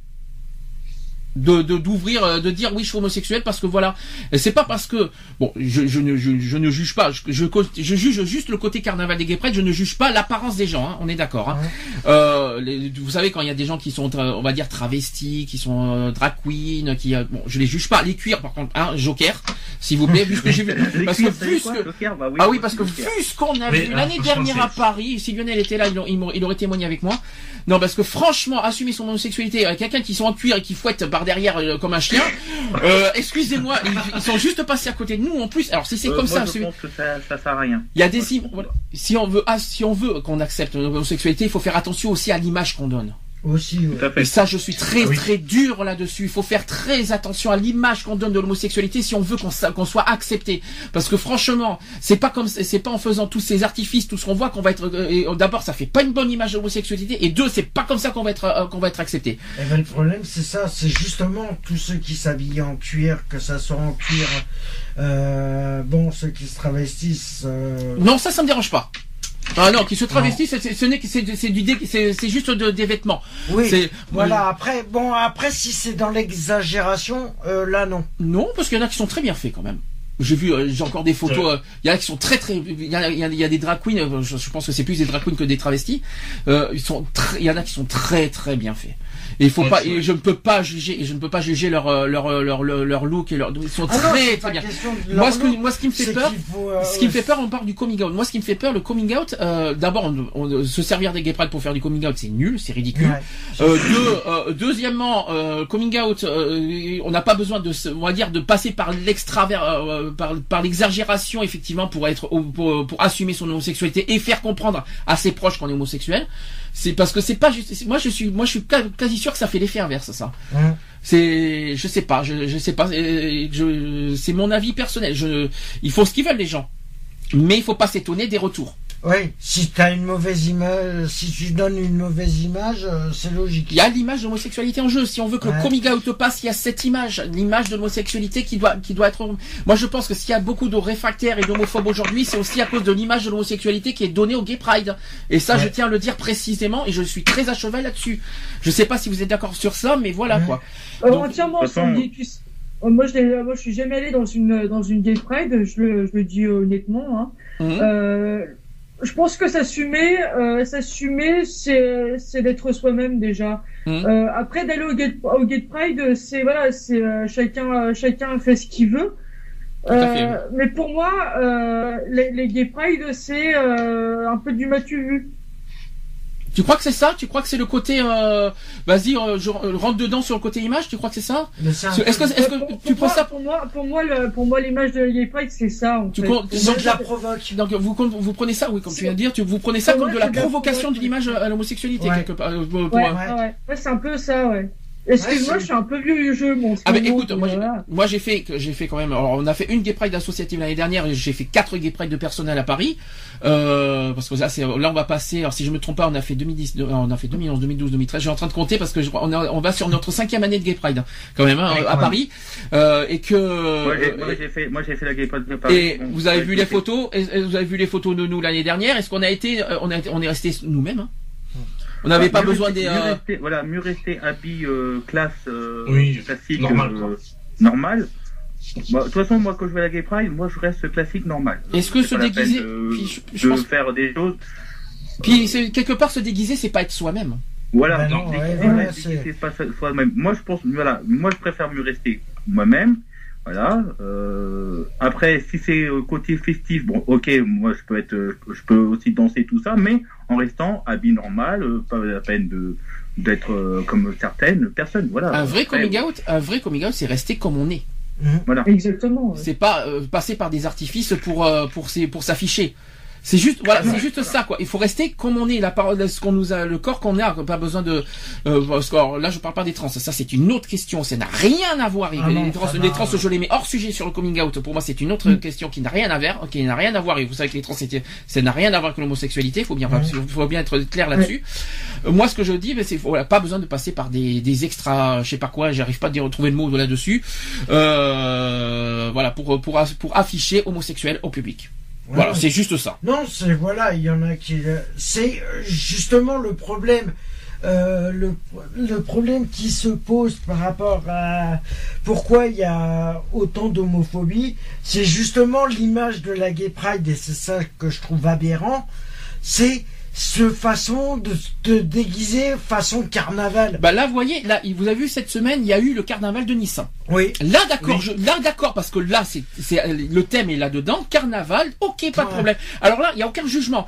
De de- d'ouvrir euh, de dire oui je suis homosexuel parce que voilà. Et c'est pas parce que bon je, je ne je, je ne juge pas. Je, je je juge juste le côté carnaval des gay pride je ne juge pas l'apparence des gens hein, on est d'accord hein. Euh, les- vous savez quand il y a des gens qui sont tra- on va dire travestis qui sont euh, drag queen qui euh, bon je les juge pas. Les cuirs par contre hein, joker s'il vous plaît vu ce que j'ai vu parce que Joker Bah ah oui, parce que ce qu'on a Mais, vu l'année dernière à Paris, si Lionel était là, il aurait témoigné avec moi. Non, parce que franchement, assumer son homosexualité avec quelqu'un qui sont en cuir et qui fouette par derrière euh, comme un chien, euh, excusez-moi, ils, ils sont juste passés à côté de nous en plus. Alors si c'est Euh, comme moi, ça, je celui- pense que ça, ça sert à rien. il y a des voilà. si on veut ah, si on veut qu'on accepte l'homosexualité, il faut faire attention aussi à l'image qu'on donne. Aussi, ouais. Et ça, je suis très Ah oui. très dur là-dessus. Il faut faire très attention à l'image qu'on donne de l'homosexualité si on veut qu'on soit accepté. Parce que franchement, c'est pas comme c'est pas en faisant tous ces artifices, tout ce qu'on voit qu'on va être. euh, et, D'abord, ça fait pas une bonne image de l'homosexualité. Et deux, c'est pas comme ça qu'on va être euh, qu'on va être accepté. Eh ben, le problème, c'est ça, c'est justement tous ceux qui s'habillent en cuir, que ça soit en cuir, euh, bon, ceux qui se travestissent. euh, Non, ça, ça me dérange pas. Ah non, qui se travestissent, c'est- ce n'est que c'est du c'est c'est juste de- des vêtements. Oui, C'est voilà, après, bon, après, si c'est dans l'exagération, euh, là, non. Non, parce qu'il y en a qui sont très bien faits quand même. J'ai vu, euh, j'ai encore des photos. euh, Il y en a qui sont très très. Il y, a, il y a- il y a des drag queens. euh, Je, je pense que c'est plus des drag queens que des travestis. Euh, ils sont. très- Il y en a qui sont très très bien faits. Et il faut Ouais, pas. Et je ne peux pas juger. Et je ne peux pas juger leur leur leur leur, leur look et leur. Ils sont Ah très très bien. Moi ce, que, moi, ce qui me fait peur. faut, euh, Ce qui me fait peur, on parle du coming out. Moi, ce qui me fait peur, le coming out, euh, d'abord, on, on- se servir des gay pride pour faire du coming out, c'est nul, c'est ridicule. Ouais. Euh, deux, euh, deuxièmement, euh, coming out, euh, on n'a pas besoin de, se- on va dire, de passer par l'extravers, euh, par, par l'exagération effectivement pour être, pour, pour assumer son homosexualité et faire comprendre à ses proches qu'on est homosexuel. C'est parce que c'est pas juste. Moi, je suis, moi, je suis quasi sûr que ça fait l'effet inverse, ça. Hein. C'est, je sais pas, je, je sais pas. Je, c'est mon avis personnel. Je, il faut ce qu'ils veulent les gens, mais il faut pas s'étonner des retours. Oui, si tu as une mauvaise image, si tu donnes une mauvaise image, euh, c'est logique. Il y a l'image de l'homosexualité en jeu. Si on veut que Ouais. le coming out passe, il y a cette image, l'image de l'homosexualité qui doit, qui doit être. Moi, je pense que s'il y a beaucoup de réfractaires et d'homophobes aujourd'hui, c'est aussi à cause de l'image de l'homosexualité qui est donnée au Gay Pride. Et ça, je tiens à le dire précisément, et je suis très à cheval là-dessus. Je sais pas si vous êtes d'accord sur ça, mais voilà Ouais. quoi. Euh, Donc, entièrement façon-. Euh, Moi, je l'ai- moi, je suis jamais allé dans une dans une gay pride. Je le, je le dis honnêtement. Hein. Euh, je pense que s'assumer, euh, s'assumer, c'est c'est d'être soi-même déjà. Mhm. Euh, après d'aller au gay au gay pride, c'est voilà, c'est euh, chacun chacun fait ce qu'il veut. Euh, mais pour moi, euh, les, les gay pride, c'est euh, un peu du matu vu. Tu crois que c'est ça? Tu crois que c'est le côté, euh, vas-y, euh, je rentre dedans sur le côté image? Tu crois que c'est ça? Est-ce que, peu- est-ce Euh, pour, que pour tu moi, ça pour moi, pour moi, le, pour moi, l'image de la gay pride, c'est ça. En Tu fait. comptes- de la provoque. Donc vous, vous prenez ça, oui, comme tu viens de dire, tu, vous prenez ça Pour comme moi, de la provocation de l'image à l'homosexualité Ouais. quelque part. euh, ouais, ouais. Ouais, c'est un peu ça, ouais. Excuse-moi, Ouais, je suis un peu vieux du jeu, mon. Ah mais écoute, moi j'ai, voilà. moi j'ai fait, j'ai fait quand même. Alors on a fait une gay pride associative l'année dernière. et J'ai fait quatre gay pride de personnel à Paris. Euh, parce que là, c'est, là on va passer. Alors si je me trompe pas, on a fait 2010, euh, on a fait 2011, 2012, 2013. Je suis en train de compter parce que je, on, a- on va sur notre cinquième année de gay pride hein, quand même hein, Ouais, à Paris. Euh, et que Moi, j'ai- moi, euh, fait, moi j'ai fait la gay pride de Paris. et Bon, vous avez vu les fait- photos? et- et Vous avez vu les photos de nous l'année dernière? Est-ce qu'on a été, euh, on a, été- on est resté nous-mêmes. hein? On n'avait pas besoin rester- des. mieux euh, rester- voilà, mieux rester habit euh, classe euh, Oui, classique, normal, euh, normal. Bah, De toute façon, moi, quand je vais à la Gay Pride, moi, je reste classique normal. Est-ce que se déguiser- de, puis je- je de pense- faire des choses. Puis c'est- quelque part se déguiser, c'est pas être soi-même. Voilà, Bah non, non, dès- ouais, pas so- soi-même. Moi, je pense, voilà, moi, je préfère mieux rester moi-même. Voilà. Euh, après, si c'est euh, côté festif, bon, ok, moi, je peux être, euh, je peux aussi danser tout ça, mais en restant habit normal, euh, pas la peine de d'être euh, comme certaines personnes. Voilà. Un vrai Après, coming out, un vrai coming out, c'est rester comme on est. Voilà. Exactement. ouais. C'est pas euh, passer par des artifices pour euh, pour pour s'afficher. C'est juste voilà, c'est juste ça quoi. Il faut rester comme on est. La parole, ce qu'on nous a, le corps qu'on a, pas besoin de. Euh, parce que, alors, là, je parle pas des trans. Ça, c'est une autre question. Ça n'a rien à voir. Ah non, les trans, les trans, je les mets hors sujet sur le coming out. Pour moi, c'est une autre Mm. question qui n'a rien à voir, qui n'a rien à voir. Et vous savez que les trans, c'était- ça n'a rien à voir avec l'homosexualité. Faut bien, Mm. faut bien être clair là-dessus. Euh, moi, ce que je dis, ben, c'est voilà, pas besoin de passer par des, des extras, je sais pas quoi. J'arrive pas à retrouver le mot là-dessus. Euh, voilà, pour pour pour afficher homosexuel au public. Voilà, c'est juste ça. Non, c'est voilà, il y en a qui. euh, C'est euh, justement le problème. euh, le, le problème qui se pose par rapport à pourquoi il y a autant d'homophobie, c'est justement l'image de la gay pride et c'est ça que je trouve aberrant. C'est ce façon de te déguiser façon carnaval. Bah là, vous voyez, là, vous avez vu cette semaine, il y a eu le carnaval de Nice. Oui. Là, d'accord, Oui. je- là, d'accord, parce que là, c'est, c'est, le thème est là-dedans, carnaval, ok, pas de problème. Alors là, il n'y a aucun jugement.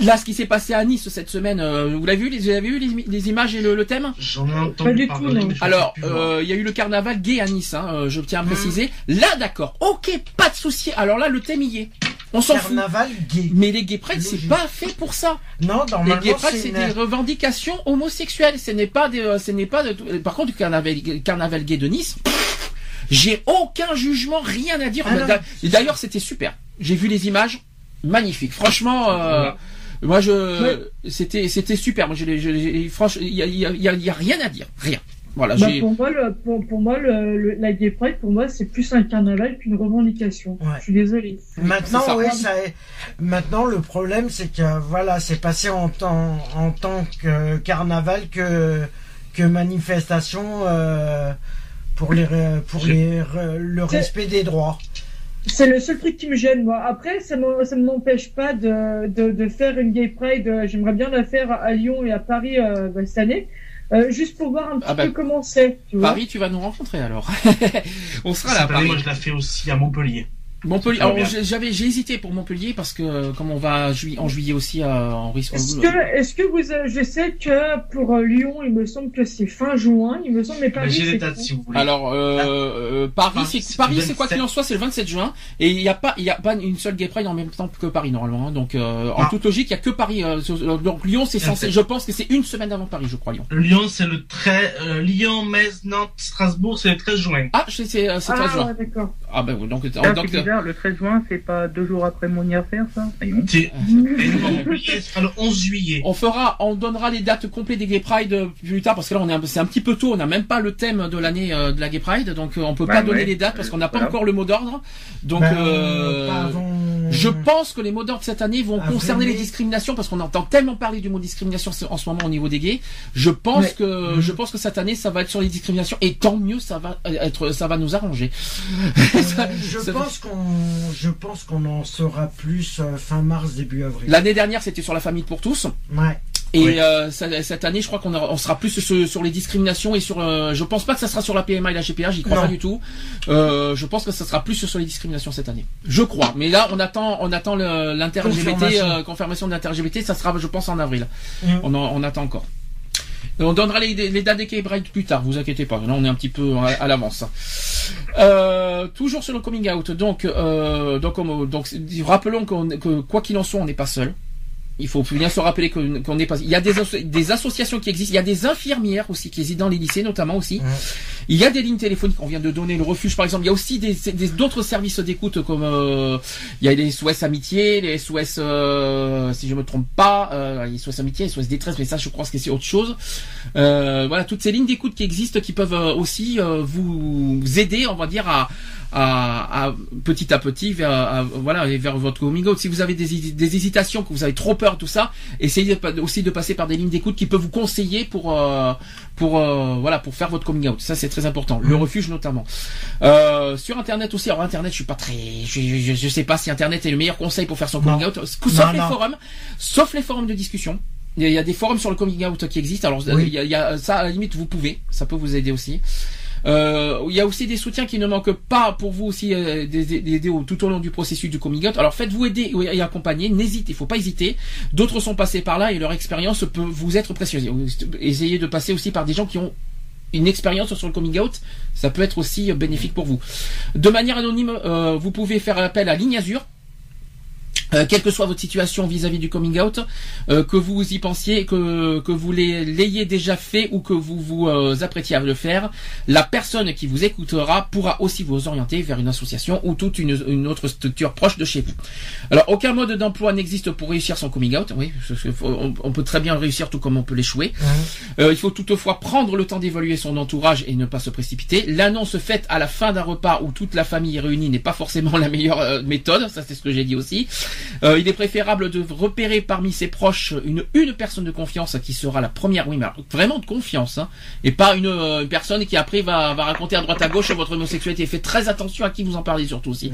Là, ce qui s'est passé à Nice cette semaine, euh, vous l'avez vu, les, vous avez vu les, les images et le, le thème? J'en ai Pas entendu du parler, tout, Alors, euh, il y a eu le carnaval gay à Nice, hein, euh, je tiens à préciser. Là, d'accord, ok, pas de souci. Alors là, le thème y est. On s'en fout. Carnaval gay. Mais les gay pride, c'est pas fait pour ça. Non, Les normalement gay pride, c'est une- des revendications homosexuelles. Ce n'est pas des, euh, ce n'est pas de, tout- par contre, le carnaval, carnaval gay de Nice, pff, j'ai aucun jugement, rien à dire. Ah D'ailleurs, c'était super. J'ai vu les images, magnifiques. Franchement, euh, moi, je, c'était, c'était super. Moi, je, je, franchement, il y a, a- y a rien à dire, rien. Voilà, Bah, pour moi, le, pour, pour moi le, le- la gay pride, pour moi, c'est plus un carnaval qu'une revendication. Ouais. Je suis désolé. Maintenant, ça. oui, ça est- Maintenant, le problème, c'est que voilà, c'est passé en tant, en tant que carnaval que, que manifestation euh, pour, les, pour les, le respect des droits. C'est le seul truc qui me gêne, moi. Après, ça ne m'empêche pas de, de, de faire une gay pride. J'aimerais bien la faire à Lyon et à Paris euh, cette année. Euh, juste pour voir un petit Ah bah, peu comment c'est. tu vois. Paris, tu vas nous rencontrer alors. On sera là, Paris. moi, je la fais aussi à Montpellier. Montpellier. J'avais, j'ai hésité pour Montpellier parce que euh, comme on va en juillet aussi euh, en risque. Est-ce que, est-ce que vous, avez- je sais que pour euh, Lyon, il me semble que c'est fin juin, il me semble, mais Paris, J'ai les c'est dates quand si vous voulez. Alors euh, euh, Paris, Ah, c'est c'est Paris, c'est quoi qu'il 27. en soit, c'est le 27 juin et il n'y a pas, il y a pas une seule gay pride en même temps que Paris normalement. hein. donc euh, en Ah. toute logique, il y a que Paris. euh, donc Lyon, c'est censé. 27. Je pense que c'est une semaine avant Paris, je crois Lyon. Lyon, c'est le 13, euh, Lyon, Metz, Nantes, Strasbourg, c'est le 13 juin. Ah, c'est c'est euh, c'est 13 Ah, juin. ouais, d'accord. Ah ben oui, donc, donc le 13 juin, c'est pas deux jours après mon anniversaire, ça et nous, ce sera le 11 juillet. On fera, on donnera les dates complètes des Gay Pride plus tard parce que là on est, un- c'est un petit peu tôt, on n'a même pas le thème de l'année euh, de la Gay Pride, donc euh, on peut Bah pas donner les dates parce qu'on n'a pas Voilà. encore le mot d'ordre. Donc Ben, euh, avant- je pense que les mots d'ordre cette année vont concerner les discriminations parce qu'on entend tellement parler du mot discrimination en ce moment au niveau des gays. Je pense que, je pense que cette année ça va être sur les discriminations et tant mieux ça va être, ça va nous arranger. Euh, Ça- je ça- pense qu'on, je pense qu'on en saura plus euh, fin mars, début avril. L'année dernière c'était sur la famille pour tous. Ouais. Et Oui. euh, cette année, je crois qu'on on sera plus sur, sur les discriminations et sur. euh, je pense pas que ça sera sur la PMA et la GPA, j'y crois Non. pas du tout. Euh, je pense que ça sera plus sur les discriminations cette année. Je crois. Mais là, on attend, on attend le- l'inter-LGBT, Confirmation. euh, confirmation de l'inter-LGBT, ça sera, je pense, en avril. Mm. On, en- on attend encore. On donnera les, dates des K-Bride plus tard, vous inquiétez pas. Là, on est un petit peu à, l'avance. Euh, toujours sur le coming out. Donc, euh, donc, on- donc, rappelons que quoi qu'il en soit, on n'est pas seul. Il faut bien se rappeler qu'on n'est pas. Il y a des, asso- des associations qui existent. Il y a des infirmières aussi qui existent dans les lycées, notamment aussi. Il y a des lignes téléphoniques. On vient de donner le refuge, par exemple. Il y a aussi des des- d'autres services d'écoute comme euh, il y a les SOS amitié, les SOS euh, si je me trompe pas, euh, les SOS amitié, les SOS détresse, mais ça je crois que c'est autre chose. Euh, voilà, toutes ces lignes d'écoute qui existent, qui peuvent euh, aussi euh, vous aider, on va dire à à, à- petit à petit vers à- voilà vers votre coming out. Si vous avez des, hési- des hésitations, que vous avez trop peur, tout ça, essayez aussi de passer par des lignes d'écoute qui peuvent vous conseiller pour euh, pour euh, voilà pour faire votre coming out. Ça c'est très important. Le refuge notamment. Euh, sur internet aussi. Alors internet, je suis pas très, je, je, je sais pas si internet est le meilleur conseil pour faire son coming out. Sauf Non, les non. forums, sauf les forums de discussion. Il y, a, il y a des forums sur le coming out qui existent. Alors Oui. il, y a, il y a- ça à la limite vous pouvez, ça peut vous aider aussi. Euh, il y a aussi des soutiens qui ne manquent pas pour vous aussi euh, d'aider tout au long du processus du coming out. Alors faites-vous aider et accompagner, n'hésitez, il faut pas hésiter. D'autres sont passés par là et leur expérience peut vous être précieuse. Essayez de passer aussi par des gens qui ont une expérience sur le coming out, ça peut être aussi euh, bénéfique pour vous. De manière anonyme, euh, vous pouvez faire appel à Ligne Azur. Euh, quelle que soit votre situation vis-à-vis du coming out, euh, que vous y pensiez, que, que vous l'ay- l'ayez déjà fait ou que vous vous euh, apprêtiez à le faire, la personne qui vous écoutera pourra aussi vous orienter vers une association ou toute une, une autre structure proche de chez vous. Alors, aucun mode d'emploi n'existe pour réussir son coming out. Oui, on, on peut très bien réussir tout comme on peut l'échouer. Euh, il faut toutefois prendre le temps d'évaluer son entourage et ne pas se précipiter. L'annonce faite à la fin d'un repas où toute la famille est réunie n'est pas forcément la meilleure méthode. Ça, c'est ce que j'ai dit aussi. Euh, il est préférable de repérer parmi ses proches une une personne de confiance qui sera la première. Oui, mais vraiment de confiance, hein, et pas une, euh, une personne qui après va, va raconter à droite à gauche votre homosexualité. Faites très attention à qui vous en parlez surtout aussi.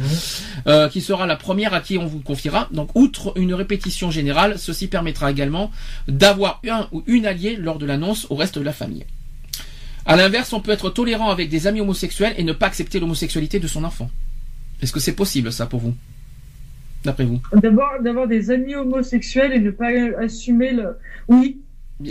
Euh, qui sera la première à qui on vous confiera. Donc, outre une répétition générale, ceci permettra également d'avoir un ou une alliée lors de l'annonce au reste de la famille. À l'inverse, on peut être tolérant avec des amis homosexuels et ne pas accepter l'homosexualité de son enfant. Est-ce que c'est possible ça pour vous? D'après vous D'avoir, d'avoir des amis homosexuels et ne pas assumer le. Oui.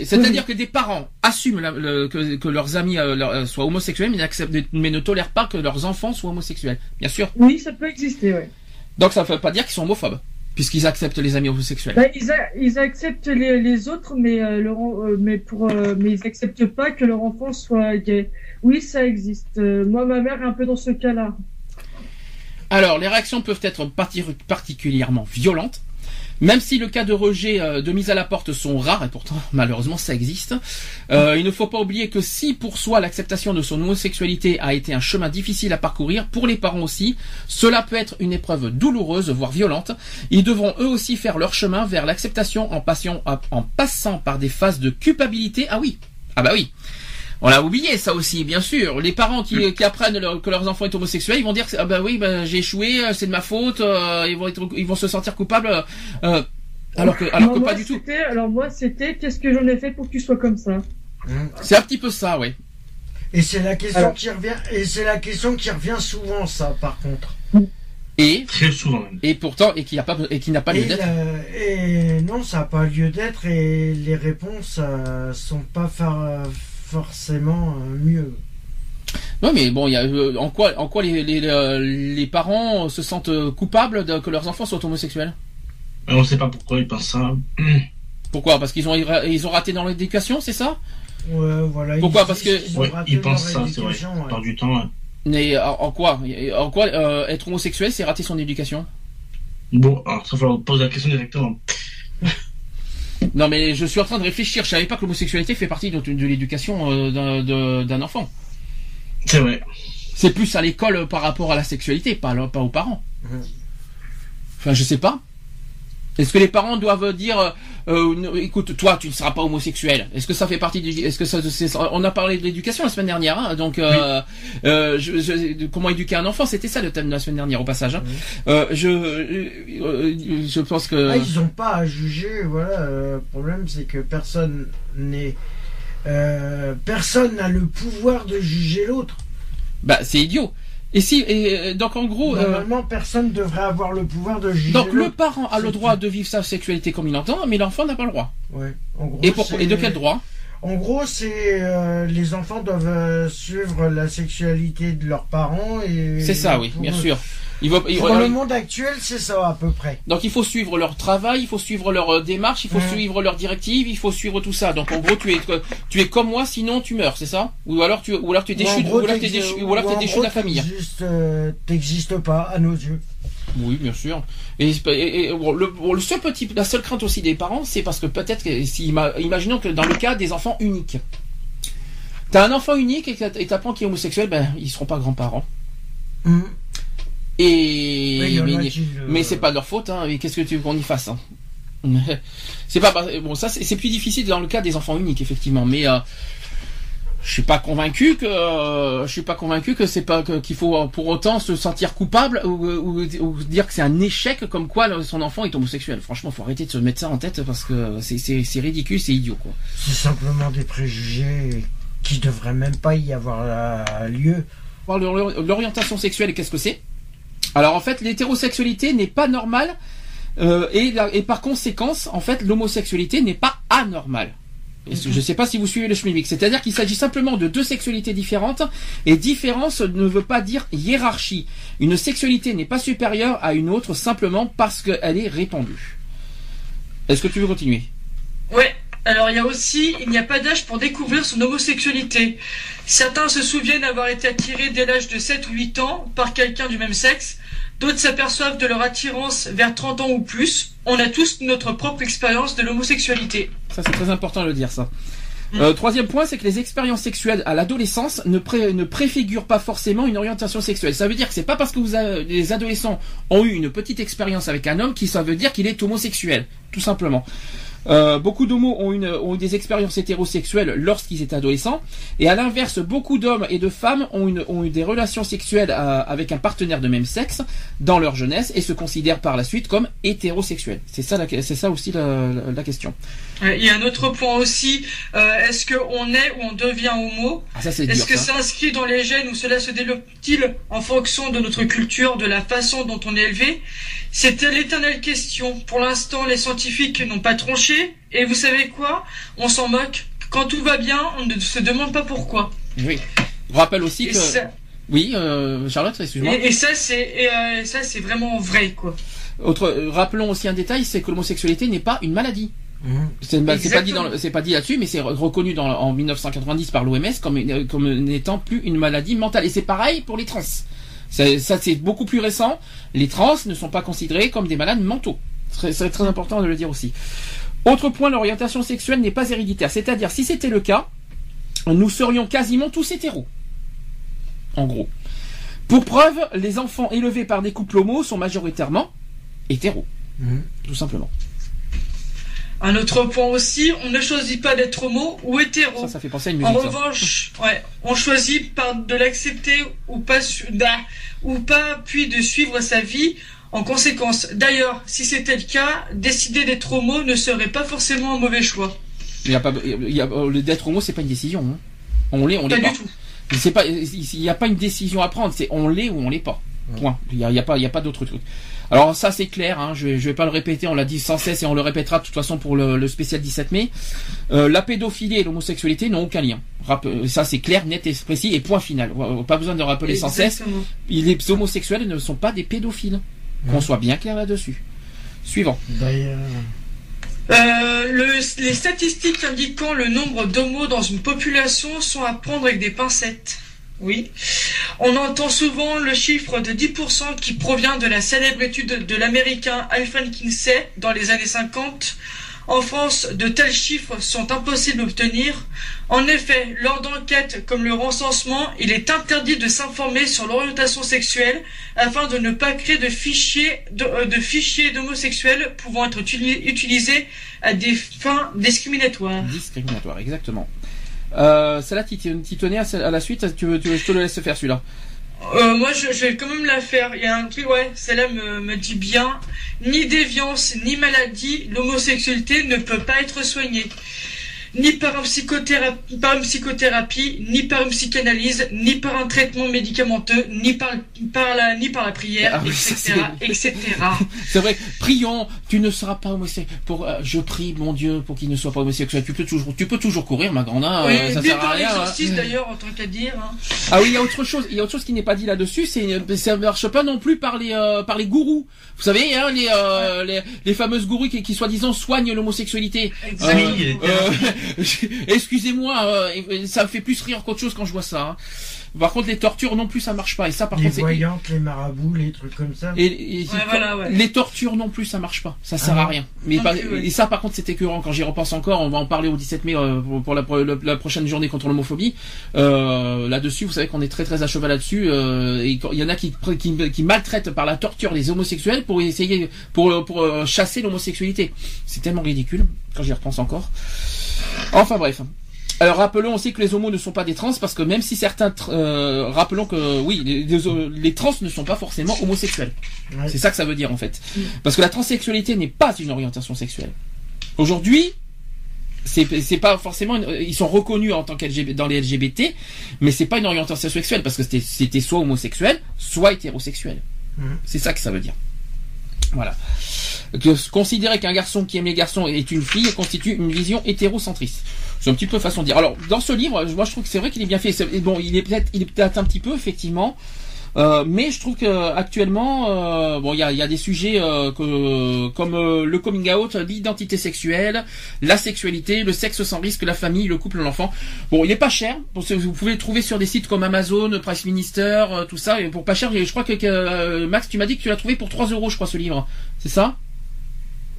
C'est-à-dire que des parents assument la- le- que, que leurs amis euh, leur- euh, soient homosexuels, mais, n'acceptent- mais ne tolèrent pas que leurs enfants soient homosexuels. Bien sûr. Oui, ça peut exister, ouais. Donc ça ne veut pas dire qu'ils sont homophobes, puisqu'ils acceptent les amis homosexuels. Bah, ils, a- ils acceptent les, les autres, mais, euh, leur euh, mais, pour, euh, mais ils acceptent pas que leur enfant soit gay. Oui, ça existe. Euh, moi, ma mère est un peu dans ce cas-là. Alors, les réactions peuvent être parti- particulièrement violentes. Même si le cas de rejet, euh, de mise à la porte sont rares, et pourtant malheureusement ça existe, euh, il ne faut pas oublier que si pour soi l'acceptation de son homosexualité a été un chemin difficile à parcourir, pour les parents aussi, cela peut être une épreuve douloureuse, voire violente. Ils devront eux aussi faire leur chemin vers l'acceptation en, en passant par des phases de culpabilité. Ah oui, ah bah oui. On l'a oublié ça aussi, bien sûr. Les parents qui, qui apprennent leur- que leurs enfants sont homosexuels, ils vont dire ah bah oui, bah, j'ai échoué, euh, c'est de ma faute, euh, ils vont être, ils vont se sentir coupables. euh, alors que, alors que moi, pas du tout. c'était- Alors moi, c'était qu'est-ce que j'en ai fait pour que tu sois comme ça C'est un petit peu ça, oui. Et c'est la question Alors- qui revient. Et c'est la question qui revient souvent, ça, par contre. Et Très souvent même. et pourtant et qui a pas et qui n'a pas lieu d'être. et non, ça n'a pas lieu d'être et les réponses euh, sont pas for- forcément euh, mieux. Non mais bon, il y a euh, en quoi en quoi les les, euh, les parents se sentent euh, coupables de, que leurs enfants soient homosexuels? Mais on sait pas pourquoi ils pensent ça. Pourquoi? Parce qu'ils ont ils ont raté dans l'éducation, c'est ça? Ouais, voilà. Pourquoi? ils Parce que- Ouais, ils pensent ça, c'est vrai. ouais. plupart du temps. ouais. Mais en, quoi? En quoi euh, être homosexuel, c'est rater son éducation? Bon, alors ça, faut poser la question directement. Non mais je suis en train de réfléchir. Je savais pas que l'homosexualité fait partie de, de l'éducation euh, d'un- enfant. C'est vrai. C'est plus à l'école par rapport à la sexualité, pas, pas aux parents. Mhm. Enfin, je sais pas. Est-ce que les parents doivent dire, euh, euh, écoute, toi, tu ne seras pas homosexuel Est-ce que ça fait partie du Est-ce que ça, on a parlé de l'éducation la semaine dernière, hein, donc euh, euh, je- je- de comment éduquer un enfant, c'était ça le thème de la semaine dernière au passage. hein. Je, je pense que. Ah, ils n'ont pas à juger, voilà. Le problème, c'est que personne n'est. personne n'a le pouvoir de juger l'autre. Bah, c'est idiot. Et si, et, euh, donc en gros, euh, Normalement, personne devrait avoir le pouvoir de juger donc le parent a le droit de vivre sa sexualité comme il entend, mais l'enfant n'a pas le droit. Ouais. En gros, Et, pour, et de quel droit En gros, c'est euh, les enfants doivent euh, suivre la sexualité de leurs parents et. C'est ça, oui, bien sûr. Il va, il- Pour alors, le monde actuel, c'est ça à peu près. donc il faut suivre leur travail, il faut suivre leur euh, démarche, il faut suivre leurs directives, il faut suivre tout ça. Donc en gros, tu es tu es comme moi, sinon tu meurs, c'est ça? Ou alors tu ou alors tu es déchu, ou alors tu es t'exi- déchu, ou alors déchu gros, de la famille. t'existes, euh, T'existes pas à nos yeux. Oui, bien sûr. Et, et- et, bon, le, bon, le seul petit, la seule crainte aussi des parents, c'est parce que peut-être si ima- imaginons que dans le cas des enfants uniques, t'as un enfant unique et t'apprends qu'il est homosexuel, ben ils seront pas grands-parents. Hum. Et Mais mais, le- mais c'est pas de leur faute, hein. Et qu'est-ce que tu veux qu'on y fasse hein? C'est pas bon. Ça, c'est plus difficile dans le cas des enfants uniques, effectivement. Mais euh, je suis pas convaincu que euh, je suis pas convaincu que c'est pas qu'il faut euh, pour autant se sentir coupable ou, ou- ou dire que c'est un échec comme quoi son enfant est homosexuel. Franchement, faut arrêter de se mettre ça en tête parce que c'est ridicule, c'est idiot quoi. C'est simplement des préjugés qui devraient même pas y avoir euh, lieu. L'orientation sexuelle qu'est-ce que c'est Alors en fait, l'hétérosexualité n'est pas normale euh, et, et par conséquence, en fait, l'homosexualité n'est pas anormale. Et Je ne sais pas si vous suivez le schmilblick. C'est-à-dire qu'il s'agit simplement de deux sexualités différentes et différence ne veut pas dire hiérarchie. Une sexualité n'est pas supérieure à une autre simplement parce qu'elle est répandue. Est-ce que tu veux continuer? Ouais. Alors il y a aussi, il n'y a pas d'âge pour découvrir son homosexualité. Certains se souviennent avoir été attirés dès l'âge de 7 ou 8 ans par quelqu'un du même sexe. D'autres s'aperçoivent de leur attirance vers 30 ans ou plus. On a tous notre propre expérience de l'homosexualité. Ça, c'est très important de le dire, ça. Euh, troisième point, c'est que les expériences sexuelles à l'adolescence ne, pré- ne préfigurent pas forcément une orientation sexuelle. Ça veut dire que c'est pas parce que vous avez- les adolescents ont eu une petite expérience avec un homme qui ça veut dire qu'il est homosexuel, tout simplement. Euh, beaucoup d'homos ont, une- ont eu des expériences hétérosexuelles lorsqu'ils étaient adolescents, et à l'inverse, beaucoup d'hommes et de femmes ont, une- ont eu des relations sexuelles euh, avec un partenaire de même sexe dans leur jeunesse et se considèrent par la suite comme hétérosexuels. C'est ça, la- c'est ça aussi la- la- la question. Euh, Il y a un autre point aussi. euh, Est-ce qu'on est ou on devient homo? Ah, ça c'est dur. Est-ce que ça. inscrit dans les gènes ou cela se développe-t-il en fonction de notre culture, de la façon dont on est élevé? C'était l'éternelle question. Pour l'instant, les scientifiques n'ont pas tranché. Et vous savez quoi? On s'en moque. Quand tout va bien, on ne se demande pas pourquoi. Oui. Je rappelle aussi Et que. ça, Oui, euh, Charlotte, excuse-moi. et, et ça, c'est et, euh, ça, c'est vraiment vrai, quoi. Autre, euh, rappelons aussi un détail, c'est que l'homosexualité n'est pas une maladie. Hum. C'est pas dit pas dit là-dessus, mais c'est re- reconnu dans, en 1990 par l'OMS comme comme n'étant plus une maladie mentale. Et c'est pareil pour les trans. C'est- Ça, c'est beaucoup plus récent. Les trans ne sont pas considérés comme des malades mentaux. C'est très important de le dire aussi. Autre point, l'orientation sexuelle n'est pas héréditaire. C'est-à-dire, si c'était le cas, nous serions quasiment tous hétéros. En gros. Pour preuve, les enfants élevés par des couples homos sont majoritairement hétéros. Hum. Tout simplement. Un autre point aussi, on ne choisit pas d'être homo ou hétéro. Ça, ça fait penser à une En musique. ça. revanche, ouais, on choisit par de l'accepter ou pas, da- ou pas, puis de suivre sa vie en conséquence. D'ailleurs, si c'était le cas, décider d'être homo ne serait pas forcément un mauvais choix. Il y a pas, il y a, euh, le d'être homo, c'est pas une décision. hein. On l'est, on l'est pas. du tout. C'est pas, il n'y a pas une décision à prendre. C'est on l'est ou on l'est pas. Point. Il y a, il y a pas, il y a pas d'autre truc. Alors ça c'est clair. Hein, je, vais, je vais pas le répéter. On l'a dit sans cesse et on le répétera de toute façon pour le, le spécial 17 mai. Euh, la pédophilie et l'homosexualité n'ont aucun lien. Euh, ça c'est clair, net et précis et point final. Pas besoin de rappeler sans cesse. Les homosexuels ne sont pas des pédophiles. Qu'on soit bien clair là-dessus. Suivant. D'ailleurs, Euh, le- les statistiques indiquant le nombre d'homos dans une population sont à prendre avec des pincettes. Oui. On entend souvent le chiffre de 10% qui provient de la célèbre étude de l'américain Alfred Kinsey dans les années 50. En France, de tels chiffres sont impossibles d'obtenir. En effet, lors d'enquêtes comme le recensement, il est interdit de s'informer sur l'orientation sexuelle afin de ne pas créer de fichiers de, euh, de fichiers d'homosexuels pouvant être utili- utilisés à des fins discriminatoires. Discriminatoire, exactement. Euh, celle-là, tu t'y tenais à, la suite. Tu veux, tu je te le laisse faire celui-là. Euh, moi, je, je vais quand même la faire. Il y a un truc, ouais, celle-là me, me dit bien. Ni déviance, ni maladie, l'homosexualité ne peut pas être soignée. Ni par, un psychothérapie, par une psychothérapie, ni par une psychanalyse, ni par un traitement médicamenteux, ni par, par la, ni par la prière, Ah oui, etc., c'est- vrai, prions, tu ne seras pas homosexuel. Pour, euh, je prie mon Dieu pour qu'il ne soit pas homosexuel. Tu peux toujours, tu peux toujours courir, ma grande. hein, Oui, euh, ça sert à par rien. hein. d'ailleurs, en tant qu'à dire. hein. Ah oui, il y a autre chose. Il y a autre chose qui n'est pas dit là-dessus. C'est, ça marche pas non plus par les, euh, par les gourous. Vous savez, hein, les, euh, les, les fameuses gourous qui, qui soi-disant soignent l'homosexualité. Exactement. Excusez-moi, euh, ça me fait plus rire qu'autre chose quand je vois ça. hein. Par contre, les tortures non plus, ça marche pas. Et ça, par Les contre, c'est voyantes, les marabouts, les trucs comme ça. et, et- Ouais, voilà, ouais. les tortures non plus, ça marche pas. Ça sert Ah à rien. Mais Non par- plus, ouais. et ça, par contre, c'est écœurant. Quand j'y repense encore, on va en parler au 17 mai euh, pour, la, prochaine journée contre l'homophobie. Euh, là-dessus, vous savez qu'on est très très à cheval là-dessus. euh, et il y en a qui, qui, qui maltraitent par la torture les homosexuels pour essayer pour pour euh, chasser l'homosexualité. C'est tellement ridicule quand j'y repense encore. Enfin bref. Alors rappelons aussi que les homos ne sont pas des trans parce que même si certains euh, rappelons que oui les, les- les trans ne sont pas forcément homosexuels. Ouais. C'est ça que ça veut dire en fait. Parce que la transsexualité n'est pas une orientation sexuelle. Aujourd'hui, c'est pas forcément une- ils sont reconnus en tant qu'LGB dans les LGBT, mais c'est pas une orientation sexuelle parce que c'était soit homosexuel, soit hétérosexuel. Mhm. C'est ça que ça veut dire. Voilà. Que considérer qu'un garçon qui aime les garçons est une fille constitue une vision hétérocentriste. C'est un petit peu façon de dire. Alors dans ce livre, moi je trouve que c'est vrai qu'il est bien fait. Bon, il est peut-être il est peut-être un petit peu effectivement. Euh, mais je trouve que actuellement, euh, bon, il y a, y a des sujets euh, que, comme euh, le coming out, l'identité sexuelle, la sexualité, le sexe sans risque, la famille, le couple, l'enfant. Bon, il est pas cher. Vous pouvez le trouver sur des sites comme Amazon, Price Minister, euh, tout ça. Et pour pas cher, je crois que, que, euh, Max, tu m'as dit que tu l'as trouvé pour 3 euros, je crois, ce livre. C'est ça?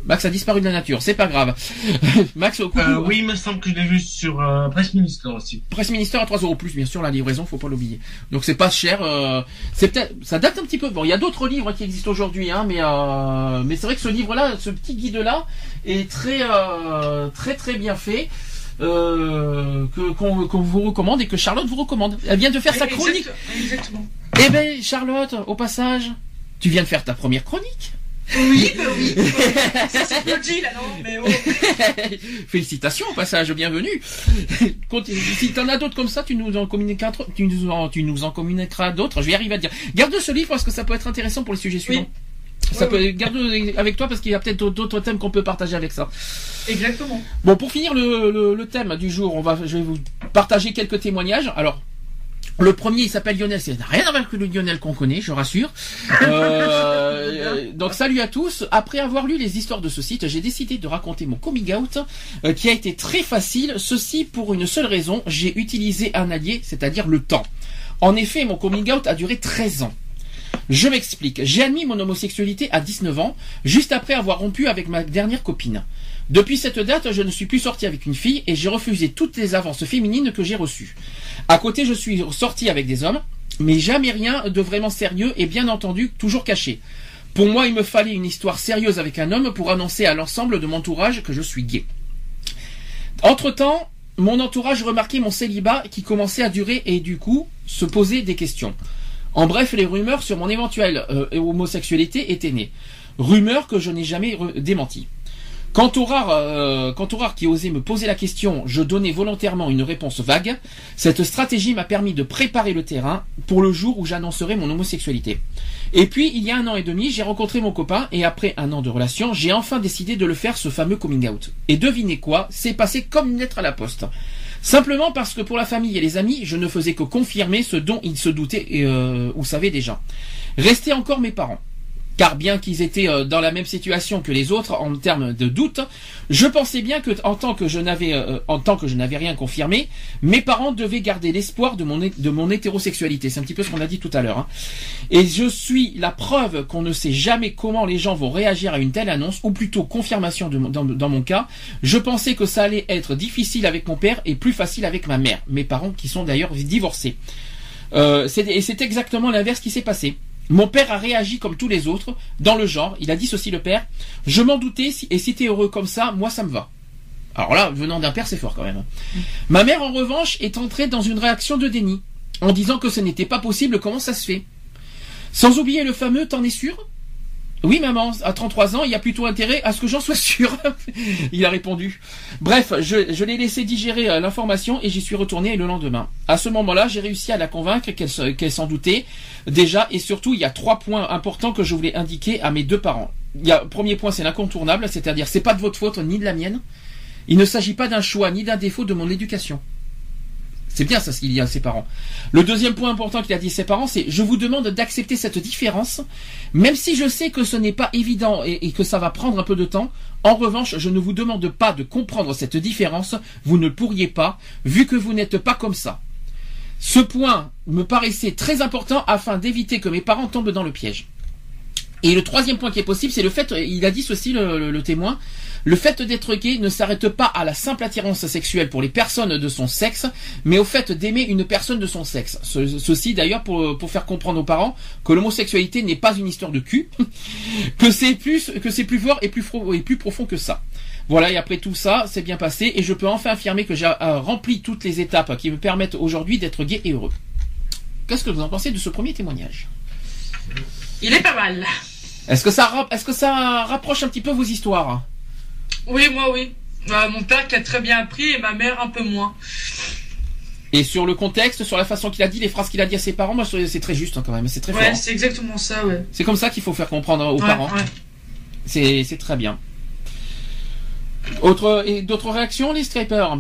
Max a disparu de la nature, c'est pas grave. Max, coucou. Euh, oui, il me semble que je l'ai vu sur euh, Presse Minister aussi. Presse Minister à 3 euros plus, bien sûr, la livraison, faut pas l'oublier. Donc c'est pas cher. euh, c'est peut-être, ça date un petit peu. Bon, il y a d'autres livres qui existent aujourd'hui, hein, mais euh, mais c'est vrai que ce livre-là, ce petit guide-là, est très euh, très très bien fait. Euh, que qu'on qu'on vous recommande et que Charlotte vous recommande. Elle vient de faire sa chronique. Exactement. Eh ben Charlotte, au passage, tu viens de faire ta première chronique. Oui, bah oui. Ça c'est là, non Mais oh. Félicitations au passage, bienvenue. Continue. Si t'en as d'autres comme ça, tu nous en communiqueras, tu nous en, tu nous en communiqueras d'autres. Je vais y arriver à te dire. Garde ce livre parce que ça peut être intéressant pour les sujets suivants. Ça peut, garde avec toi parce qu'il y a peut-être d'autres thèmes qu'on peut partager avec ça. Exactement. Bon, pour finir le, le, le thème du jour, on va, je vais vous partager quelques témoignages. Alors, le premier, il s'appelle Lionel. Ça n'a rien à voir avec le Lionel qu'on connaît, je rassure. Euh, donc, salut à tous. Après avoir lu les histoires de ce site, j'ai décidé de raconter mon coming out, euh, qui a été très facile. Ceci pour une seule raison. J'ai utilisé un allié, c'est-à-dire le temps. En effet, mon coming out a duré 13 ans. Je m'explique. J'ai admis mon homosexualité à 19 ans, juste après avoir rompu avec ma dernière copine. Depuis cette date, je ne suis plus sorti avec une fille et j'ai refusé toutes les avances féminines que j'ai reçues. À côté, je suis sorti avec des hommes, mais jamais rien de vraiment sérieux et bien entendu toujours caché. Pour moi, il me fallait une histoire sérieuse avec un homme pour annoncer à l'ensemble de mon entourage que je suis gay. Entre-temps, mon entourage remarquait mon célibat qui commençait à durer et du coup se posait des questions. En bref, les rumeurs sur mon éventuelle euh, homosexualité étaient nées. Rumeurs que je n'ai jamais démenties. Quant au, rare, euh, quant au rare qui osait me poser la question, je donnais volontairement une réponse vague. Cette stratégie m'a permis de préparer le terrain pour le jour où j'annoncerai mon homosexualité. Et puis, il y a un an et demi, j'ai rencontré mon copain et après un an de relation, j'ai enfin décidé de le faire ce fameux coming out. Et devinez quoi, c'est passé comme une lettre à la poste. Simplement parce que pour la famille et les amis, je ne faisais que confirmer ce dont ils se doutaient euh, ou savaient déjà. Restaient encore mes parents. Car bien qu'ils étaient euh, dans la même situation que les autres en termes de doute, je pensais bien que en tant que je n'avais euh, en tant que je n'avais rien confirmé, mes parents devaient garder l'espoir de mon de mon hétérosexualité. C'est un petit peu ce qu'on a dit tout à l'heure. hein. Et je suis la preuve qu'on ne sait jamais comment les gens vont réagir à une telle annonce, ou plutôt confirmation dans, mon cas. Je pensais que ça allait être difficile avec mon père et plus facile avec ma mère, mes parents qui sont d'ailleurs divorcés. Euh, et c'est exactement l'inverse qui s'est passé. Mon père a réagi comme tous les autres, dans le genre, il a dit ceci le père, je m'en doutais, et si t'es heureux comme ça, moi ça me va. Alors là, venant d'un père, c'est fort quand même. Ma mère, en revanche, est entrée dans une réaction de déni, en disant que ce n'était pas possible, comment ça se fait? Sans oublier le fameux T'en es sûr Oui, maman, à 33 ans, il y a plutôt intérêt à ce que j'en sois sûr. il a répondu. Bref, je, l'ai laissé digérer euh, l'information et j'y suis retourné le lendemain. À ce moment-là, j'ai réussi à la convaincre qu'elle s'en doutait déjà et surtout, il y a trois points importants que je voulais indiquer à mes deux parents. Il y a, premier point, c'est l'incontournable, c'est-à-dire c'est pas de votre faute ni de la mienne. Il ne s'agit pas d'un choix ni d'un défaut de mon éducation. C'est bien ça ce qu'il dit à ses parents. Le deuxième point important qu'il a dit à ses parents, c'est je vous demande d'accepter cette différence, même si je sais que ce n'est pas évident et, et que ça va prendre un peu de temps. En revanche, je ne vous demande pas de comprendre cette différence, vous ne pourriez pas, vu que vous n'êtes pas comme ça. Ce point me paraissait très important afin d'éviter que mes parents tombent dans le piège. Et le troisième point qui est possible, c'est le fait, il a dit ceci le, témoin, le fait d'être gay ne s'arrête pas à la simple attirance sexuelle pour les personnes de son sexe, mais au fait d'aimer une personne de son sexe. Ce- ceci d'ailleurs pour, faire comprendre aux parents que l'homosexualité n'est pas une histoire de cul, que c'est plus fort et plus, fro- et plus profond que ça. Voilà, et après tout ça, c'est bien passé, et je peux enfin affirmer que j'ai euh, rempli toutes les étapes qui me permettent aujourd'hui d'être gay et heureux. Qu'est-ce que vous en pensez de ce premier témoignage? Il est pas mal. Est-ce que ça est-ce que ça rapproche un petit peu vos histoires Oui, moi, oui. Euh, mon père qui a très bien appris et ma mère un peu moins. Et sur le contexte, sur la façon qu'il a dit, les phrases qu'il a dit à ses parents, moi je- c'est très juste hein, quand même, c'est très fort. Ouais, c'est exactement ça, ouais. C'est comme ça qu'il faut faire comprendre aux Ouais, parents. ouais. C'est c'est très bien. Autre et d'autres réactions, les scrapers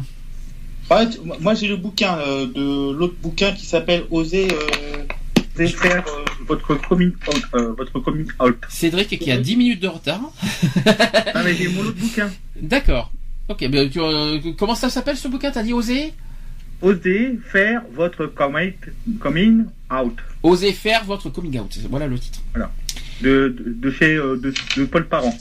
Ouais, moi j'ai le bouquin euh, de l'autre bouquin qui s'appelle Oser. euh, euh, votre coming out. euh, votre coming out. Cédric qui a 10 minutes de retard. Ah mais j'ai mon autre bouquin. D'accord. Ok, ben, tu, euh, comment ça s'appelle ce bouquin? T'as dit oser? Osez faire votre coming, coming out. Oser faire votre coming out. Voilà le titre. De, de, de chez euh, de, de Paul Parent.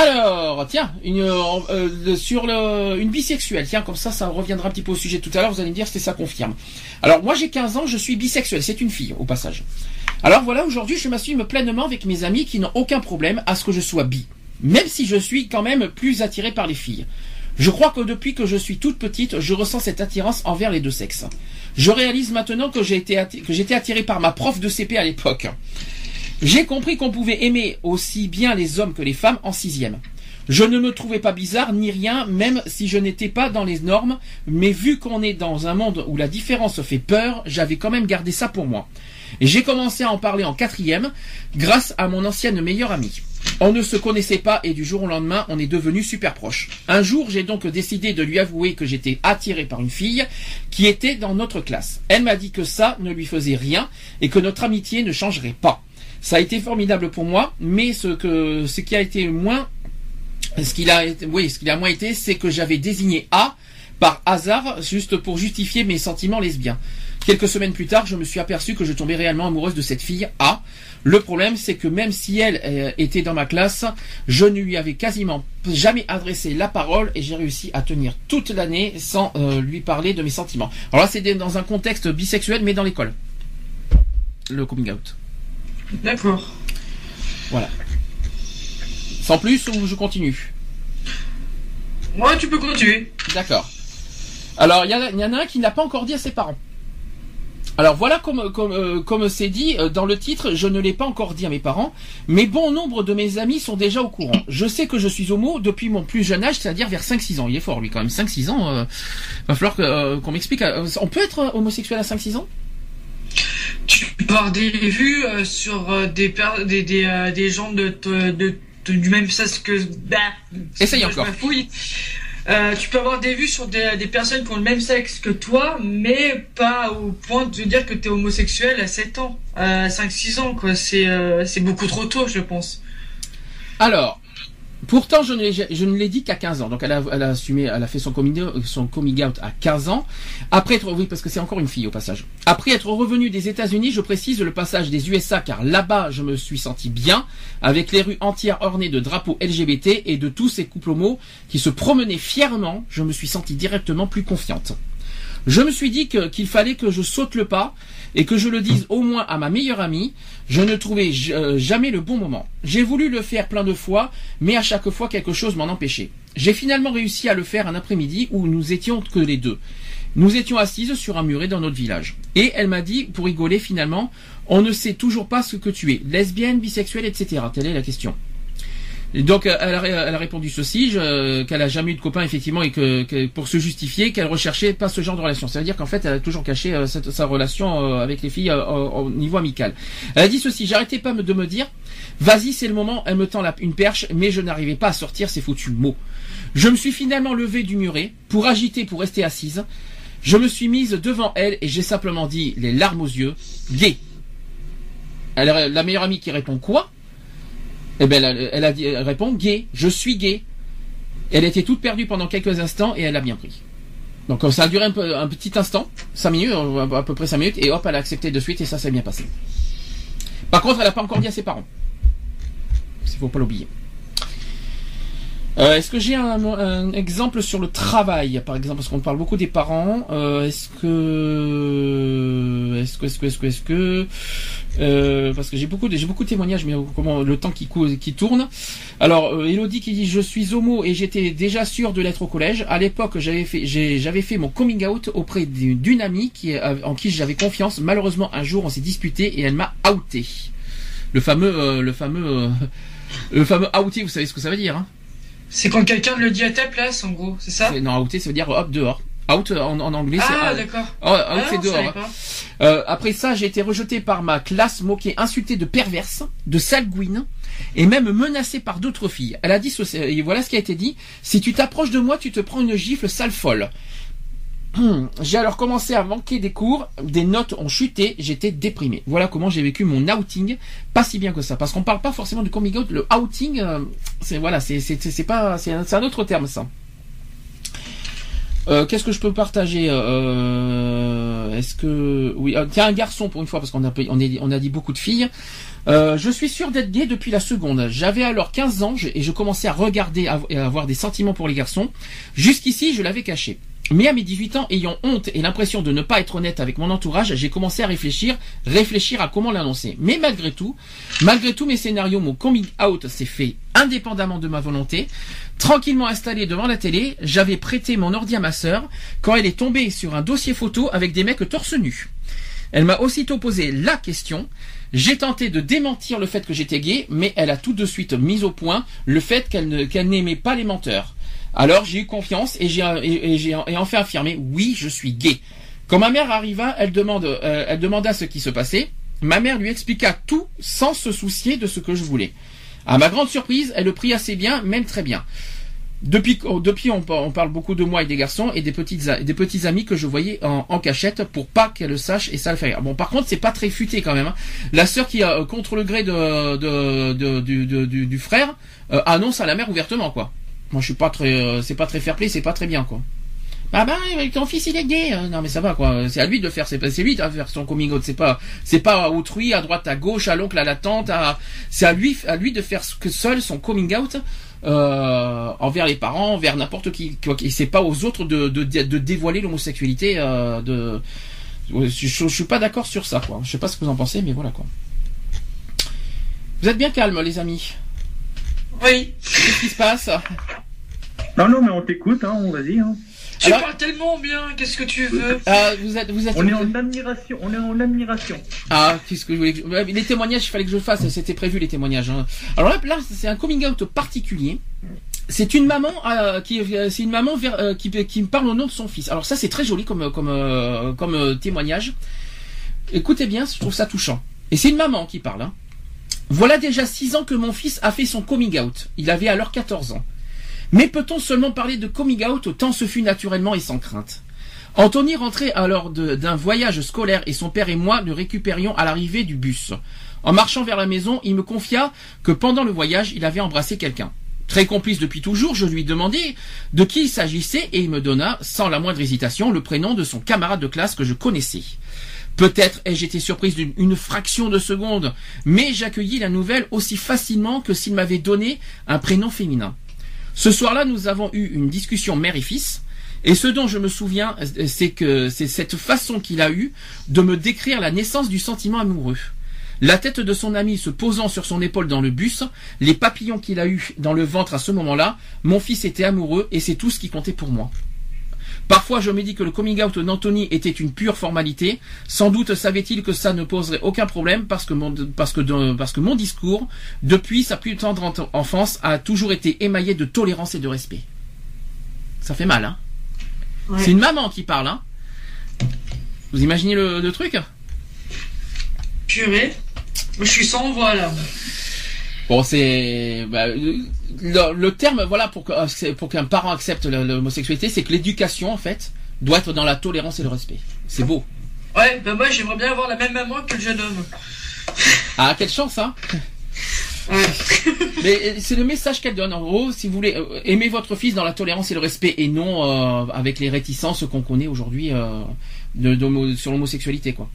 Alors, tiens, euh, euh, sur une bisexuelle, tiens, comme ça, ça reviendra un petit peu au sujet tout à l'heure, vous allez me dire si ça confirme. Alors, moi j'ai 15 ans, je suis bisexuel, c'est une fille, au passage. Alors voilà, aujourd'hui, je m'assume pleinement avec mes amis qui n'ont aucun problème à ce que je sois bi. Même si je suis quand même plus attiré par les filles. Je crois que depuis que je suis toute petite, je ressens cette attirance envers les deux sexes. Je réalise maintenant que j'étais attiré par ma prof de CP à l'époque. J'ai compris qu'on pouvait aimer aussi bien les hommes que les femmes en sixième. Je ne me trouvais pas bizarre ni rien, même si je n'étais pas dans les normes, mais vu qu'on est dans un monde où la différence fait peur, j'avais quand même gardé ça pour moi. J'ai commencé à en parler en quatrième, grâce à mon ancienne meilleure amie. On ne se connaissait pas et du jour au lendemain, on est devenus super proches. Un jour, j'ai donc décidé de lui avouer que j'étais attiré par une fille qui était dans notre classe. Elle m'a dit que ça ne lui faisait rien et que notre amitié ne changerait pas. Ça a été formidable pour moi, mais ce qui a été moins, ce qu'il a, oui, ce qu'il a moins été, c'est que j'avais désigné A par hasard, juste pour justifier mes sentiments lesbiens. Quelques semaines plus tard, je me suis aperçu que je tombais réellement amoureuse de cette fille A. Le problème, c'est que même si elle euh, était dans ma classe, je ne lui avais quasiment jamais adressé la parole et j'ai réussi à tenir toute l'année sans euh, lui parler de mes sentiments. Alors là, c'est dans un contexte bisexuel, mais dans l'école. Le coming out. D'accord. Voilà. Sans plus ou je continue? Ouais, tu peux continuer. D'accord. Alors, il y, en a- il y en a un qui n'a pas encore dit à ses parents. Alors voilà comme comme euh, comme c'est dit euh, dans le titre, je ne l'ai pas encore dit à mes parents, mais bon nombre de mes amis sont déjà au courant. Je sais que je suis homo depuis mon plus jeune âge, c'est-à-dire vers 5-6 ans. Il est fort lui quand même, 5-6 ans. Euh, va falloir euh, qu'on m'explique. on peut être homosexuel à 5-6 ans? Tu peux avoir des vues euh, sur euh, des, des, des, euh, des gens de, de, de- de- du même sexe que. Bah, Essaye encore. tu peux avoir des vues sur des, des personnes qui ont le même sexe que toi, mais pas au point de dire que t'es homosexuel à 7 ans, à 5-6 ans, quoi. C'est c'est beaucoup trop tôt, je pense. Alors, pourtant, je ne l'ai, dit qu'à 15 ans. Donc, elle a, assumé, elle a fait son coming, out à 15 ans. Après être, oui, parce que c'est encore une fille au passage. Après être revenu des États-Unis, je précise le passage des USA, car là-bas, je me suis senti bien, avec les rues entières ornées de drapeaux LGBT et de tous ces couples homo qui se promenaient fièrement. Je me suis senti directement plus confiante. Je me suis dit qu'il fallait que je saute le pas et que je le dise au moins à ma meilleure amie. Je ne trouvais euh, jamais le bon moment. J'ai voulu le faire plein de fois, mais à chaque fois quelque chose m'en empêchait. J'ai finalement réussi à le faire un après-midi où nous étions que les deux. Nous étions assises sur un muret dans notre village. Et elle m'a dit, pour rigoler finalement, on ne sait toujours pas ce que tu es, lesbienne, bisexuelle, etc. Telle est la question. Donc euh, elle a, répondu ceci, je- qu'elle a jamais eu de copain effectivement et que, pour se justifier qu'elle recherchait pas ce genre de relation. Ça veut dire qu'en fait elle a toujours caché euh, sa relation euh, avec les filles euh, au, au niveau amical. Elle a dit ceci, j'arrêtais pas de me dire, vas-y c'est le moment, elle me tend la- une perche, mais je n'arrivais pas à sortir ces foutus mots. Je me suis finalement levée du muret pour agiter, pour rester assise. Je me suis mise devant elle et j'ai simplement dit, les larmes aux yeux, gay. La meilleure amie qui répond quoi? Eh ben, elle, a dit, elle répond gay. Je suis gay. Elle était toute perdue pendant quelques instants et elle a bien pris. Donc euh, ça a duré un, petit instant, cinq minutes, euh, à peu près cinq minutes, et hop, elle a accepté de suite et ça s'est bien passé. Par contre, elle n'a pas encore dit à ses parents. Il faut pas l'oublier. Euh, est-ce que j'ai un, un exemple sur le travail, par exemple, parce qu'on parle beaucoup des parents. euh, est-ce que, est-ce que, est-ce que, est-ce que, est-ce que, euh, parce que j'ai beaucoup, de, j'ai beaucoup de témoignages, mais comment le temps qui, qui tourne. Alors, euh, Elodie qui dit je suis homo et j'étais déjà sûr de l'être au collège. À l'époque, j'avais fait, j'avais fait mon coming out auprès d'une amie qui, en qui j'avais confiance. Malheureusement, un jour, on s'est disputé et elle m'a outé. Le fameux, euh, le fameux, euh, le fameux outé. Vous savez ce que ça veut dire, hein? C'est quand quelqu'un le dit à ta place, en gros, c'est ça Non, outé, ça veut dire hop dehors. Out euh, en, en anglais, c'est Ah, d'accord. Oh, out, Ah, c'est dehors. hein. Euh, après ça, j'ai été rejeté par ma classe, moqué, insulté de perverse, de salgouine, et même menacé par d'autres filles. Elle a dit, et voilà ce qui a été dit, si tu t'approches de moi, tu te prends une gifle sale folle. J'ai alors commencé à manquer des cours, des notes ont chuté, j'étais déprimé. Voilà comment j'ai vécu mon outing, pas si bien que ça, parce qu'on parle pas forcément du coming out, le outing, euh, c'est voilà, c'est c'est pas, c'est un, autre terme ça. Euh, Qu'est-ce que je peux partager euh, Est-ce que oui Tiens un garçon pour une fois parce qu'on a on, on a dit beaucoup de filles. Je suis sûr d'être gay depuis la seconde. J'avais alors 15 ans et je commençais à regarder et à avoir des sentiments pour les garçons. Jusqu'ici, je l'avais caché. Mais à mes 18 ans, ayant honte et l'impression de ne pas être honnête avec mon entourage, j'ai commencé à réfléchir, réfléchir à comment l'annoncer. Mais malgré tout, malgré tous mes scénarios, mon coming out s'est fait indépendamment de ma volonté. Tranquillement installé devant la télé, j'avais prêté mon ordi à ma sœur quand elle est tombée sur un dossier photo avec des mecs torse nu. Elle m'a aussitôt posé la question. J'ai tenté de démentir le fait que j'étais gay, mais elle a tout de suite mis au point le fait qu'elle n'aimait pas les menteurs. Alors j'ai eu confiance et j'ai et, et enfin affirmé oui, je suis gay. Quand ma mère arriva, elle demande euh, elle demanda ce qui se passait. Ma mère lui expliqua tout sans se soucier de ce que je voulais. À ma grande surprise, elle le prit assez bien, même très bien. Depuis, qu'- depuis on, par- on parle beaucoup de moi et des garçons et des petites des petits amis que je voyais en, cachette pour pas qu'elle le sache et ça le fait rire. Bon par contre c'est pas très futé quand même. hein. La sœur qui euh, contre le gré de, de, de- du, du frère euh, annonce à la mère ouvertement quoi. Moi je suis pas très euh, c'est pas très fair play c'est pas très bien quoi. Bah bah ton fils il est gay Euh, non mais ça va quoi. C'est à lui de faire c'est lui de faire son coming out. C'est pas c'est pas à autrui à droite à gauche à l'oncle à la tante à c'est à lui à lui de faire que seul son coming out euh, envers les parents envers n'importe qui et c'est pas aux autres de de, de dévoiler l'homosexualité euh, de je, je suis pas d'accord sur ça quoi. Je sais pas ce que vous en pensez mais voilà quoi. Vous êtes bien calme les amis Oui. qu'est-ce qui se passe Non, non, mais on t'écoute, hein, vas-y. Hein. Tu Alors- parles tellement bien, qu'est-ce que tu veux Ah, vous êtes, vous êtes. On est en admiration, on est en admiration. Ah, qu'est-ce que je voulais. que- Les témoignages, il fallait que je fasse. C'était prévu les témoignages. hein. Alors là, là, c'est un coming out particulier. C'est une maman euh, qui, c'est une maman vers- euh, qui, qui me parle au nom de son fils. Alors ça, c'est très joli comme comme euh, comme euh, témoignage. Écoutez bien, je trouve ça touchant. Et c'est une maman qui parle. hein. Voilà déjà six ans que mon fils a fait son coming out. Il avait alors 14 ans. Mais peut-on seulement parler de coming out tant ce fut naturellement et sans crainte? Anthony rentrait alors d'un voyage scolaire et son père et moi le récupérions à l'arrivée du bus. En marchant vers la maison, il me confia que pendant le voyage, il avait embrassé quelqu'un. Très complice depuis toujours, je lui demandai de qui il s'agissait et il me donna, sans la moindre hésitation, le prénom de son camarade de classe que je connaissais. Peut-être ai-je été surprise d'une une fraction de seconde, mais j'accueillis la nouvelle aussi facilement que s'il m'avait donné un prénom féminin. Ce soir-là, nous avons eu une discussion mère et fils, et ce dont je me souviens, c'est que c'est cette façon qu'il a eue de me décrire la naissance du sentiment amoureux. La tête de son ami se posant sur son épaule dans le bus, les papillons qu'il a eus dans le ventre à ce moment-là, mon fils était amoureux et c'est tout ce qui comptait pour moi. Parfois, je me dis que le coming out d'Anthony était une pure formalité. Sans doute savait-il que ça ne poserait aucun problème parce que mon, parce que, de- parce que mon discours, depuis sa plus tendre en- enfance, a toujours été émaillé de tolérance et de respect. Ça fait mal, hein Ouais. C'est une maman qui parle, hein Vous imaginez le, le truc? Purée. Je suis sans voix là. Bon, c'est bah, le, le terme, voilà, pour que- pour qu'un parent accepte l'homosexualité, c'est que l'éducation, en fait, doit être dans la tolérance et le respect. C'est beau. Ouais, bah moi j'aimerais bien avoir la même maman que le jeune homme. Ah, quelle chance, hein Mais euh, c'est le message qu'elle donne. En gros, si vous voulez, euh, aimez votre fils dans la tolérance et le respect, et non euh, avec les réticences qu'on connaît aujourd'hui euh, sur l'homosexualité, quoi.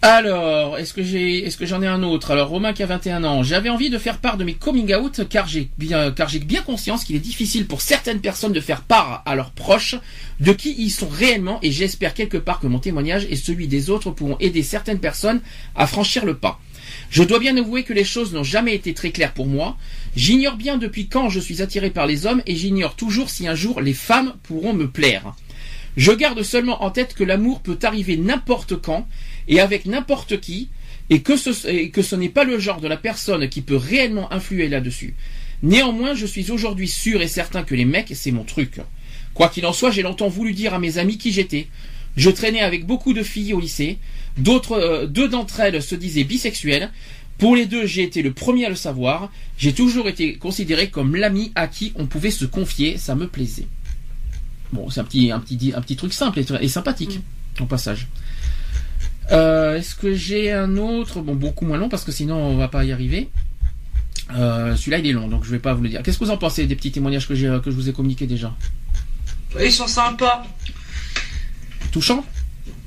Alors, est-ce que j'ai, est-ce que j'en ai un autre? Alors, Romain qui a 21 ans, j'avais envie de faire part de mes coming out car j'ai bien, car j'ai bien conscience qu'il est difficile pour certaines personnes de faire part à leurs proches de qui ils sont réellement et j'espère quelque part que mon témoignage et celui des autres pourront aider certaines personnes à franchir le pas. Je dois bien avouer que les choses n'ont jamais été très claires pour moi. J'ignore bien depuis quand je suis attiré par les hommes et j'ignore toujours si un jour les femmes pourront me plaire. Je garde seulement en tête que l'amour peut arriver n'importe quand et avec n'importe qui et que ce, et que ce n'est pas le genre de la personne qui peut réellement influer là-dessus. Néanmoins, je suis aujourd'hui sûr et certain que les mecs, c'est mon truc. Quoi qu'il en soit, j'ai longtemps voulu dire à mes amis qui j'étais. Je traînais avec beaucoup de filles au lycée. D'autres, euh, deux d'entre elles se disaient bisexuelles. Pour les deux, j'ai été le premier à le savoir. J'ai toujours été considéré comme l'ami à qui on pouvait se confier. Ça me plaisait. Bon, c'est un petit, un petit, un petit truc simple et, et sympathique, au passage. Euh, Est-ce que j'ai un autre? Bon, beaucoup moins long parce que sinon on va pas y arriver. Euh, Celui-là il est long, donc je vais pas vous le dire. Qu'est-ce que vous en pensez des petits témoignages que, j'ai- que je vous ai communiqués déjà? Ils sont sympas. Touchant?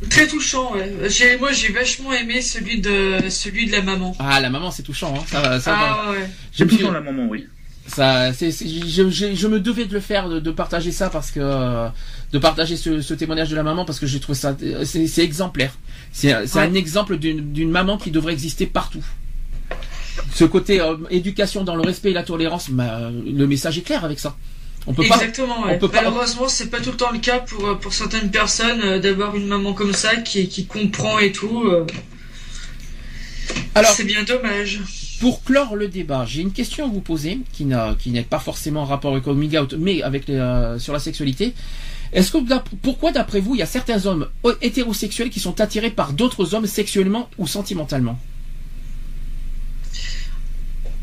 Très touchant, ouais. J'ai, moi j'ai vachement aimé celui de, celui de la maman. Ah, la maman c'est touchant, hein. ça, va- ça. Ah ouais. Suis- dans la maman, oui. Ça, c'est, je, je- je me devais de le faire, de, de partager ça parce que euh, de partager ce, ce témoignage de la maman parce que j'ai trouvé ça, c'est, c'est exemplaire. C'est, Ouais. un exemple d'une, maman qui devrait exister partout. Ce côté euh, éducation dans le respect et la tolérance, bah, le message est clair avec ça. On peut pas. Exactement, ouais. on peut pas- Malheureusement, c'est pas tout le temps le cas pour, euh, pour certaines personnes euh, d'avoir une maman comme ça qui, qui comprend et tout. euh. Alors- c'est bien dommage. Pour clore le débat, j'ai une question à vous poser qui n'a qui n'est pas forcément en rapport avec le coming out, mais avec les, euh, sur la sexualité. Est-ce que pourquoi d'après vous il y a certains hommes euh, hétérosexuels qui sont attirés par d'autres hommes sexuellement ou sentimentalement?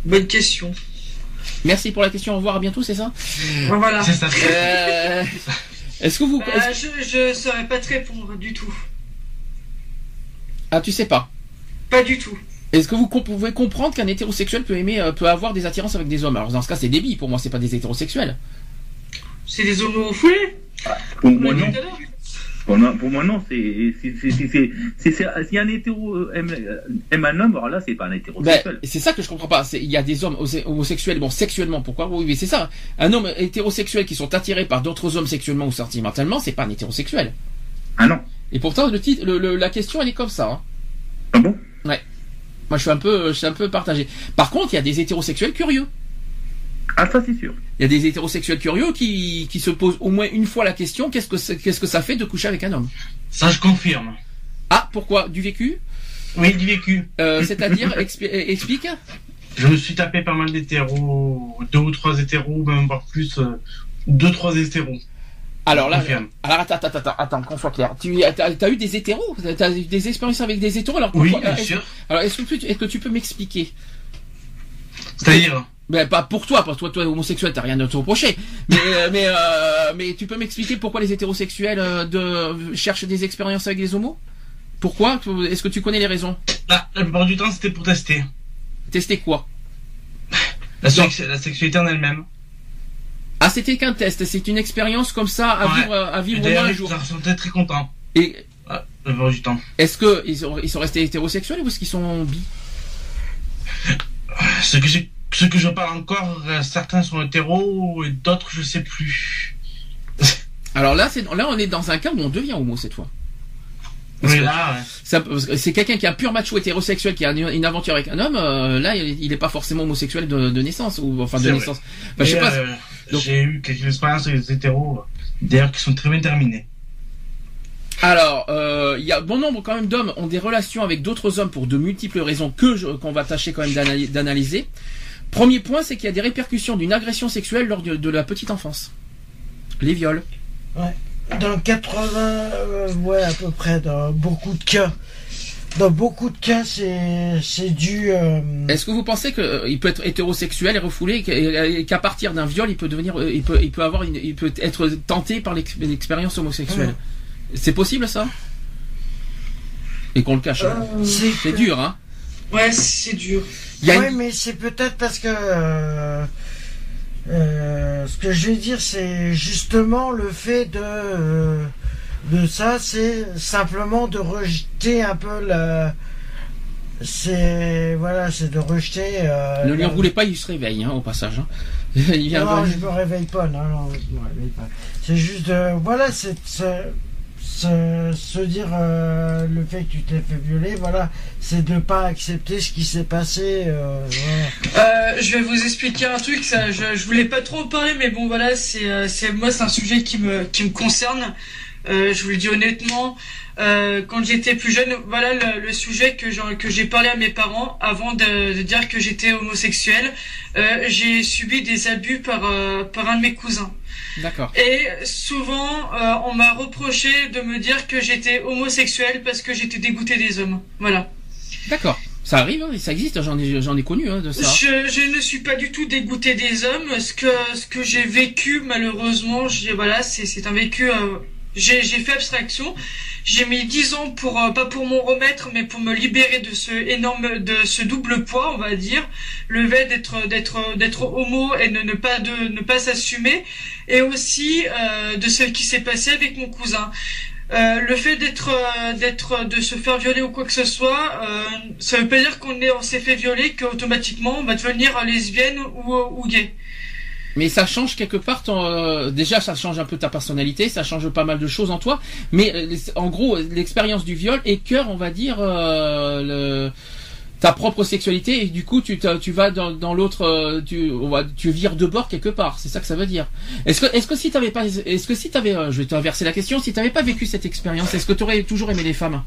Bonne question. Merci pour la question. Au revoir, à bientôt, c'est ça? Bon, voilà. C'est ça. Euh, Est-ce que vous Bah, je, je saurais pas te répondre du tout. ah tu sais pas? Pas du tout. Est-ce que vous comp- pouvez comprendre qu'un hétérosexuel peut aimer euh, peut avoir des attirances avec des hommes? Alors dans ce cas c'est débile pour moi c'est pas des hétérosexuels. C'est des homos foulés Pour moi, non. Pour moi, pour moi, non. C'est, c'est- si un hétéro euh, aime, euh, aime un homme, alors là, c'est pas un Ben, hétérosexuel. c'est ça que je comprends pas. Il y a des hommes homosexuels, bon, sexuellement, pourquoi? Oui, mais c'est ça. Un homme hétérosexuel qui sont attirés par d'autres hommes sexuellement ou sentimentalement, c'est pas un hétérosexuel. Ah non. Et pourtant, le titre, le- le- la question, elle est comme ça. hein. Ah bon? Ouais. Moi, je suis un peu, je suis un peu partagé. Par contre, il y a des hétérosexuels curieux. Ah, ça, c'est sûr. Il y a des hétérosexuels curieux qui, qui se posent au moins une fois la question qu'est-ce que c'est- qu'est-ce que ça fait de coucher avec un homme? Ça, je confirme. Ah, pourquoi? Du vécu? Oui, du vécu. Euh, C'est-à-dire, euh, explique Je me suis tapé pas mal d'hétéros, deux ou trois hétéros, même voire plus, euh, deux, trois hétéros. Alors là, Confirme. alors attends, attends, attends, attends, qu'on soit clair. Tu as, as eu des hétéros? Tu as eu des expériences avec des hétéros? Alors Oui, bien sûr. Alors est-ce que, tu- est-ce que tu peux m'expliquer? C'est-à-dire, ben, pas pour toi, parce que toi, toi homosexuel, t'as rien à te reprocher. Mais, euh, mais, euh, mais tu peux m'expliquer pourquoi les hétérosexuels euh, de, cherchent des expériences avec des homos? Pourquoi? Est-ce que tu connais les raisons? La, la plupart du temps, c'était pour tester. Tester quoi? La, sex- la sexualité en elle-même. Ah, c'était qu'un test. C'est une expérience comme ça à Ouais. vivre, à Et vivre au moins un ils jour. s'en sont très contents. Et plupart du temps. est-ce que ils sont, ils sont restés hétérosexuels ou est-ce qu'ils sont bi? Ce que, j'ai- ce que je parle encore, euh, certains sont hétéros et d'autres, je sais plus. Alors là, c'est là, on est dans un cas où on devient homo cette fois. Parce Oui, que- là, ouais. C'est quelqu'un qui est un pur macho hétérosexuel qui a une, une aventure avec un homme. euh, là, il il est pas forcément homosexuel de, de naissance ou enfin de naissance. Enfin, je sais pas. euh, J'ai eu quelques expériences avec des hétéros. D'ailleurs, qui sont très bien terminés. Alors, euh, il y a bon nombre quand même d'hommes ont des relations avec d'autres hommes pour de multiples raisons que je- qu'on va tâcher quand même d'ana- d'analyser. Premier point, c'est qu'il y a des répercussions d'une agression sexuelle lors de, de la petite enfance. Les viols. Ouais. Dans 80, euh, ouais, à peu près, dans beaucoup de cas. Dans beaucoup de cas, c'est c'est dû. euh, Est-ce que vous pensez qu'il peut être hétérosexuel et refoulé et qu'à- et qu'à partir d'un viol, il peut devenir, euh, il peut, il peut avoir, une- il peut être tenté par l'ex- l'expérience homosexuelle? C'est possible ça? Et qu'on le cache. hein. Euh, c'est C'est dur, hein Ouais, c'est dur. Une- mais c'est peut-être parce que. euh, euh, ce que je vais dire, c'est justement le fait de. Euh, de ça, c'est simplement de rejeter un peu la. C'est. Voilà, c'est de rejeter. euh, Ne lui la- en voulez pas, il se réveille, hein, au passage. hein. il vient Non, de- je me réveille pas, non, non, je me réveille pas. C'est juste, de- voilà, c'est se, dire euh, le fait que tu t'es fait violer, voilà, c'est de pas accepter ce qui s'est passé. euh, voilà. Euh, je vais vous expliquer un truc. Ça, je, je voulais pas trop en parler, mais bon, voilà, c'est, euh, c'est moi, c'est un sujet qui me, qui me concerne. Euh, je vous le dis honnêtement. Euh, quand j'étais plus jeune, voilà le, le sujet que j'ai parlé à mes parents avant de, de dire que j'étais homosexuel. Euh, j'ai subi des abus par par un de mes cousins. D'accord. Et souvent, on m'a reproché de me dire que j'étais homosexuel parce que j'étais dégoûté des hommes. Voilà. D'accord. Ça arrive, hein, ça existe, j'en ai, j'en ai connu hein, de ça. Je, je ne suis pas du tout dégoûté des hommes. Ce que, ce que j'ai vécu, malheureusement, j'ai, voilà, c'est, c'est un vécu. J'ai, fait abstraction. J'ai mis dix ans pour, euh, pas pour m'en remettre, mais pour me libérer de ce énorme, de ce double poids, on va dire, le fait d'être, d'être, d'être homo et ne pas de, ne pas s'assumer, et aussi euh, de ce qui s'est passé avec mon cousin. Euh, le fait d'être, d'être, de se faire violer ou quoi que ce soit, euh, ça veut pas dire qu'on est, s'est fait violer qu'automatiquement on va devenir lesbienne ou, ou gay. Mais ça change quelque part ton, euh, déjà ça change un peu ta personnalité, ça change pas mal de choses en toi. Mais euh, en gros, l'expérience du viol écœure, on va dire, euh, ta propre sexualité et du coup tu, tu vas dans, dans l'autre, tu, tu vires de bord quelque part. C'est ça que ça veut dire. Est-ce que, est-ce que si t'avais pas, est-ce que si t'avais, je vais t'inverser la question, si t'avais pas vécu cette expérience, est-ce que t'aurais toujours aimé les femmes?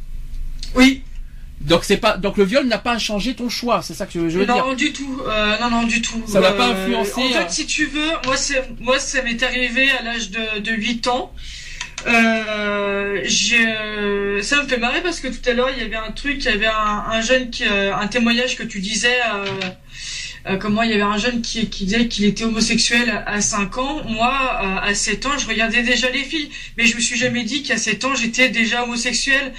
Oui. Donc c'est pas, donc le viol n'a pas changé ton choix, c'est ça que je, je veux non, dire. du tout. Euh, non, non, du tout. Ça n'a pas Euh, influencé, En fait, si tu veux, moi, c'est, moi, ça m'est arrivé à l'âge de, de 8 ans. Euh, j'ai, euh, ça me fait marrer parce que tout à l'heure, il y avait un truc, il y avait un, un jeune qui, euh, un témoignage que tu disais, euh, euh, comment il y avait un jeune qui, qui disait qu'il était homosexuel à, à 5 ans. Moi, euh, à 7 ans, je regardais déjà les filles, mais je me suis jamais dit qu'à 7 ans, j'étais déjà homosexuel.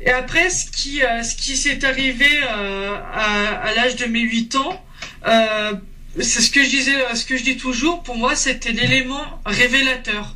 Et après, ce qui, euh, ce qui s'est arrivé euh, à, l'âge de mes 8 ans, euh, c'est ce que je disais, ce que je dis toujours. Pour moi, c'était l'élément révélateur,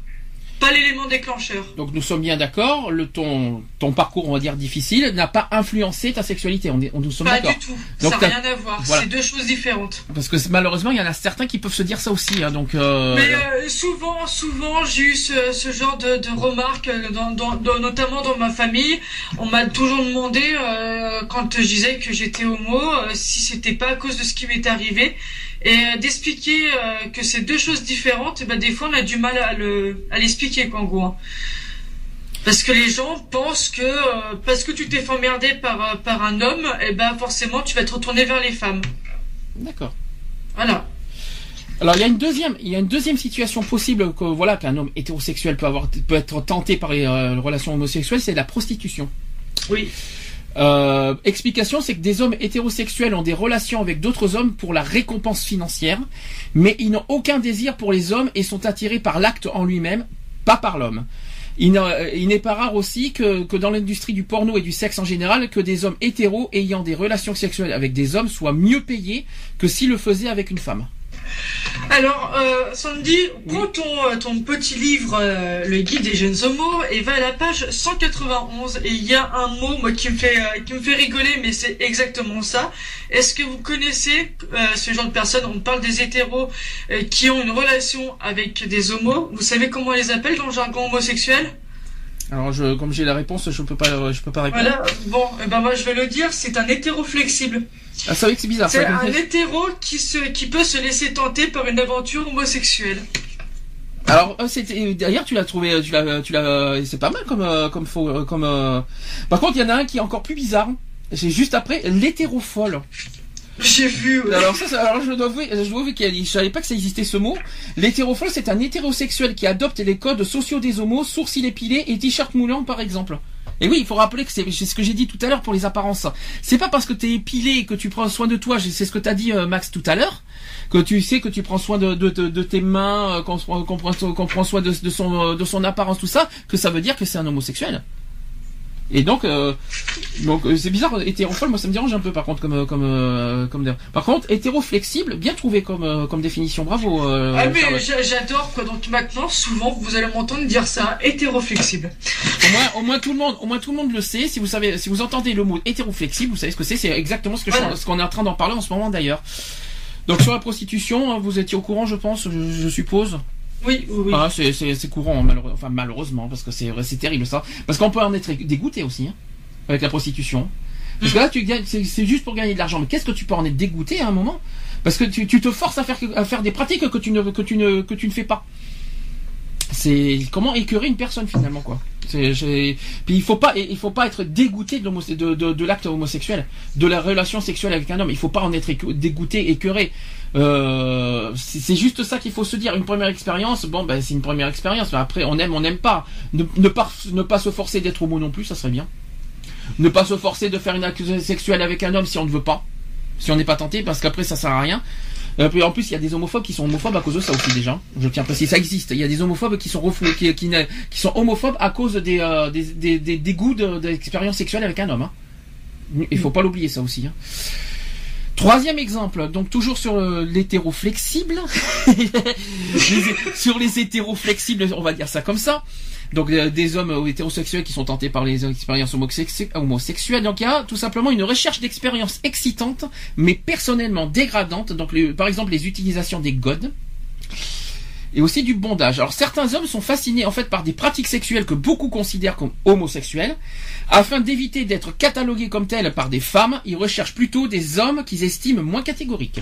pas l'élément déclencheur. Donc nous sommes bien d'accord, le ton ton parcours on va dire difficile n'a pas influencé ta sexualité. On est on nous sommes Pas d'accord. du tout. Donc ça n'a rien à voir. voilà. C'est deux choses différentes. Parce que malheureusement il y en a certains qui peuvent se dire ça aussi. Hein, donc euh, Mais euh, souvent, souvent, j'ai eu ce, ce genre de, de remarques, euh, dans, dans- dans- notamment dans ma famille. On m'a toujours demandé, euh, quand je disais que j'étais homo, si c'était pas à cause de ce qui m'est arrivé. Et euh, d'expliquer euh, que c'est deux choses différentes, et ben, des fois, on a du mal à le à l'expliquer, quoi, en gros. hein. Parce que les gens pensent que euh, parce que tu t'es fait emmerder par, par un homme, et ben forcément tu vas te retourner vers les femmes. D'accord. Voilà. Alors il y a une deuxième, il y a une deuxième situation possible que voilà qu'un homme hétérosexuel peut avoir, peut être tenté par les euh, relations homosexuelles, c'est la prostitution. Oui. Euh, explication, c'est que des hommes hétérosexuels ont des relations avec d'autres hommes pour la récompense financière, mais ils n'ont aucun désir pour les hommes et sont attirés par l'acte en lui-même, pas par l'homme. Euh, il n'est pas rare aussi que, que dans l'industrie du porno et du sexe en général, que des hommes hétéros ayant des relations sexuelles avec des hommes soient mieux payés que s'ils le faisaient avec une femme. Alors, euh, Sandy, prends ton, euh, ton petit livre, euh, le guide des jeunes homos, et va à la page 191. Et il y a un mot, moi, qui me fait, euh, qui me fait rigoler, mais c'est exactement ça. Est-ce que vous connaissez ce genre de personnes On parle des hétéros qui ont une relation avec des homos? Vous savez comment on les appelle dans le jargon homosexuel? Alors, je, comme j'ai la réponse, je peux pas, je peux pas répondre. Voilà. Bon, eh ben moi je vais le dire, c'est un hétéro flexible. Ah, c'est vrai que c'est bizarre. C'est un hétéro qui se, qui peut se laisser tenter par une aventure homosexuelle. Alors euh, c'était d'ailleurs tu l'as trouvé euh, tu l'as tu l'as c'est pas mal comme euh, comme faux euh, comme euh, par contre il y en a un qui est encore plus bizarre. C'est juste après l'hétérophole. J'ai vu. ouais. Alors ça, alors je dois avouer, je dois avouer qu'il je savais pas que ça existait ce mot. L'hétérophile, c'est un hétérosexuel qui adopte les codes sociaux des homos, sourcils épilés et t-shirt moulant par exemple. Et oui, il faut rappeler que c'est ce que j'ai dit tout à l'heure pour les apparences. C'est pas parce que t'es épilé que tu prends soin de toi, c'est ce que t'as dit euh, Max tout à l'heure, que tu sais que tu prends soin de, tes mains, euh, qu'on prend- soin euh, de son apparence, tout ça, que ça veut dire que c'est un homosexuel. Et donc, euh, donc euh, c'est bizarre, hétérophile, moi ça me dérange un peu par contre comme euh, comme euh, comme par contre hétéroflexible, bien trouvé comme comme définition, bravo. Euh, Ah mais j'adore quoi. Donc maintenant, souvent, vous allez m'entendre dire ça, hétéroflexible. Au moins, au moins tout le monde, au moins tout le monde le sait. Si vous savez, si vous entendez le mot hétéroflexible, vous savez ce que c'est. C'est exactement ce que je- Voilà. ce qu'on est en train d'en parler en ce moment d'ailleurs. Donc sur la prostitution, hein, vous étiez au courant, je pense, je, je suppose? Oui, oui. Ah, c'est courant, malheureux- enfin malheureusement, parce que c'est terrible ça. Parce qu'on peut en être dégoûté aussi hein, avec la prostitution. Parce que là, tu c'est juste pour gagner de l'argent. Mais qu'est-ce que tu peux en être dégoûté à un moment? Parce que tu, te forces à faire à faire des pratiques que tu ne que tu ne que tu ne fais pas. C'est comment écœurer une personne finalement quoi? Puis il faut pas il faut pas être dégoûté de, l'acte homosexuel, de la relation sexuelle avec un homme. Il faut pas en être dégoûté, écœuré. Euh, c'est juste ça qu'il faut se dire. Une première expérience, bon ben c'est une première expérience. Après on aime, on n'aime pas. Ne, pas se forcer d'être homo non plus, ça serait bien. Ne pas se forcer de faire une accusation sexuelle avec un homme si on ne veut pas, si on n'est pas tenté, parce qu'après ça sert à rien. Euh, en plus, il y a des homophobes qui sont homophobes à cause de ça aussi déjà. Je tiens à préciser, ça existe. Il y a des homophobes qui sont homophobes à cause des euh, des, des, des, des goûts de- d'expérience sexuelle avec un homme. hein. Il faut pas l'oublier ça aussi. hein. Troisième exemple, donc toujours sur euh, l'hétéroflexible, Les- sur les hétéroflexibles, on va dire ça comme ça. Donc euh, des hommes euh, hétérosexuels qui sont tentés par les expériences homosexu- homosexuelles. Donc il y a tout simplement une recherche d'expériences excitantes, mais personnellement dégradantes. Donc par exemple les utilisations des godes et aussi du bondage. Alors certains hommes sont fascinés en fait par des pratiques sexuelles que beaucoup considèrent comme homosexuelles. Afin d'éviter d'être catalogués comme tels par des femmes, ils recherchent plutôt des hommes qu'ils estiment moins catégoriques.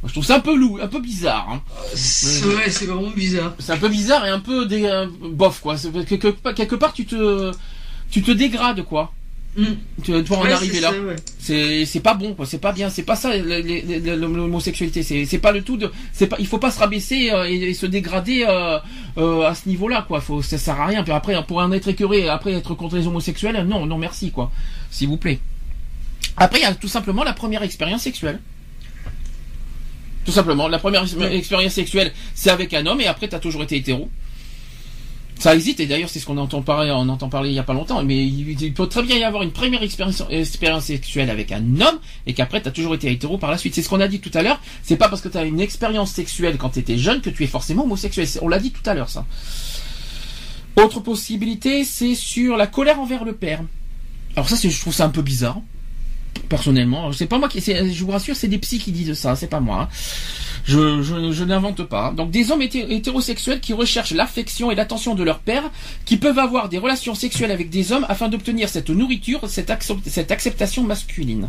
Moi, je trouve ça un peu loup, un peu bizarre. hein. C'est ouais, c'est vraiment bizarre. C'est un peu bizarre et un peu des, euh, bof quoi. Quelque, quelque part tu te tu te dégrades quoi. Mm. Tu pour en Ouais, arriver c'est là. ouais. C'est pas bon quoi. C'est pas bien. C'est pas ça l'homosexualité. C'est pas le tout de. C'est pas. Il faut pas se rabaisser euh, et, et se dégrader euh, euh, à ce niveau-là quoi. Faut ça sert à rien. Puis après pour en être écœuré après être contre les homosexuels non non merci quoi. S'il vous plaît. Après il y a tout simplement la première expérience sexuelle. Tout simplement, la première expé- expérience sexuelle, c'est avec un homme, et après, t'as toujours été hétéro. Ça existe, et d'ailleurs, c'est ce qu'on entend parler, on entend parler il y a pas longtemps, mais il, il peut très bien y avoir une première expérience, expérience sexuelle avec un homme, et qu'après, t'as toujours été hétéro par la suite. C'est ce qu'on a dit tout à l'heure, c'est pas parce que t'as une expérience sexuelle quand t'étais jeune que tu es forcément homosexuel. On l'a dit tout à l'heure, ça. Autre possibilité, c'est sur la colère envers le père. Alors ça, je trouve ça un peu bizarre personnellement. C'est pas moi qui, je vous rassure, c'est des psys qui disent ça, c'est pas moi. hein. Je, n'invente pas. Donc des hommes hété- hétérosexuels qui recherchent l'affection et l'attention de leur père, qui peuvent avoir des relations sexuelles avec des hommes afin d'obtenir cette nourriture, cette, accept- cette acceptation masculine.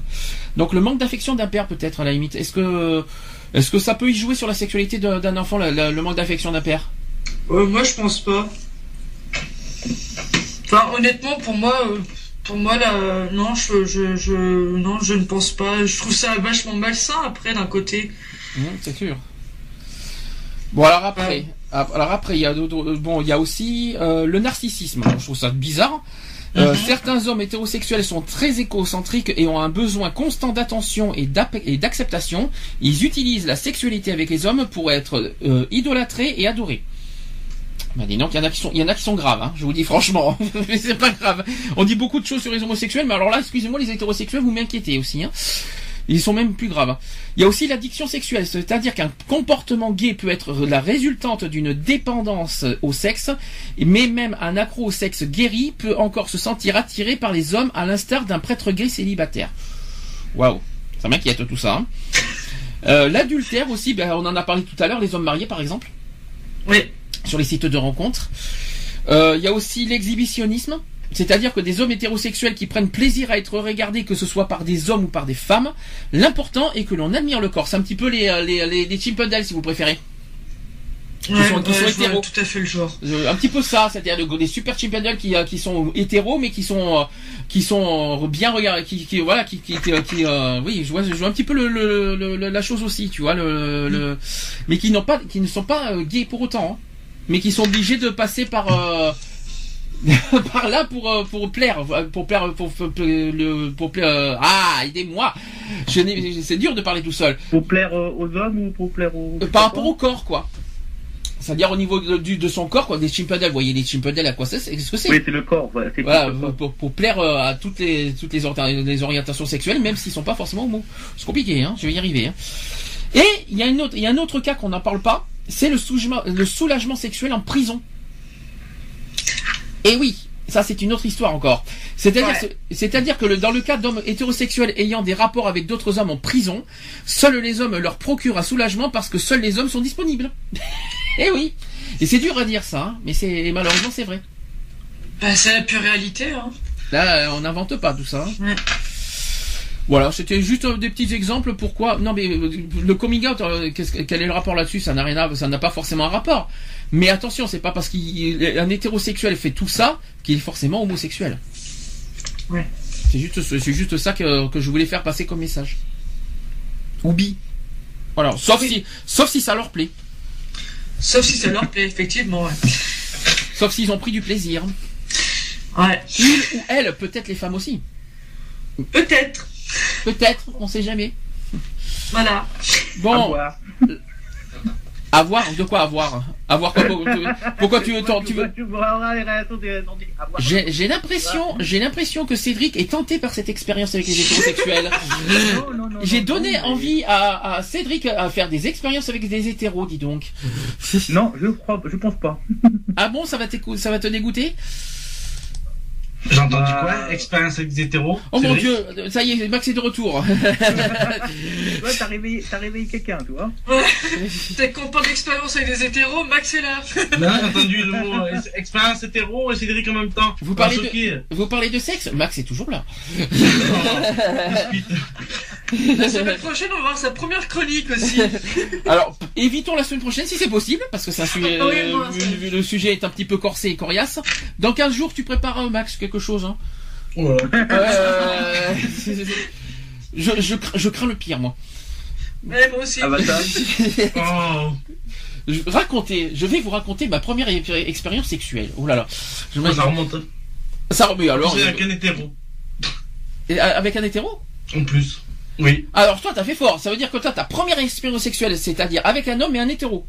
Donc le manque d'affection d'un père peut-être à la limite. Est-ce que est-ce que ça peut y jouer sur la sexualité d'un enfant, le manque d'affection d'un père? Euh, moi, je pense pas. Enfin, honnêtement, pour moi, euh, pour moi, là, non, je, je, je, non, je ne pense pas. Je trouve ça vachement malsain après, d'un côté. Mmh, c'est sûr. Bon alors après, alors après il y a d'autres- bon il y a aussi euh, le narcissisme. Alors, je trouve ça bizarre. Euh, Certains hommes hétérosexuels sont très écocentriques et ont un besoin constant d'attention et d'acceptation. Ils utilisent la sexualité avec les hommes pour être euh, idolâtrés et adorés. Donc, il y en a qui sont, il graves, hein, je vous dis franchement. mais c'est pas grave. On dit beaucoup de choses sur les homosexuels, mais alors là, excusez-moi, les hétérosexuels, vous m'inquiétez aussi. Hein. Ils sont même plus graves. Il y a aussi l'addiction sexuelle, c'est-à-dire qu'un comportement gay peut être la résultante d'une dépendance au sexe, mais même un accro au sexe guéri peut encore se sentir attiré par les hommes à l'instar d'un prêtre gay célibataire. Waouh, ça m'inquiète tout ça. hein. Euh, L'adultère aussi, ben, on en a parlé tout à l'heure, les hommes mariés par exemple, Oui. Sur les sites de rencontres. Euh, Il y a aussi l'exhibitionnisme, c'est-à-dire que des hommes hétérosexuels qui prennent plaisir à être regardés, que ce soit par des hommes ou par des femmes, l'important est que l'on admire le corps. C'est un petit peu les, euh, les, les, les si vous préférez. qui Ouais, sont, qui ouais, sont hétéros. tout à fait le genre. Un petit peu ça, c'est-à-dire de- des super champions qui euh, qui sont hétéros mais qui sont qui sont bien regardés, qui, qui voilà, qui qui, qui, euh, oui, je vois je vois un petit peu le, le, le- le- la chose aussi, tu vois le, le mais qui n'ont pas qui ne sont pas gays pour autant, hein. Mais qui sont obligés de passer par euh, par là pour euh, pour plaire pour plaire pour pour, pour, le pour plaire euh, ah aidez-moi c'est dur de parler tout seul Pour plaire aux hommes ou pour plaire aux. par rapport au corps, quoi. C'est-à-dire au niveau de, de son corps, quoi. Des chimpendales, vous voyez les chimpendales à quoi c'est Qu'est-ce que c'est Oui, c'est le corps. Voilà, pour, pour plaire à toutes les toutes les orientations sexuelles, même s'ils sont pas forcément homo. C'est compliqué, hein. Je vais y arriver. Hein. Et il y a une autre, il y a un autre cas qu'on n'en parle pas, c'est le soulagement, le soulagement sexuel en prison. Et oui, ça c'est une autre histoire encore. C'est-à-dire, Ouais. c'est-à-dire que le- dans le cas d'hommes hétérosexuels ayant des rapports avec d'autres hommes en prison, seuls les hommes leur procurent un soulagement parce que seuls les hommes sont disponibles. Et oui. Et c'est dur à dire ça, hein, mais c'est malheureusement c'est vrai. Bah, c'est la pure réalité, hein. Là, on n'invente pas tout ça. hein. Ouais. Voilà, c'était juste euh, des petits exemples. Pourquoi Non, mais euh, le coming out, euh, quel est le rapport là-dessus? Ça n'a rien à, ça n'a pas forcément un rapport. Mais attention, c'est pas parce qu'un hétérosexuel fait tout ça qu'il est forcément homosexuel. Ouais. C'est juste, ce- c'est juste ça que, que je voulais faire passer comme message. Ou bi. Voilà, sauf si, sauf si ça leur plaît. Sauf si ça leur plaît, effectivement, ouais. Sauf s'ils ont pris du plaisir. Ouais. Il ou elle, peut-être les femmes aussi. Peut-être. Peut-être, on sait jamais. Voilà. Bon, voir. avoir, de quoi avoir Avoir quoi pour- Pourquoi tu, veux. J'ai l'impression, j'ai l'impression que Cédric est tenté par cette expérience avec les hétérosexuels. J'ai donné envie à, à Cédric à faire des expériences avec des hétéros, dis donc. Non, je crois, je pense pas. Ah bon, ça va, ça va te dégoûter? J'ai entendu Bah, quoi? Expérience avec des hétéros Oh mon dieu, ça y est, Max est de retour. Tu vois, t'as réveillé, réveillé quelqu'un, tu vois. Dès qu'on parle d'expérience avec des hétéros, Max est là. Non, j'ai entendu le mot euh, expérience hétéro et Cédric en même temps. Vous parlez de-. Vous parlez de sexe? Max est toujours là. La semaine prochaine, on va voir sa première chronique aussi. Alors, évitons la semaine prochaine si c'est possible, parce que c'est un sujet, Ah oui, euh, moi, vu- c'est- vu le sujet est un petit peu corsé et coriace. Dans 15 jours, tu prépares, euh, Max, quelque chose, hein? Oh là là. Euh, je, je, cra- je crains le pire, moi. Ouais, moi aussi. Ah bah ça. Oh. Je, racontez, je vais vous raconter ma première expérience sexuelle. Oh là là. Je Ça remonte. ça remet alors. C'est avec un hétéro. Et, euh, avec un hétéro? En plus. Oui. Alors toi, t'as fait fort. Ça veut dire que toi, ta première expérience sexuelle, c'est-à-dire avec un homme et un hétéro.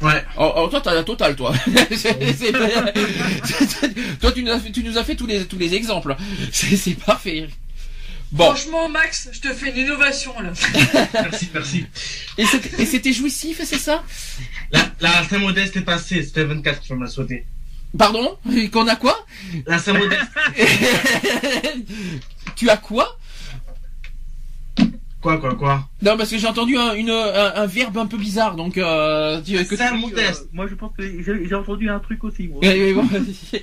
Ouais. Alors, alors toi, t'as la totale, toi. C'est- c'est- toi, tu nous as fait, tu nous as fait tous les tous les exemples. C'est c'est parfait. Bon. Franchement, Max, je te fais une innovation là. Merci, merci. Et c'était et c'était jouissif, c'est ça? La, la Saint-Modeste est passée. C'était 24 qui me l'a souhaité. Pardon Qu'on a quoi? La Saint-Modeste. Tu as quoi? Quoi, quoi, quoi Non, parce que j'ai entendu un, une, un, un verbe un peu bizarre, donc euh, tu, que tu- Saint-Modeste. Euh, moi, je pense que j'ai j'ai entendu un truc aussi. Moi.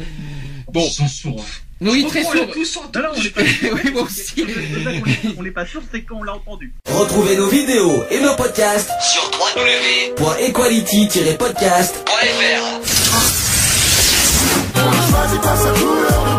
Bon. bon, Ils sont sourds. oui, très On sûr. entendu. Non, non, on n'est pas, oui, moi aussi. c'est ça qu'on est- on n'est pas sûr, c'est qu'on l'a entendu. Retrouvez nos vidéos et nos podcasts sur www.equality-podcast.fr. Choisis pas sa couleur